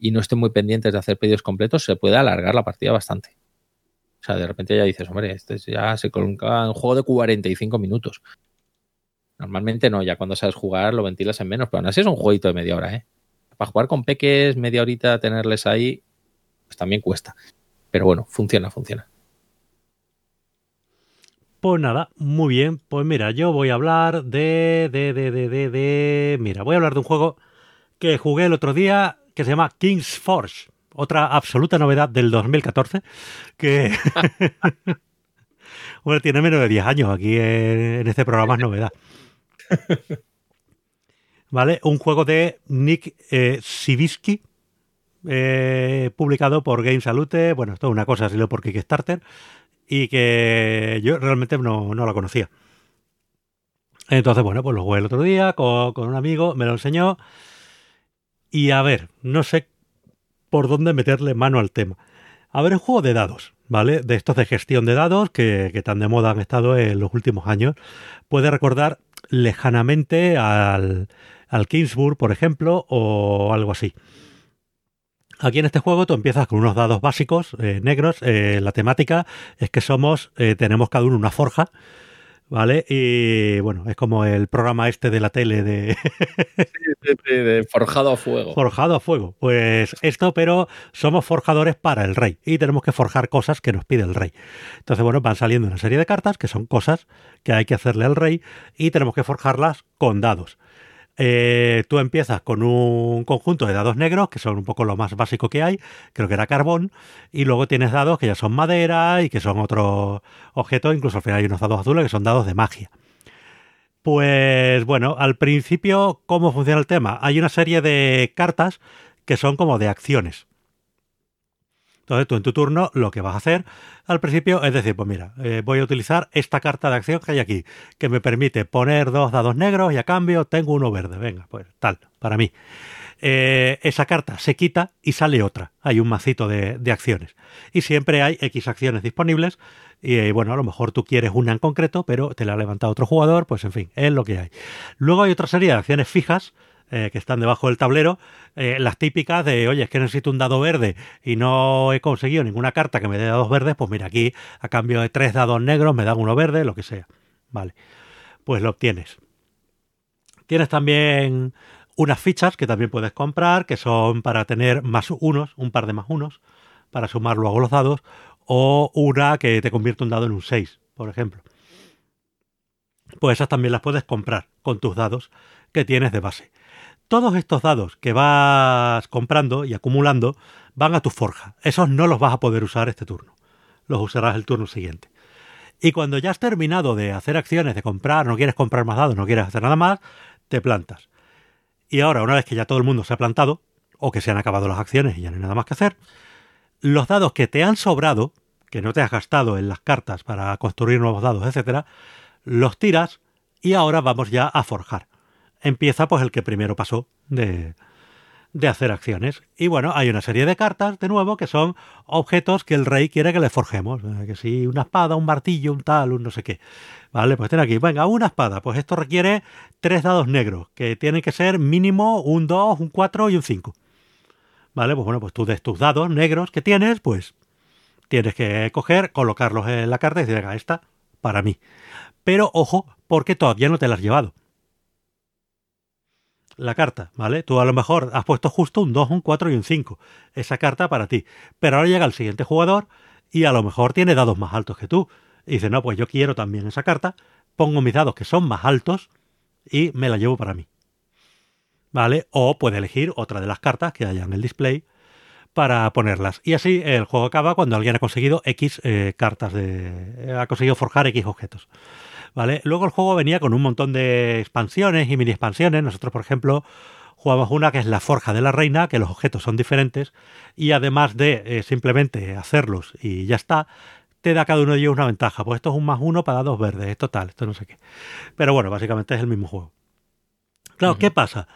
y no estén muy pendientes de hacer pedidos completos, se puede alargar la partida bastante. O sea, de repente ya dices, hombre, este ya se coloca un juego de 45 minutos. Normalmente no, ya cuando sabes jugar lo ventilas en menos, pero aún así es un jueguito de media hora, ¿eh? Para jugar con peques, media horita, tenerles ahí, pues también cuesta. Pero bueno, funciona, funciona.
Pues nada, muy bien. Pues mira, yo voy a hablar de, de, de, de, de, de... Mira, voy a hablar de un juego que jugué el otro día que se llama King's Force otra absoluta novedad del 2014, que [laughs] bueno, tiene menos de 10 años aquí en, este programa es novedad. [laughs] ¿Vale? Un juego de Nick eh, eh, publicado por Game Salute, bueno, esto es una cosa, salió por Kickstarter, y que yo realmente no, no lo conocía. Entonces, bueno, pues lo jugué el otro día con, con un amigo, me lo enseñó. Y a ver, no sé por dónde meterle mano al tema. A ver, un juego de dados, ¿vale? De estos de gestión de dados que, que tan de moda han estado en los últimos años. Puede recordar lejanamente al, al Kingsburg, por ejemplo, o algo así. Aquí en este juego tú empiezas con unos dados básicos eh, negros. Eh, la temática es que somos, eh, tenemos cada uno una forja ¿Vale? Y bueno, es como el programa este de la tele de...
de, Forjado a Fuego.
Forjado a Fuego. Pues esto, pero somos forjadores para el rey y tenemos que forjar cosas que nos pide el rey. Entonces, bueno, van saliendo una serie de cartas que son cosas que hay que hacerle al rey y tenemos que forjarlas con dados. Eh, tú empiezas con un conjunto de dados negros, que son un poco lo más básico que hay, creo que era carbón, y luego tienes dados que ya son madera y que son otros objetos, incluso al final hay unos dados azules que son dados de magia. Pues bueno, al principio, ¿cómo funciona el tema? Hay una serie de cartas que son como de acciones. Entonces tú en tu turno lo que vas a hacer al principio es decir, pues mira, eh, voy a utilizar esta carta de acción que hay aquí, que me permite poner dos dados negros y a cambio tengo uno verde. Venga, pues tal, para mí. Eh, esa carta se quita y sale otra. Hay un macito de, acciones. Y siempre hay X acciones disponibles. Y eh, bueno, a lo mejor tú quieres una en concreto, pero te la ha levantado otro jugador, pues en fin, es lo que hay. Luego hay otra serie de acciones fijas eh, que están debajo del tablero, eh, las típicas de, oye, es que necesito un dado verde y no he conseguido ninguna carta que me dé dados verdes, pues mira, aquí a cambio de tres dados negros me dan uno verde, lo que sea. Vale, pues lo obtienes. Tienes también unas fichas que también puedes comprar, que son para tener más unos, un par de más unos, para sumar luego los dados, o una que te convierte un dado en un 6, por ejemplo. Pues esas también las puedes comprar con tus dados que tienes de base. Todos estos dados que vas comprando y acumulando van a tu forja. Esos no los vas a poder usar este turno. Los usarás el turno siguiente. Y cuando ya has terminado de hacer acciones, de comprar, no quieres comprar más dados, no quieres hacer nada más, te plantas. Y ahora, una vez que ya todo el mundo se ha plantado, o que se han acabado las acciones y ya no hay nada más que hacer, los dados que te han sobrado, que no te has gastado en las cartas para construir nuevos dados, etcétera, los tiras y ahora vamos ya a forjar. Empieza pues el que primero pasó de, de hacer acciones. Y bueno, hay una serie de cartas, de nuevo, que son objetos que el rey quiere que le forjemos. Eh, que si una espada, un martillo, un tal, un no sé qué. Vale, pues ten aquí, venga, una espada. Pues esto requiere tres dados negros, que tienen que ser mínimo un 2, un 4 y un 5. Vale, pues bueno, pues tú de tus dados negros que tienes, pues tienes que coger, colocarlos en la carta y decir, venga, esta para mí. Pero ojo, porque todavía no te la has llevado la carta, ¿vale? Tú a lo mejor has puesto justo un 2, un 4 y un 5. Esa carta para ti. Pero ahora llega el siguiente jugador y a lo mejor tiene dados más altos que tú. Y dice, no, pues yo quiero también esa carta, pongo mis dados que son más altos y me la llevo para mí. ¿Vale? O puede elegir otra de las cartas que haya en el display para ponerlas. Y así el juego acaba cuando alguien ha conseguido X eh, cartas de... ha conseguido forjar X objetos. ¿Vale? Luego el juego venía con un montón de expansiones y mini expansiones. Nosotros, por ejemplo, jugamos una que es la Forja de la Reina, que los objetos son diferentes y además de eh, simplemente hacerlos y ya está, te da cada uno de ellos una ventaja. Pues esto es un más uno para dos verdes, esto tal, esto no sé qué. Pero bueno, básicamente es el mismo juego. Claro, ¿qué pasa?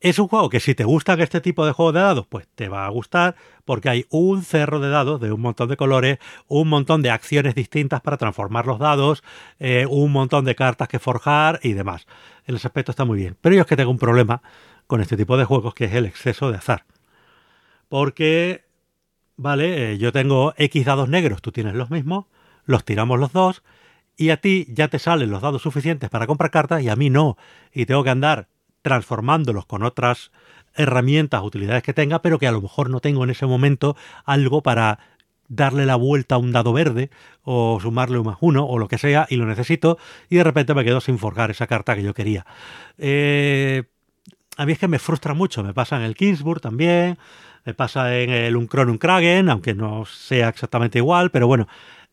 Es un juego que si te gustan este tipo de juegos de dados, pues te va a gustar porque hay un cerro de dados de un montón de colores, un montón de acciones distintas para transformar los dados, eh, un montón de cartas que forjar y demás. En ese aspecto está muy bien. Pero yo es que tengo un problema con este tipo de juegos que es el exceso de azar. Porque, vale, eh, yo tengo X dados negros, tú tienes los mismos, los tiramos los dos y a ti ya te salen los dados suficientes para comprar cartas y a mí no. Y tengo que andar transformándolos con otras herramientas, utilidades que tenga, pero que a lo mejor no tengo en ese momento algo para darle la vuelta a un dado verde o sumarle un más uno o lo que sea y lo necesito y de repente me quedo sin forjar esa carta que yo quería. Eh, a mí es que me frustra mucho, me pasa en el Kingsburg también, me pasa en el Uncron Kragen, aunque no sea exactamente igual, pero bueno,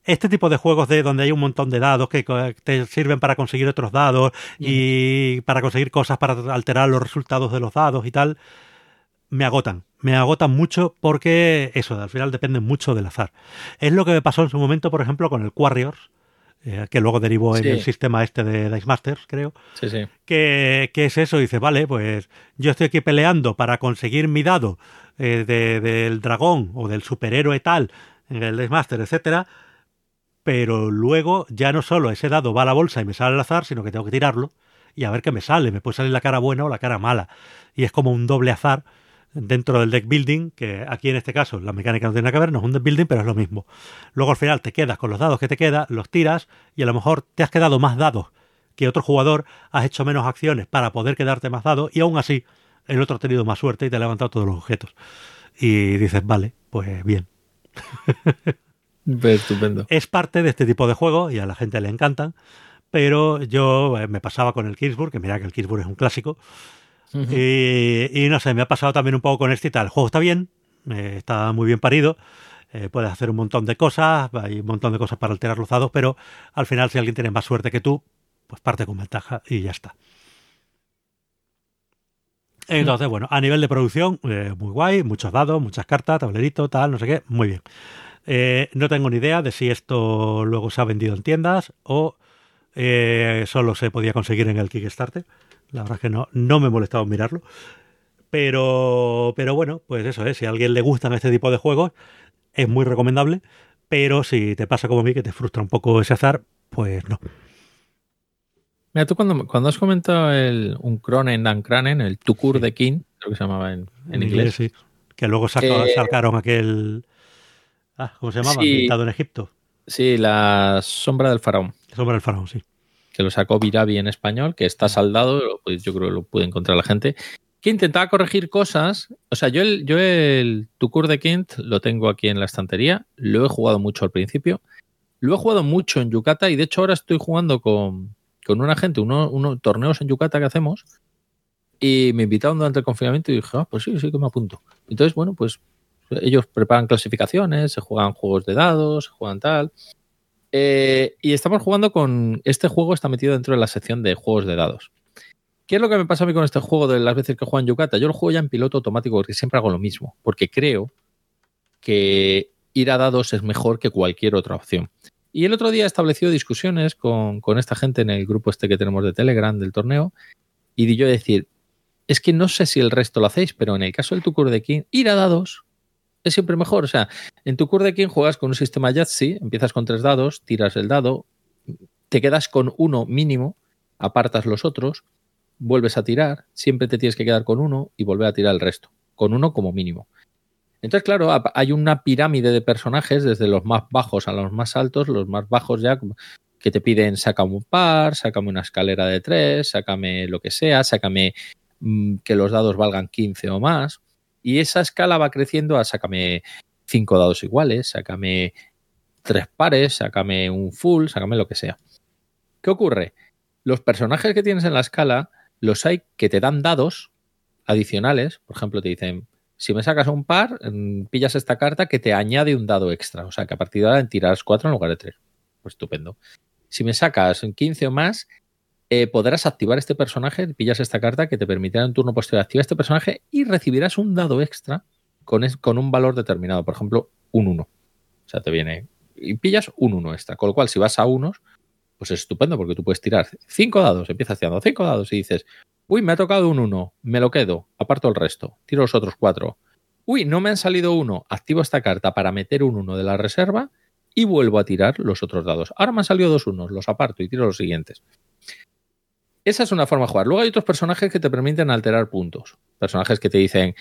este tipo de juegos de donde hay un montón de dados que te sirven para conseguir otros dados y para conseguir cosas para alterar los resultados de los dados y tal, me agotan. Me agotan mucho porque eso, al final depende mucho del azar. Es lo que me pasó en su momento, por ejemplo, con el Warriors, eh, que luego derivó en el sistema este de Dice Masters, creo.
Sí, sí.
Que, es eso, dice, vale, pues yo estoy aquí peleando para conseguir mi dado eh, del dragón o del superhéroe tal en el Dice Masters, etcétera pero luego ya no solo ese dado va a la bolsa y me sale al azar, sino que tengo que tirarlo y a ver qué me sale. Me puede salir la cara buena o la cara mala. Y es como un doble azar dentro del deck building, que aquí en este caso la mecánica no tiene nada que ver, no es un deck building, pero es lo mismo. Luego al final te quedas con los dados que te quedan, los tiras y a lo mejor te has quedado más dados que otro jugador, has hecho menos acciones para poder quedarte más dados y aún así el otro ha tenido más suerte y te ha levantado todos los objetos. Y dices, vale, pues bien. [laughs]
Estupendo.
Es parte de este tipo de juego y a la gente le encantan, pero yo eh, me pasaba con el Kingsburg, que mira que el Kingsburg es un clásico, y, no sé, me ha pasado también un poco con este y tal. El juego está bien, eh, está muy bien parido, eh, puedes hacer un montón de cosas, hay un montón de cosas para alterar los dados, pero al final si alguien tiene más suerte que tú, pues parte con ventaja y ya está. Entonces, bueno, a nivel de producción, muy guay, muchos dados, muchas cartas, tablerito, tal, no sé qué, muy bien. Eh, no tengo ni idea de si esto luego se ha vendido en tiendas o eh, solo se podía conseguir en el Kickstarter. La verdad es que no, no me he molestado en mirarlo. Pero, pero bueno, pues eso es. Si a alguien le gustan este tipo de juegos, es muy recomendable. Pero si te pasa como a mí, que te frustra un poco ese azar, pues no.
Mira, tú cuando, cuando has comentado el, un Cronen Dan Kranen, el Tukur de King, creo que se llamaba en, inglés.
Sí, que luego sacaron aquel Ah, ¿cómo se llamaba? Sí, en Egipto.
Sí, la sombra del faraón.
La sombra del faraón, sí.
Que lo sacó Virabi en español, que está saldado, pues yo creo que lo puede encontrar la gente. que intentaba corregir cosas. O sea, yo el, yo el Tucur de Kint lo tengo aquí en la estantería. Lo he jugado mucho al principio. Lo he jugado mucho en Yucata y de hecho ahora estoy jugando con, con una gente, unos uno, torneos en Yucata que hacemos. Y me invitaron durante el confinamiento y dije, ah, pues sí, sí que me apunto. Entonces, bueno, pues ellos preparan clasificaciones, se juegan juegos de dados, se juegan tal. Eh, y estamos jugando con. Este juego está metido dentro de la sección de juegos de dados. ¿Qué es lo que me pasa a mí con este juego de las veces que juego en Yucata? Yo lo juego ya en piloto automático porque siempre hago lo mismo. Porque creo que ir a dados es mejor que cualquier otra opción. Y el otro día he establecido discusiones con, con esta gente en el grupo este que tenemos de Telegram del torneo. Y yo decir, es que no sé si el resto lo hacéis, pero en el caso del Tucur de King, ir a dados es siempre mejor. O sea, en tu de King juegas con un sistema Yahtzee, empiezas con tres dados, tiras el dado, te quedas con uno mínimo, apartas los otros, vuelves a tirar, siempre te tienes que quedar con uno y volver a tirar el resto, con uno como mínimo. Entonces, claro, hay una pirámide de personajes, desde los más bajos a los más altos, los más bajos ya que te piden sácame un par, sácame una escalera de tres, sácame lo que sea, sácame mm, que los dados valgan 15 o más. Y esa escala va creciendo a sácame cinco dados iguales, sácame tres pares, sácame un full, sácame lo que sea. ¿Qué ocurre? Los personajes que tienes en la escala, los hay que te dan dados adicionales. Por ejemplo, te dicen, si me sacas un par, mm, pillas esta carta que te añade un dado extra. O sea, que a partir de ahora tirarás cuatro en lugar de tres. Pues estupendo. Si me sacas 15 o más, eh, podrás activar este personaje, pillas esta carta que te permitirá en turno posterior activar este personaje y recibirás un dado extra con, con un valor determinado, por ejemplo, un 1. O sea, te viene y pillas un 1 extra. Con lo cual, si vas a unos, pues es estupendo porque tú puedes tirar 5 dados, empiezas tirando 5 dados y dices, uy, me ha tocado un 1, me lo quedo, aparto el resto, tiro los otros 4. Uy, no me han salido uno, activo esta carta para meter un 1 de la reserva y vuelvo a tirar los otros dados. Ahora me han salido dos unos, los aparto y tiro los siguientes. Esa es una forma de jugar. Luego hay otros personajes que te permiten alterar puntos. Personajes que te dicen,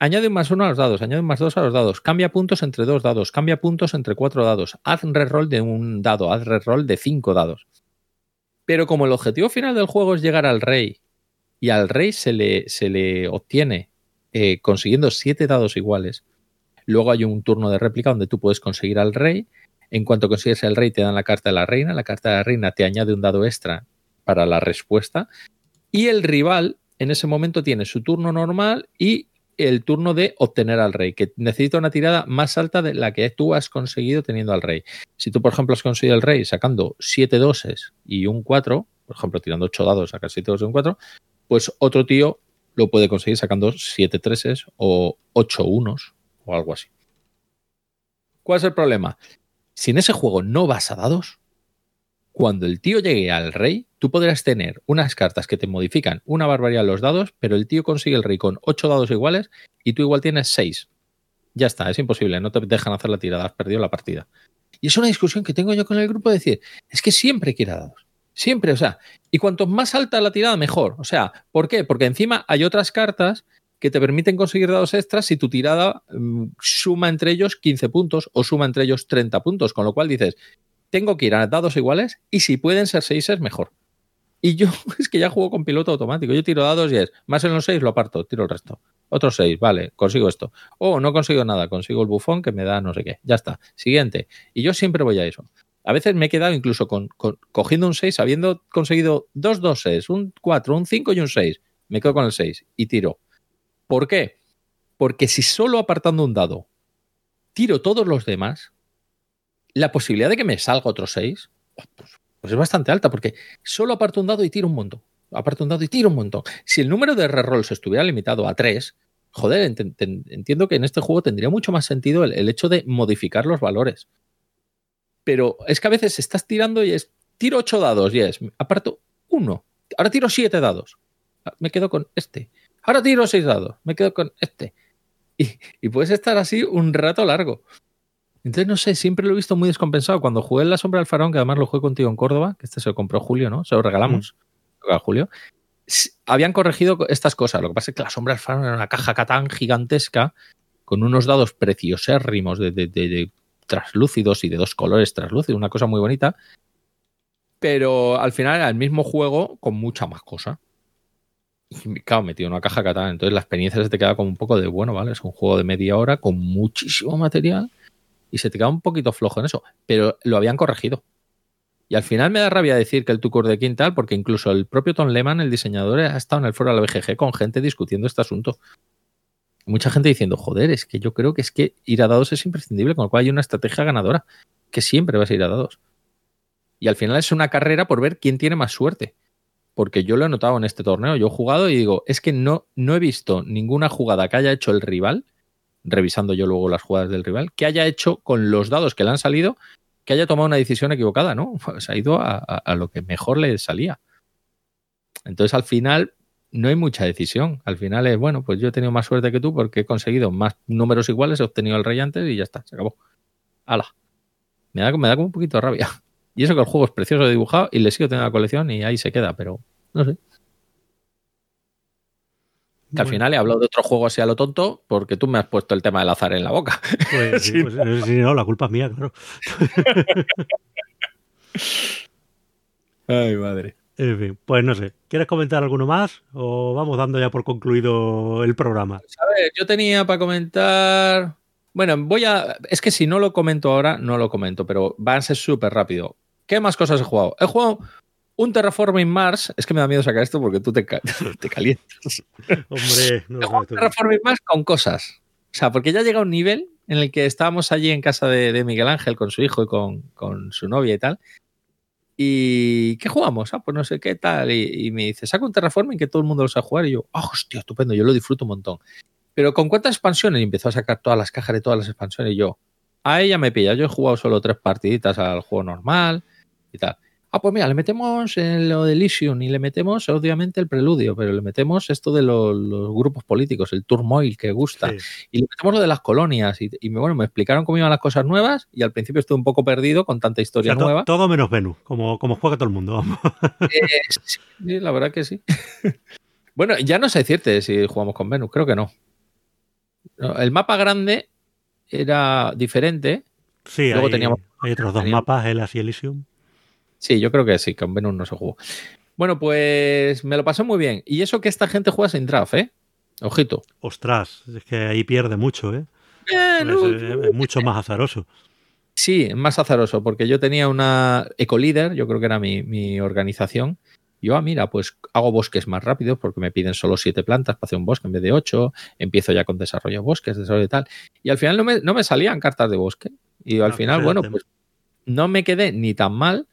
añade un más uno a los dados, añade un más dos a los dados, cambia puntos entre dos dados, cambia puntos entre cuatro dados, haz reroll de un dado, haz reroll de cinco dados. Pero como el objetivo final del juego es llegar al rey y al rey se le, se le obtiene eh, consiguiendo siete dados iguales, luego hay un turno de réplica donde tú puedes conseguir al rey. En cuanto consigues el rey, te dan la carta de la reina. La carta de la reina te añade un dado extra para la respuesta. Y el rival en ese momento tiene su turno normal y el turno de obtener al rey, que necesita una tirada más alta de la que tú has conseguido teniendo al rey. Si tú, por ejemplo, has conseguido el rey sacando 7 doses y un 4, por ejemplo, tirando 8 dados, sacas 7 doses y un 4, pues otro tío lo puede conseguir sacando 7 treses o 8 unos o algo así. ¿Cuál es el problema? Si en ese juego no vas a dados, cuando el tío llegue al rey, tú podrás tener unas cartas que te modifican una barbaridad los dados, pero el tío consigue el rey con ocho dados iguales y tú igual tienes seis. Ya está, es imposible, no te dejan hacer la tirada, has perdido la partida. Y es una discusión que tengo yo con el grupo de decir, es que siempre quiere dados. Siempre, o sea, y cuanto más alta la tirada, mejor. O sea, ¿por qué? Porque encima hay otras cartas que te permiten conseguir dados extras si tu tirada mm, suma entre ellos 15 puntos o suma entre ellos 30 puntos. Con lo cual dices, tengo que ir a dados iguales y si pueden ser 6 es mejor. Y yo [laughs] es que ya juego con piloto automático. Yo tiro dados y es más en los 6 lo aparto, tiro el resto. Otros 6, vale, consigo esto. O no consigo nada, consigo el bufón que me da no sé qué. Ya está. Siguiente. Y yo siempre voy a eso. A veces me he quedado incluso con, cogiendo un 6, habiendo conseguido dos doses, un 4, un 5 y un 6. Me quedo con el 6 y tiro. ¿Por qué? Porque si solo apartando un dado tiro todos los demás, la posibilidad de que me salga otro 6 pues, pues, es bastante alta, porque solo aparto un dado y tiro un montón. Aparto un dado y tiro un montón. Si el número de rerolls estuviera limitado a 3, joder, entiendo que en este juego tendría mucho más sentido el, hecho de modificar los valores. Pero es que a veces estás tirando y es, tiro 8 dados y es, aparto uno. Ahora tiro 7 dados. Me quedo con este. Ahora tiro 6 dados. Me quedo con este. Y, y puedes estar así un rato largo. Entonces, no sé, siempre lo he visto muy descompensado. Cuando jugué en La Sombra del Faraón, que además lo jugué contigo en Córdoba, que este se lo compró Julio, ¿no? Se lo regalamos mm. a Julio. Habían corregido estas cosas. Lo que pasa es que La Sombra del Faraón era una caja catán gigantesca con unos dados preciosérrimos de, de, de, traslúcidos y de dos colores traslúcidos, una cosa muy bonita. Pero al final era el mismo juego con mucha más cosa. claro, metido en una caja catalana. Entonces la experiencia se te queda como un poco de, bueno, vale, es un juego de media hora con muchísimo material y se te queda un poquito flojo en eso. Pero lo habían corregido. Y al final me da rabia decir que el Tucur de Quintal, porque incluso el propio Tom Lehman, el diseñador, ha estado en el foro de la BGG con gente discutiendo este asunto. Mucha gente diciendo, joder, es que yo creo que es que ir a dados es imprescindible, con lo cual hay una estrategia ganadora, que siempre vas a ir a dados. Y al final es una carrera por ver quién tiene más suerte. Porque yo lo he notado en este torneo, yo he jugado y digo, es que no, no he visto ninguna jugada que haya hecho el rival, revisando yo luego las jugadas del rival, que haya hecho con los dados que le han salido, que haya tomado una decisión equivocada, ¿no? [laughs] Pues ha ido a, lo que mejor le salía. Entonces al final no hay mucha decisión. Al final es, bueno, pues yo he tenido más suerte que tú porque he conseguido más números iguales, he obtenido el rey antes y ya está, se acabó. ¡Hala! Me da, me da como un poquito de rabia. [laughs] Y eso que el juego es precioso dibujado y le sigo teniendo la colección y ahí se queda, pero no sé. Que al final he hablado de otro juego así a lo tonto porque tú me has puesto el tema del azar en la boca.
Pues sí, [laughs] pues, eh, sí, no, la culpa es mía, claro. [laughs]
Ay, madre.
En fin, pues no sé. ¿Quieres comentar alguno más o vamos dando ya por concluido el programa?
Pues a ver, yo tenía para comentar. Bueno, voy a. Es que si no lo comento ahora, no lo comento, pero va a ser súper rápido. ¿Qué más cosas he jugado? He jugado un Terraforming Mars. Es que me da miedo sacar esto porque tú te, ca- [laughs] te calientas.
Hombre, no, tú-
Terraforming Mars con cosas. O sea, porque ya llega un nivel en el que estábamos allí en casa de, de Miguel Ángel con su hijo y con, con su novia y tal. ¿Y qué jugamos? Ah, pues no sé qué tal. Y, y me dice, saca un Terraforming que todo el mundo lo sabe jugar. Y yo, ah, hostia, estupendo, yo lo disfruto un montón. Pero ¿con cuántas expansiones? Y empezó a sacar todas las cajas de todas las expansiones. Y yo, a ella me pilla. Yo he jugado solo tres partiditas al juego normal y tal. Ah, pues mira, le metemos en lo de Elysium y le metemos, obviamente, el preludio, pero le metemos esto de los, los grupos políticos, el turmoil que gusta.
Sí.
Y le metemos lo de las colonias. Y, bueno, me explicaron cómo iban las cosas nuevas y al principio estuve un poco perdido con tanta
O
historia
sea,
nueva.
todo menos Venus, como, como juega todo el mundo. vamos.
Eh, sí, la verdad que sí. [laughs] bueno, ya no sé decirte si jugamos con Venus, creo que no. El mapa grande era diferente.
Sí,
Luego
hay,
teníamos-
hay otros dos
teníamos-
mapas, Hellas y Elysium.
Sí, yo creo que sí, con Venus no se jugó. Bueno, pues me lo pasé muy bien. Y eso que esta gente juega sin draft, ¿eh? Ojito.
Ostras, es que ahí pierde mucho, ¿eh?
Eh,
Es, mucho más azaroso.
Sí, es más azaroso, porque yo tenía una ecolíder, yo creo que era mi, mi organización. Yo, ah, mira, pues hago bosques más rápidos porque me piden solo siete plantas para hacer un bosque en vez de ocho. Empiezo ya con desarrollo de bosques, desarrollo de tal. Y al final no me, no me salían cartas de bosque. Y al
Ah,
final,
pues
bueno, pues no me quedé ni tan mal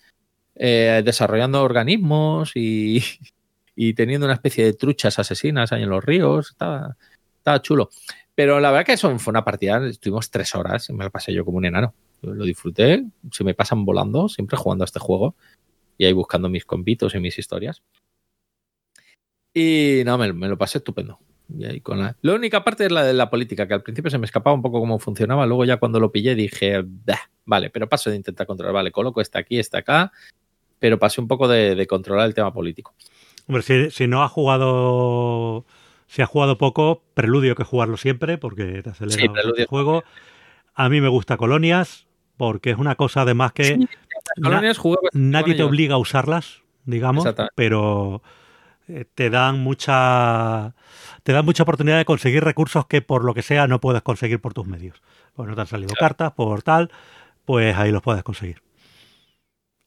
eh, desarrollando organismos y, [laughs] y teniendo una especie de truchas asesinas ahí en los ríos. Estaba, estaba chulo. Pero la verdad que eso fue una partida, estuvimos tres horas me la pasé yo como un enano. Lo disfruté, se me pasan volando, siempre jugando a este juego y ahí buscando mis compitos y mis historias. Y no, me, me lo pasé estupendo. Y ahí con la... la única parte es la de la política, que al principio se me escapaba un poco cómo funcionaba, luego ya cuando lo pillé dije, "Bah, vale, pero paso de intentar controlar, vale, coloco este aquí, este acá, pero pasé un poco de, de controlar el tema político.
Hombre, si, si no has jugado. Si has jugado poco, preludio que jugarlo siempre, porque te acelera
Sí,
el juego. A mí me gusta Colonias, porque es una cosa además que
Sí, Colonias
nadie te
ellos.
obliga a usarlas, digamos, pero eh, te dan mucha te dan mucha oportunidad de conseguir recursos que por lo que sea no puedes conseguir por tus medios. Pues no te han salido cartas por tal, pues ahí los puedes conseguir.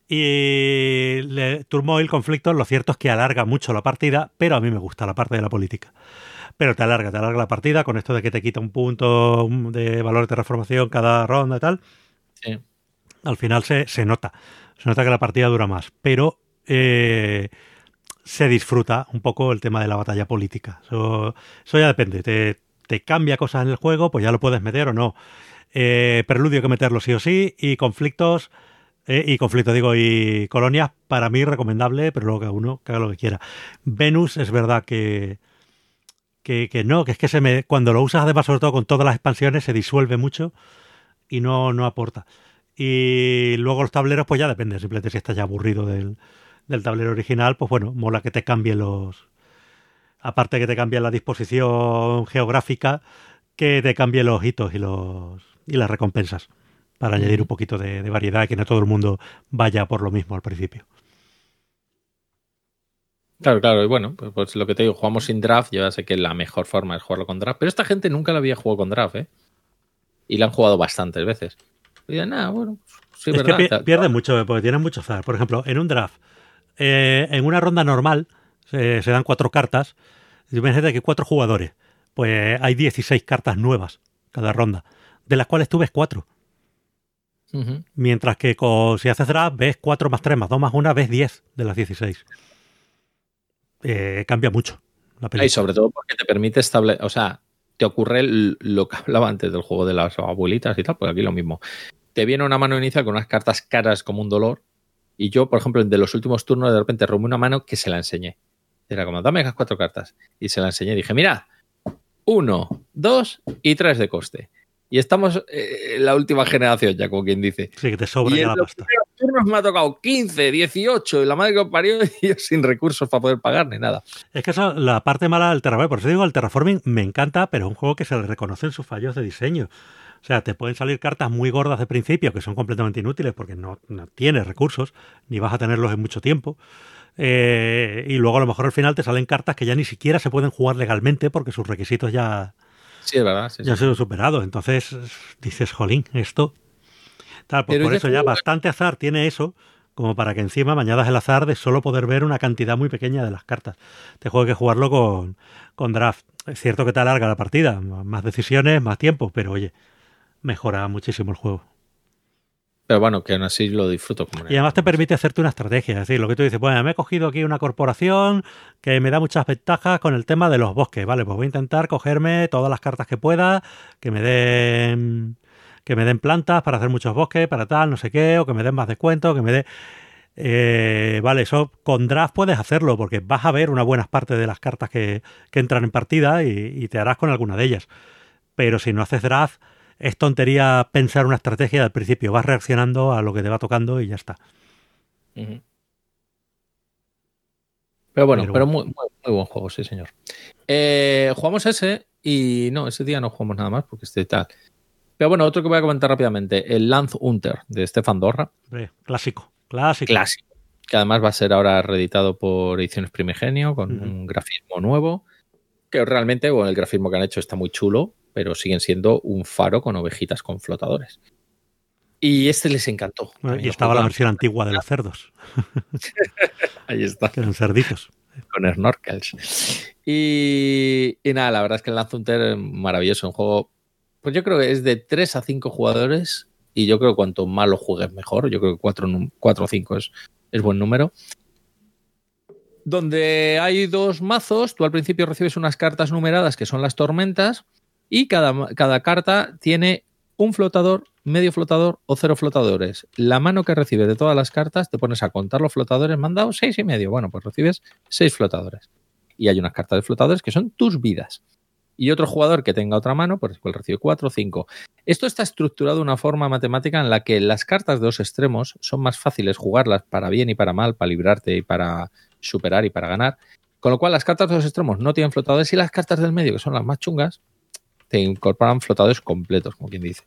Y le, Turmoil Conflictos, lo cierto es que alarga mucho la partida, pero a mí me gusta la parte de la política. Pero te alarga, te alarga la partida con esto de que te quita un punto de valor de transformación cada ronda y tal.
Sí.
Al final se, se nota. Se nota que la partida dura más. Pero eh, se disfruta un poco el tema de la batalla política. Eso, eso ya depende. Te, te cambia cosas en el juego, pues ya lo puedes meter o no. Eh, preludio hay que meterlo sí o sí. Y conflictos. Eh, y conflictos, digo, y colonias, para mí recomendable, pero luego cada uno que haga lo que quiera. Venus es verdad que, que, que no, que es que se me, cuando lo usas además, sobre todo con todas las expansiones, se disuelve mucho y no, no aporta. Y luego los tableros, pues ya depende, simplemente si estás ya aburrido del, del tablero original, pues bueno, mola que te cambien los. Aparte que te cambien la disposición geográfica, que te cambien los hitos y los y las recompensas. Para añadir un poquito de, de variedad y que no todo el mundo vaya por lo mismo al principio.
Claro, claro, y bueno, pues, pues lo que te digo, jugamos sin draft, yo ya sé que la mejor forma es jugarlo con draft, pero esta gente nunca la había jugado con draft, ¿eh? Y la han jugado bastantes veces. Y nada, bueno, sí,
es
verdad.
que pi- pierde mucho porque tienen mucho azar. Por ejemplo, en un draft, eh, en una ronda normal se, se dan cuatro cartas. Imagínate que cuatro jugadores. Pues hay 16 cartas nuevas cada ronda, de las cuales tú ves cuatro. Mientras que con, si haces draft, ves 4 más 3 más 2 más 1, ves 10 de las 16. Eh, cambia mucho la
Y
película.
sobre todo porque te permite establecer, o sea, te ocurre lo que hablaba antes del juego de las abuelitas y tal, pues aquí lo mismo. Te viene una mano inicial con unas cartas caras como un dolor. Y yo, por ejemplo, de los últimos turnos, de repente robé una mano que se la enseñé. Era como, dame esas cuatro cartas. Y se la enseñé. Dije, mira, uno, dos y tres de coste. Y estamos eh, en la última generación, ya como quien dice.
Sí, que te sobra
Y
ya
en
la
los
pasta.
turnos me ha tocado 15, 18 y la madre que os parió [laughs] y yo sin recursos para poder pagar ni nada.
Es que eso, la parte mala del terraforming, por eso digo, el terraforming me encanta, pero es un juego que se le reconocen sus fallos de diseño. O sea, te pueden salir cartas muy gordas de principio que son completamente inútiles porque no, no tienes recursos, ni vas a tenerlos en mucho tiempo. Eh, y luego a lo mejor al final te salen cartas que ya ni siquiera se pueden jugar legalmente porque sus requisitos ya,
Sí, es verdad. sí,
ya han sido superados. Entonces dices, jolín, esto. Tal, pues por eso ya bastante azar tiene eso, como para que encima me añadas el azar de solo poder ver una cantidad muy pequeña de las cartas. Te juego que jugarlo con, con draft. Es cierto que te alarga la partida, más decisiones, más tiempo, pero oye, mejora muchísimo el juego.
Pero bueno, que aún así lo disfruto como
Y además te permite hacerte una estrategia. Es decir, lo que tú dices, bueno, me he cogido aquí una corporación que me da muchas ventajas con el tema de los bosques. Vale, pues voy a intentar cogerme todas las cartas que pueda, que me den que me den plantas para hacer muchos bosques, para tal, no sé qué, o que me den más descuento, que me dé... Eh, vale, eso con draft puedes hacerlo porque vas a ver una buena parte de las cartas que, que entran en partida y, y te harás con alguna de ellas. Pero si no haces draft, es tontería pensar una estrategia al principio. Vas reaccionando a lo que te va tocando y ya está.
Pero bueno,
Pero
pero, muy, muy- muy buen juego, sí, señor. Eh, jugamos ese y no, ese día no jugamos nada más porque este tal. Pero bueno, otro que voy a comentar rápidamente, el Lance Hunter de Stefan Dorra,
Hombre, clásico, clásico.
clásico, que además va a ser ahora reeditado por Ediciones Primigenio con un grafismo nuevo, que realmente, bueno, el grafismo que han hecho está muy chulo, pero siguen siendo un faro con ovejitas con flotadores. Y este les encantó.
Bueno, y estaba la versión antigua de los cerdos, [laughs]
Ahí está.
que eran cerditos.
con snorkels. Y, y nada, la verdad es que el Lance Hunter es maravilloso. Un juego, pues yo creo que es de 3 a 5 jugadores. Y yo creo que cuanto más lo juegues, mejor. Yo creo que 4, o 5 es, es buen número. Donde hay dos mazos, tú al principio recibes unas cartas numeradas que son las tormentas. Y cada, cada carta tiene un flotador, medio flotador o cero flotadores. La mano que recibes de todas las cartas, te pones a contar los flotadores, me seis y medio. Bueno, pues recibes seis flotadores. Y hay unas cartas de flotadores que son tus vidas. Y otro jugador que tenga otra mano, pues igual recibe cuatro o cinco. Esto está estructurado de una forma matemática en la que las cartas de los extremos son más fáciles jugarlas para bien y para mal, para librarte y para superar y para ganar. Con lo cual, las cartas de los extremos no tienen flotadores y las cartas del medio, que son las más chungas, te incorporan flotadores completos, como quien dice.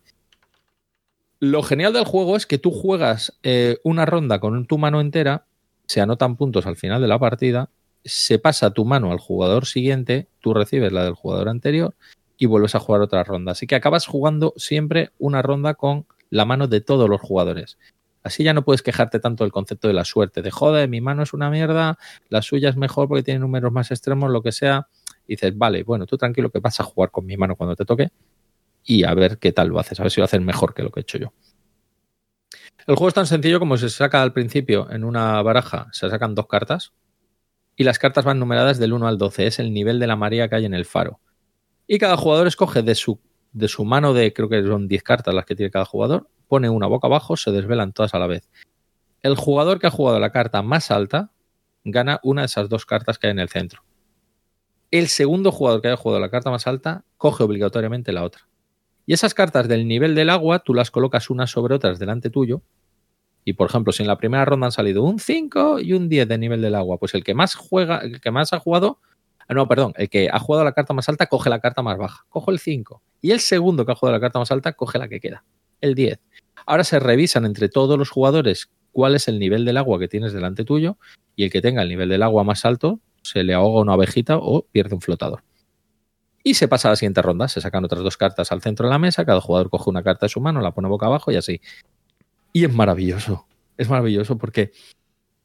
Lo genial del juego es que tú juegas eh, una ronda con tu mano entera, se anotan puntos al final de la partida, se pasa tu mano al jugador siguiente, tú recibes la del jugador anterior y vuelves a jugar otra ronda. Así que acabas jugando siempre una ronda con la mano de todos los jugadores. Así ya no puedes quejarte tanto del concepto de la suerte, de joder, mi mano es una mierda, la suya es mejor porque tiene números más extremos, lo que sea. Y dices, vale, bueno, tú tranquilo que vas a jugar con mi mano cuando te toque y a ver qué tal lo haces, a ver si lo haces mejor que lo que he hecho yo. El juego es tan sencillo como se saca al principio en una baraja, se sacan dos cartas y las cartas van numeradas del 1 al 12, es el nivel de la marea que hay en el faro. Y cada jugador escoge de su, de su mano de, creo que son 10 cartas las que tiene cada jugador, pone una boca abajo, se desvelan todas a la vez. El jugador que ha jugado la carta más alta gana una de esas dos cartas que hay en el centro. El segundo jugador que haya jugado la carta más alta coge obligatoriamente la otra. Y esas cartas del nivel del agua tú las colocas unas sobre otras delante tuyo. Y por ejemplo, si en la primera ronda han salido un 5 y un 10 de nivel del agua, pues el que más juega, el que más ha jugado, ah, no, perdón, el que ha jugado la carta más alta coge la carta más baja, coge el 5. Y el segundo que ha jugado la carta más alta coge la que queda, el 10. Ahora se revisan entre todos los jugadores cuál es el nivel del agua que tienes delante tuyo y el que tenga el nivel del agua más alto se le ahoga una abejita o pierde un flotador. Y se pasa a la siguiente ronda, se sacan otras dos cartas al centro de la mesa, cada jugador coge una carta de su mano, la pone boca abajo y así. Y es maravilloso, es maravilloso porque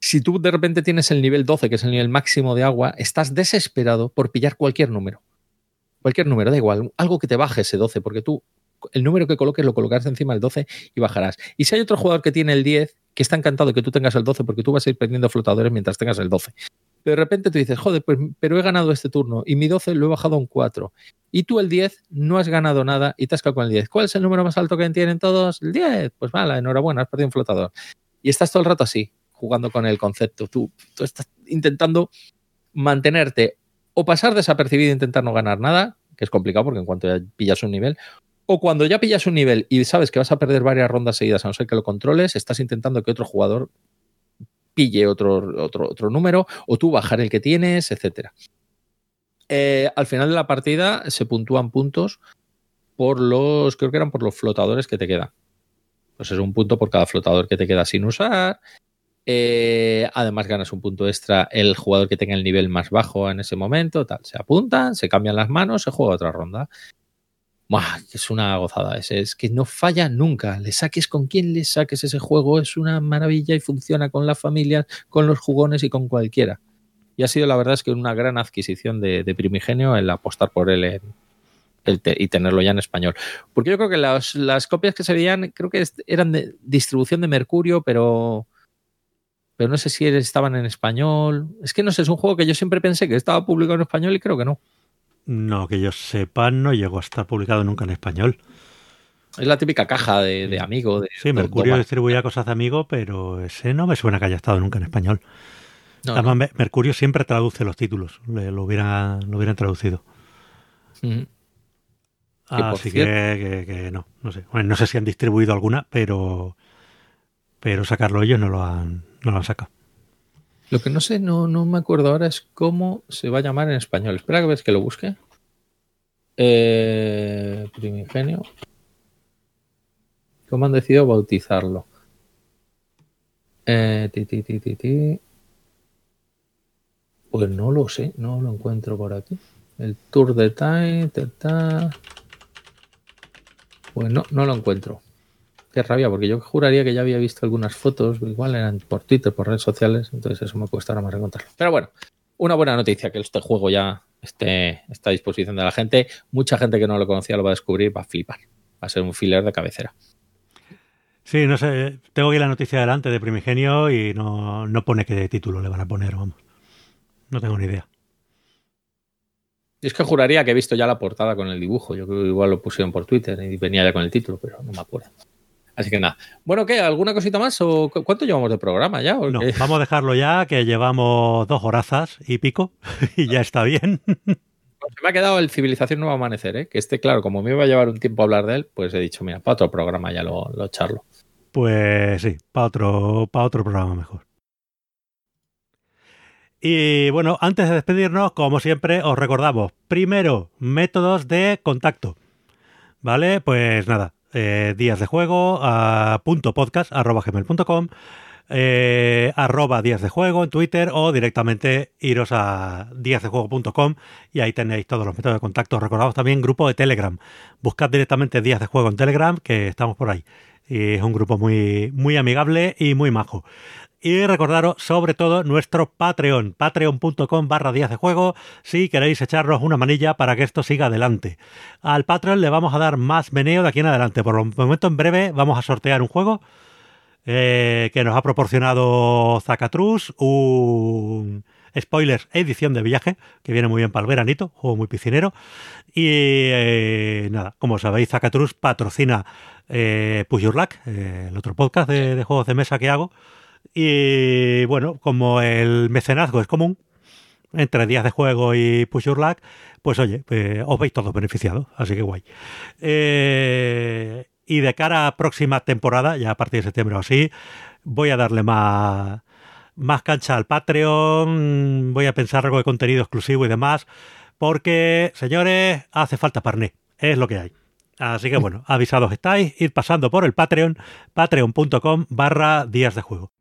si tú de repente tienes el nivel 12, que es el nivel máximo de agua, estás desesperado por pillar cualquier número. Cualquier número, da igual, algo que te baje ese 12, porque tú el número que coloques lo colocarás encima del 12 y bajarás. Y si hay otro jugador que tiene el 10, que está encantado que tú tengas el 12 porque tú vas a ir perdiendo flotadores mientras tengas el 12. De repente tú dices, joder, pues, pero he ganado este turno y mi 12 lo he bajado a un 4. Y tú el 10 no has ganado nada y te has quedado con el 10. ¿Cuál es el número más alto que tienen todos? El 10. Pues vale, enhorabuena, has perdido un flotador. Y estás todo el rato así, jugando con el concepto. Tú, tú estás intentando mantenerte o pasar desapercibido e intentar no ganar nada, que es complicado porque en cuanto ya pillas un nivel, o cuando ya pillas un nivel y sabes que vas a perder varias rondas seguidas a no ser que lo controles, estás intentando que otro jugador pille otro, otro, otro número o tú bajar el que tienes, etc. Eh, al final de la partida se puntúan puntos por los, creo que eran por los flotadores que te quedan. Pues es un punto por cada flotador que te queda sin usar. Eh, además ganas un punto extra el jugador que tenga el nivel más bajo en ese momento, tal. Se apuntan, se cambian las manos, se juega otra ronda. Es una gozada, es, es que no falla nunca. Le saques con quien le saques ese juego, es una maravilla y funciona con las familias, con los jugones y con cualquiera. Y ha sido la verdad es que una gran adquisición de, Primigenio el apostar por él y tenerlo ya en español. Porque yo creo que las, las copias que se veían, creo que eran de distribución de Mercurio, pero pero no sé si estaban en español. Es que no sé, es un juego que yo siempre pensé que estaba publicado en español y creo que no.
No, que yo sepa, no llegó a estar publicado nunca en español.
Es la típica caja de, amigo. De,
sí, Mercurio distribuía cosas de amigo, pero ese no me suena que haya estado nunca en español. Además, Mercurio siempre traduce los títulos, lo hubieran, lo hubieran traducido. Así que, que, no, no sé. no sé si han distribuido alguna, pero, pero sacarlo ellos no lo han, no lo han sacado.
Lo que no sé, no, no me acuerdo ahora es cómo se va a llamar en español. Espera que ves que lo busque. Eh, primigenio. ¿Cómo han decidido bautizarlo? Eh, ti, ti, pues no lo sé, no lo encuentro por aquí. El Tour de Time, pues no, no lo encuentro. Qué rabia, porque yo juraría que ya había visto algunas fotos, igual eran por Twitter, por redes sociales, entonces eso me cuesta ahora más encontrarlo. Pero bueno, una buena noticia que este juego ya esté, está a disposición de la gente. Mucha gente que no lo conocía lo va a descubrir, va a flipar. Va a ser un filler de cabecera.
Sí, no sé, tengo aquí la noticia delante de Primigenio y no, no pone qué título le van a poner, vamos. No tengo ni idea.
Es que juraría que he visto ya la portada con el dibujo. Yo creo que igual lo pusieron por Twitter y venía ya con el título, pero no me acuerdo. Así que nada. Bueno, ¿qué? ¿Alguna cosita más? ¿O ¿Cuánto llevamos de programa ya?
no, vamos a dejarlo ya, que llevamos dos horazas y pico [laughs] y ya está bien.
Pues me ha quedado el Civilización Nuevo Amanecer, ¿eh? que este, claro, como me iba a llevar un tiempo hablar de él, pues he dicho, mira, para otro programa ya lo, lo charlo.
Pues sí, para otro, para otro programa mejor. Y bueno, antes de despedirnos, como siempre, os recordamos, primero, métodos de contacto. ¿Vale? Pues nada, eh, días de juego, a punto podcast, arroba gmail.com, eh, arroba días de juego en Twitter o directamente iros a díasdejuego.com y ahí tenéis todos los métodos de contacto. Recordamos también grupo de Telegram. Buscad directamente días de juego en Telegram, que estamos por ahí. Y es un grupo muy, muy amigable y muy majo. Y recordaros sobre todo nuestro Patreon, patreon.com barra días de juego, si queréis echarnos una manilla para que esto siga adelante. Al Patreon le vamos a dar más meneo de aquí en adelante. Por el momento en breve vamos a sortear un juego eh, que nos ha proporcionado Zacatrus, un spoilers edición de viaje, que viene muy bien para el veranito, juego muy piscinero. Y eh, nada, como sabéis, Zacatrus patrocina eh, Push Your Luck, eh, el otro podcast de juegos de mesa que hago. Y bueno, como el mecenazgo es común entre días de juego y Push Your Luck, pues oye, pues, os veis todos beneficiados, así que guay. Eh, y de cara a próxima temporada, ya a partir de septiembre o así, voy a darle más, más cancha al Patreon, voy a pensar algo de contenido exclusivo y demás, porque, señores, hace falta parné, es lo que hay. Así que [laughs] bueno, avisados estáis, ir pasando por el Patreon, patreon.com barra días de juego.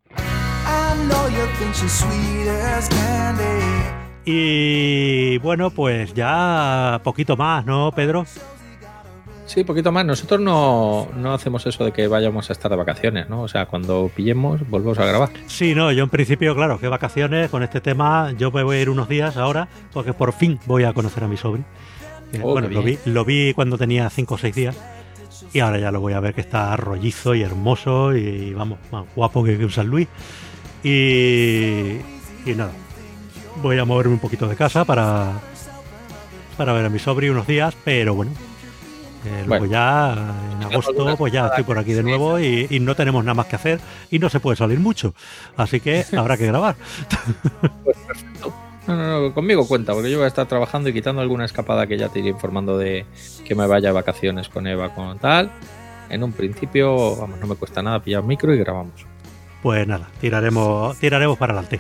Y bueno, pues ya poquito más, ¿no, Pedro?
Sí, poquito más. Nosotros no, no, hacemos eso de que vayamos a estar de vacaciones, ¿no? O sea, cuando pillemos, volvemos a grabar.
Sí, no, yo en principio, claro, que vacaciones con este tema, yo me voy a ir unos días ahora, porque por fin voy a conocer a mi sobrino. Eh,
Oh,
bueno, lo vi, lo vi cuando tenía 5 o 6 días. Y ahora ya lo voy a ver que está rollizo y hermoso y vamos, más guapo que, que un San Luis. Y, y nada, voy a moverme un poquito de casa para, para ver a mi sobrino unos días, pero bueno, eh, luego
Bueno.
ya en agosto pues ya estoy por aquí de nuevo y, y no tenemos nada más que hacer y no se puede salir mucho. Así que [laughs] habrá que grabar.
Pues perfecto. No, no, no, conmigo cuenta, porque yo voy a estar trabajando y quitando alguna escapada que ya te iré informando de que me vaya de vacaciones con Eva, con tal. En un principio, vamos, no me cuesta nada pillar micro y grabamos.
Pues nada, tiraremos, tiraremos para adelante.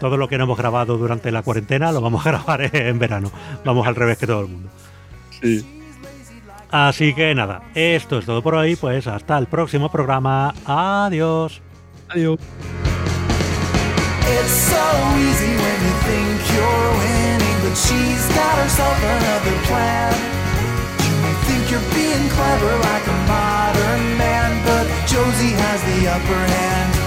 Todo lo que no hemos grabado durante la cuarentena lo vamos a [laughs] grabar en verano. Vamos al revés que todo el mundo.
Sí.
Así que nada, esto es todo por hoy. Pues hasta el próximo programa. Adiós.
Adiós.
It's so easy when you think you're winning, but she's got herself another plan. You may think you're being clever like a modern man, but Josie has the upper hand.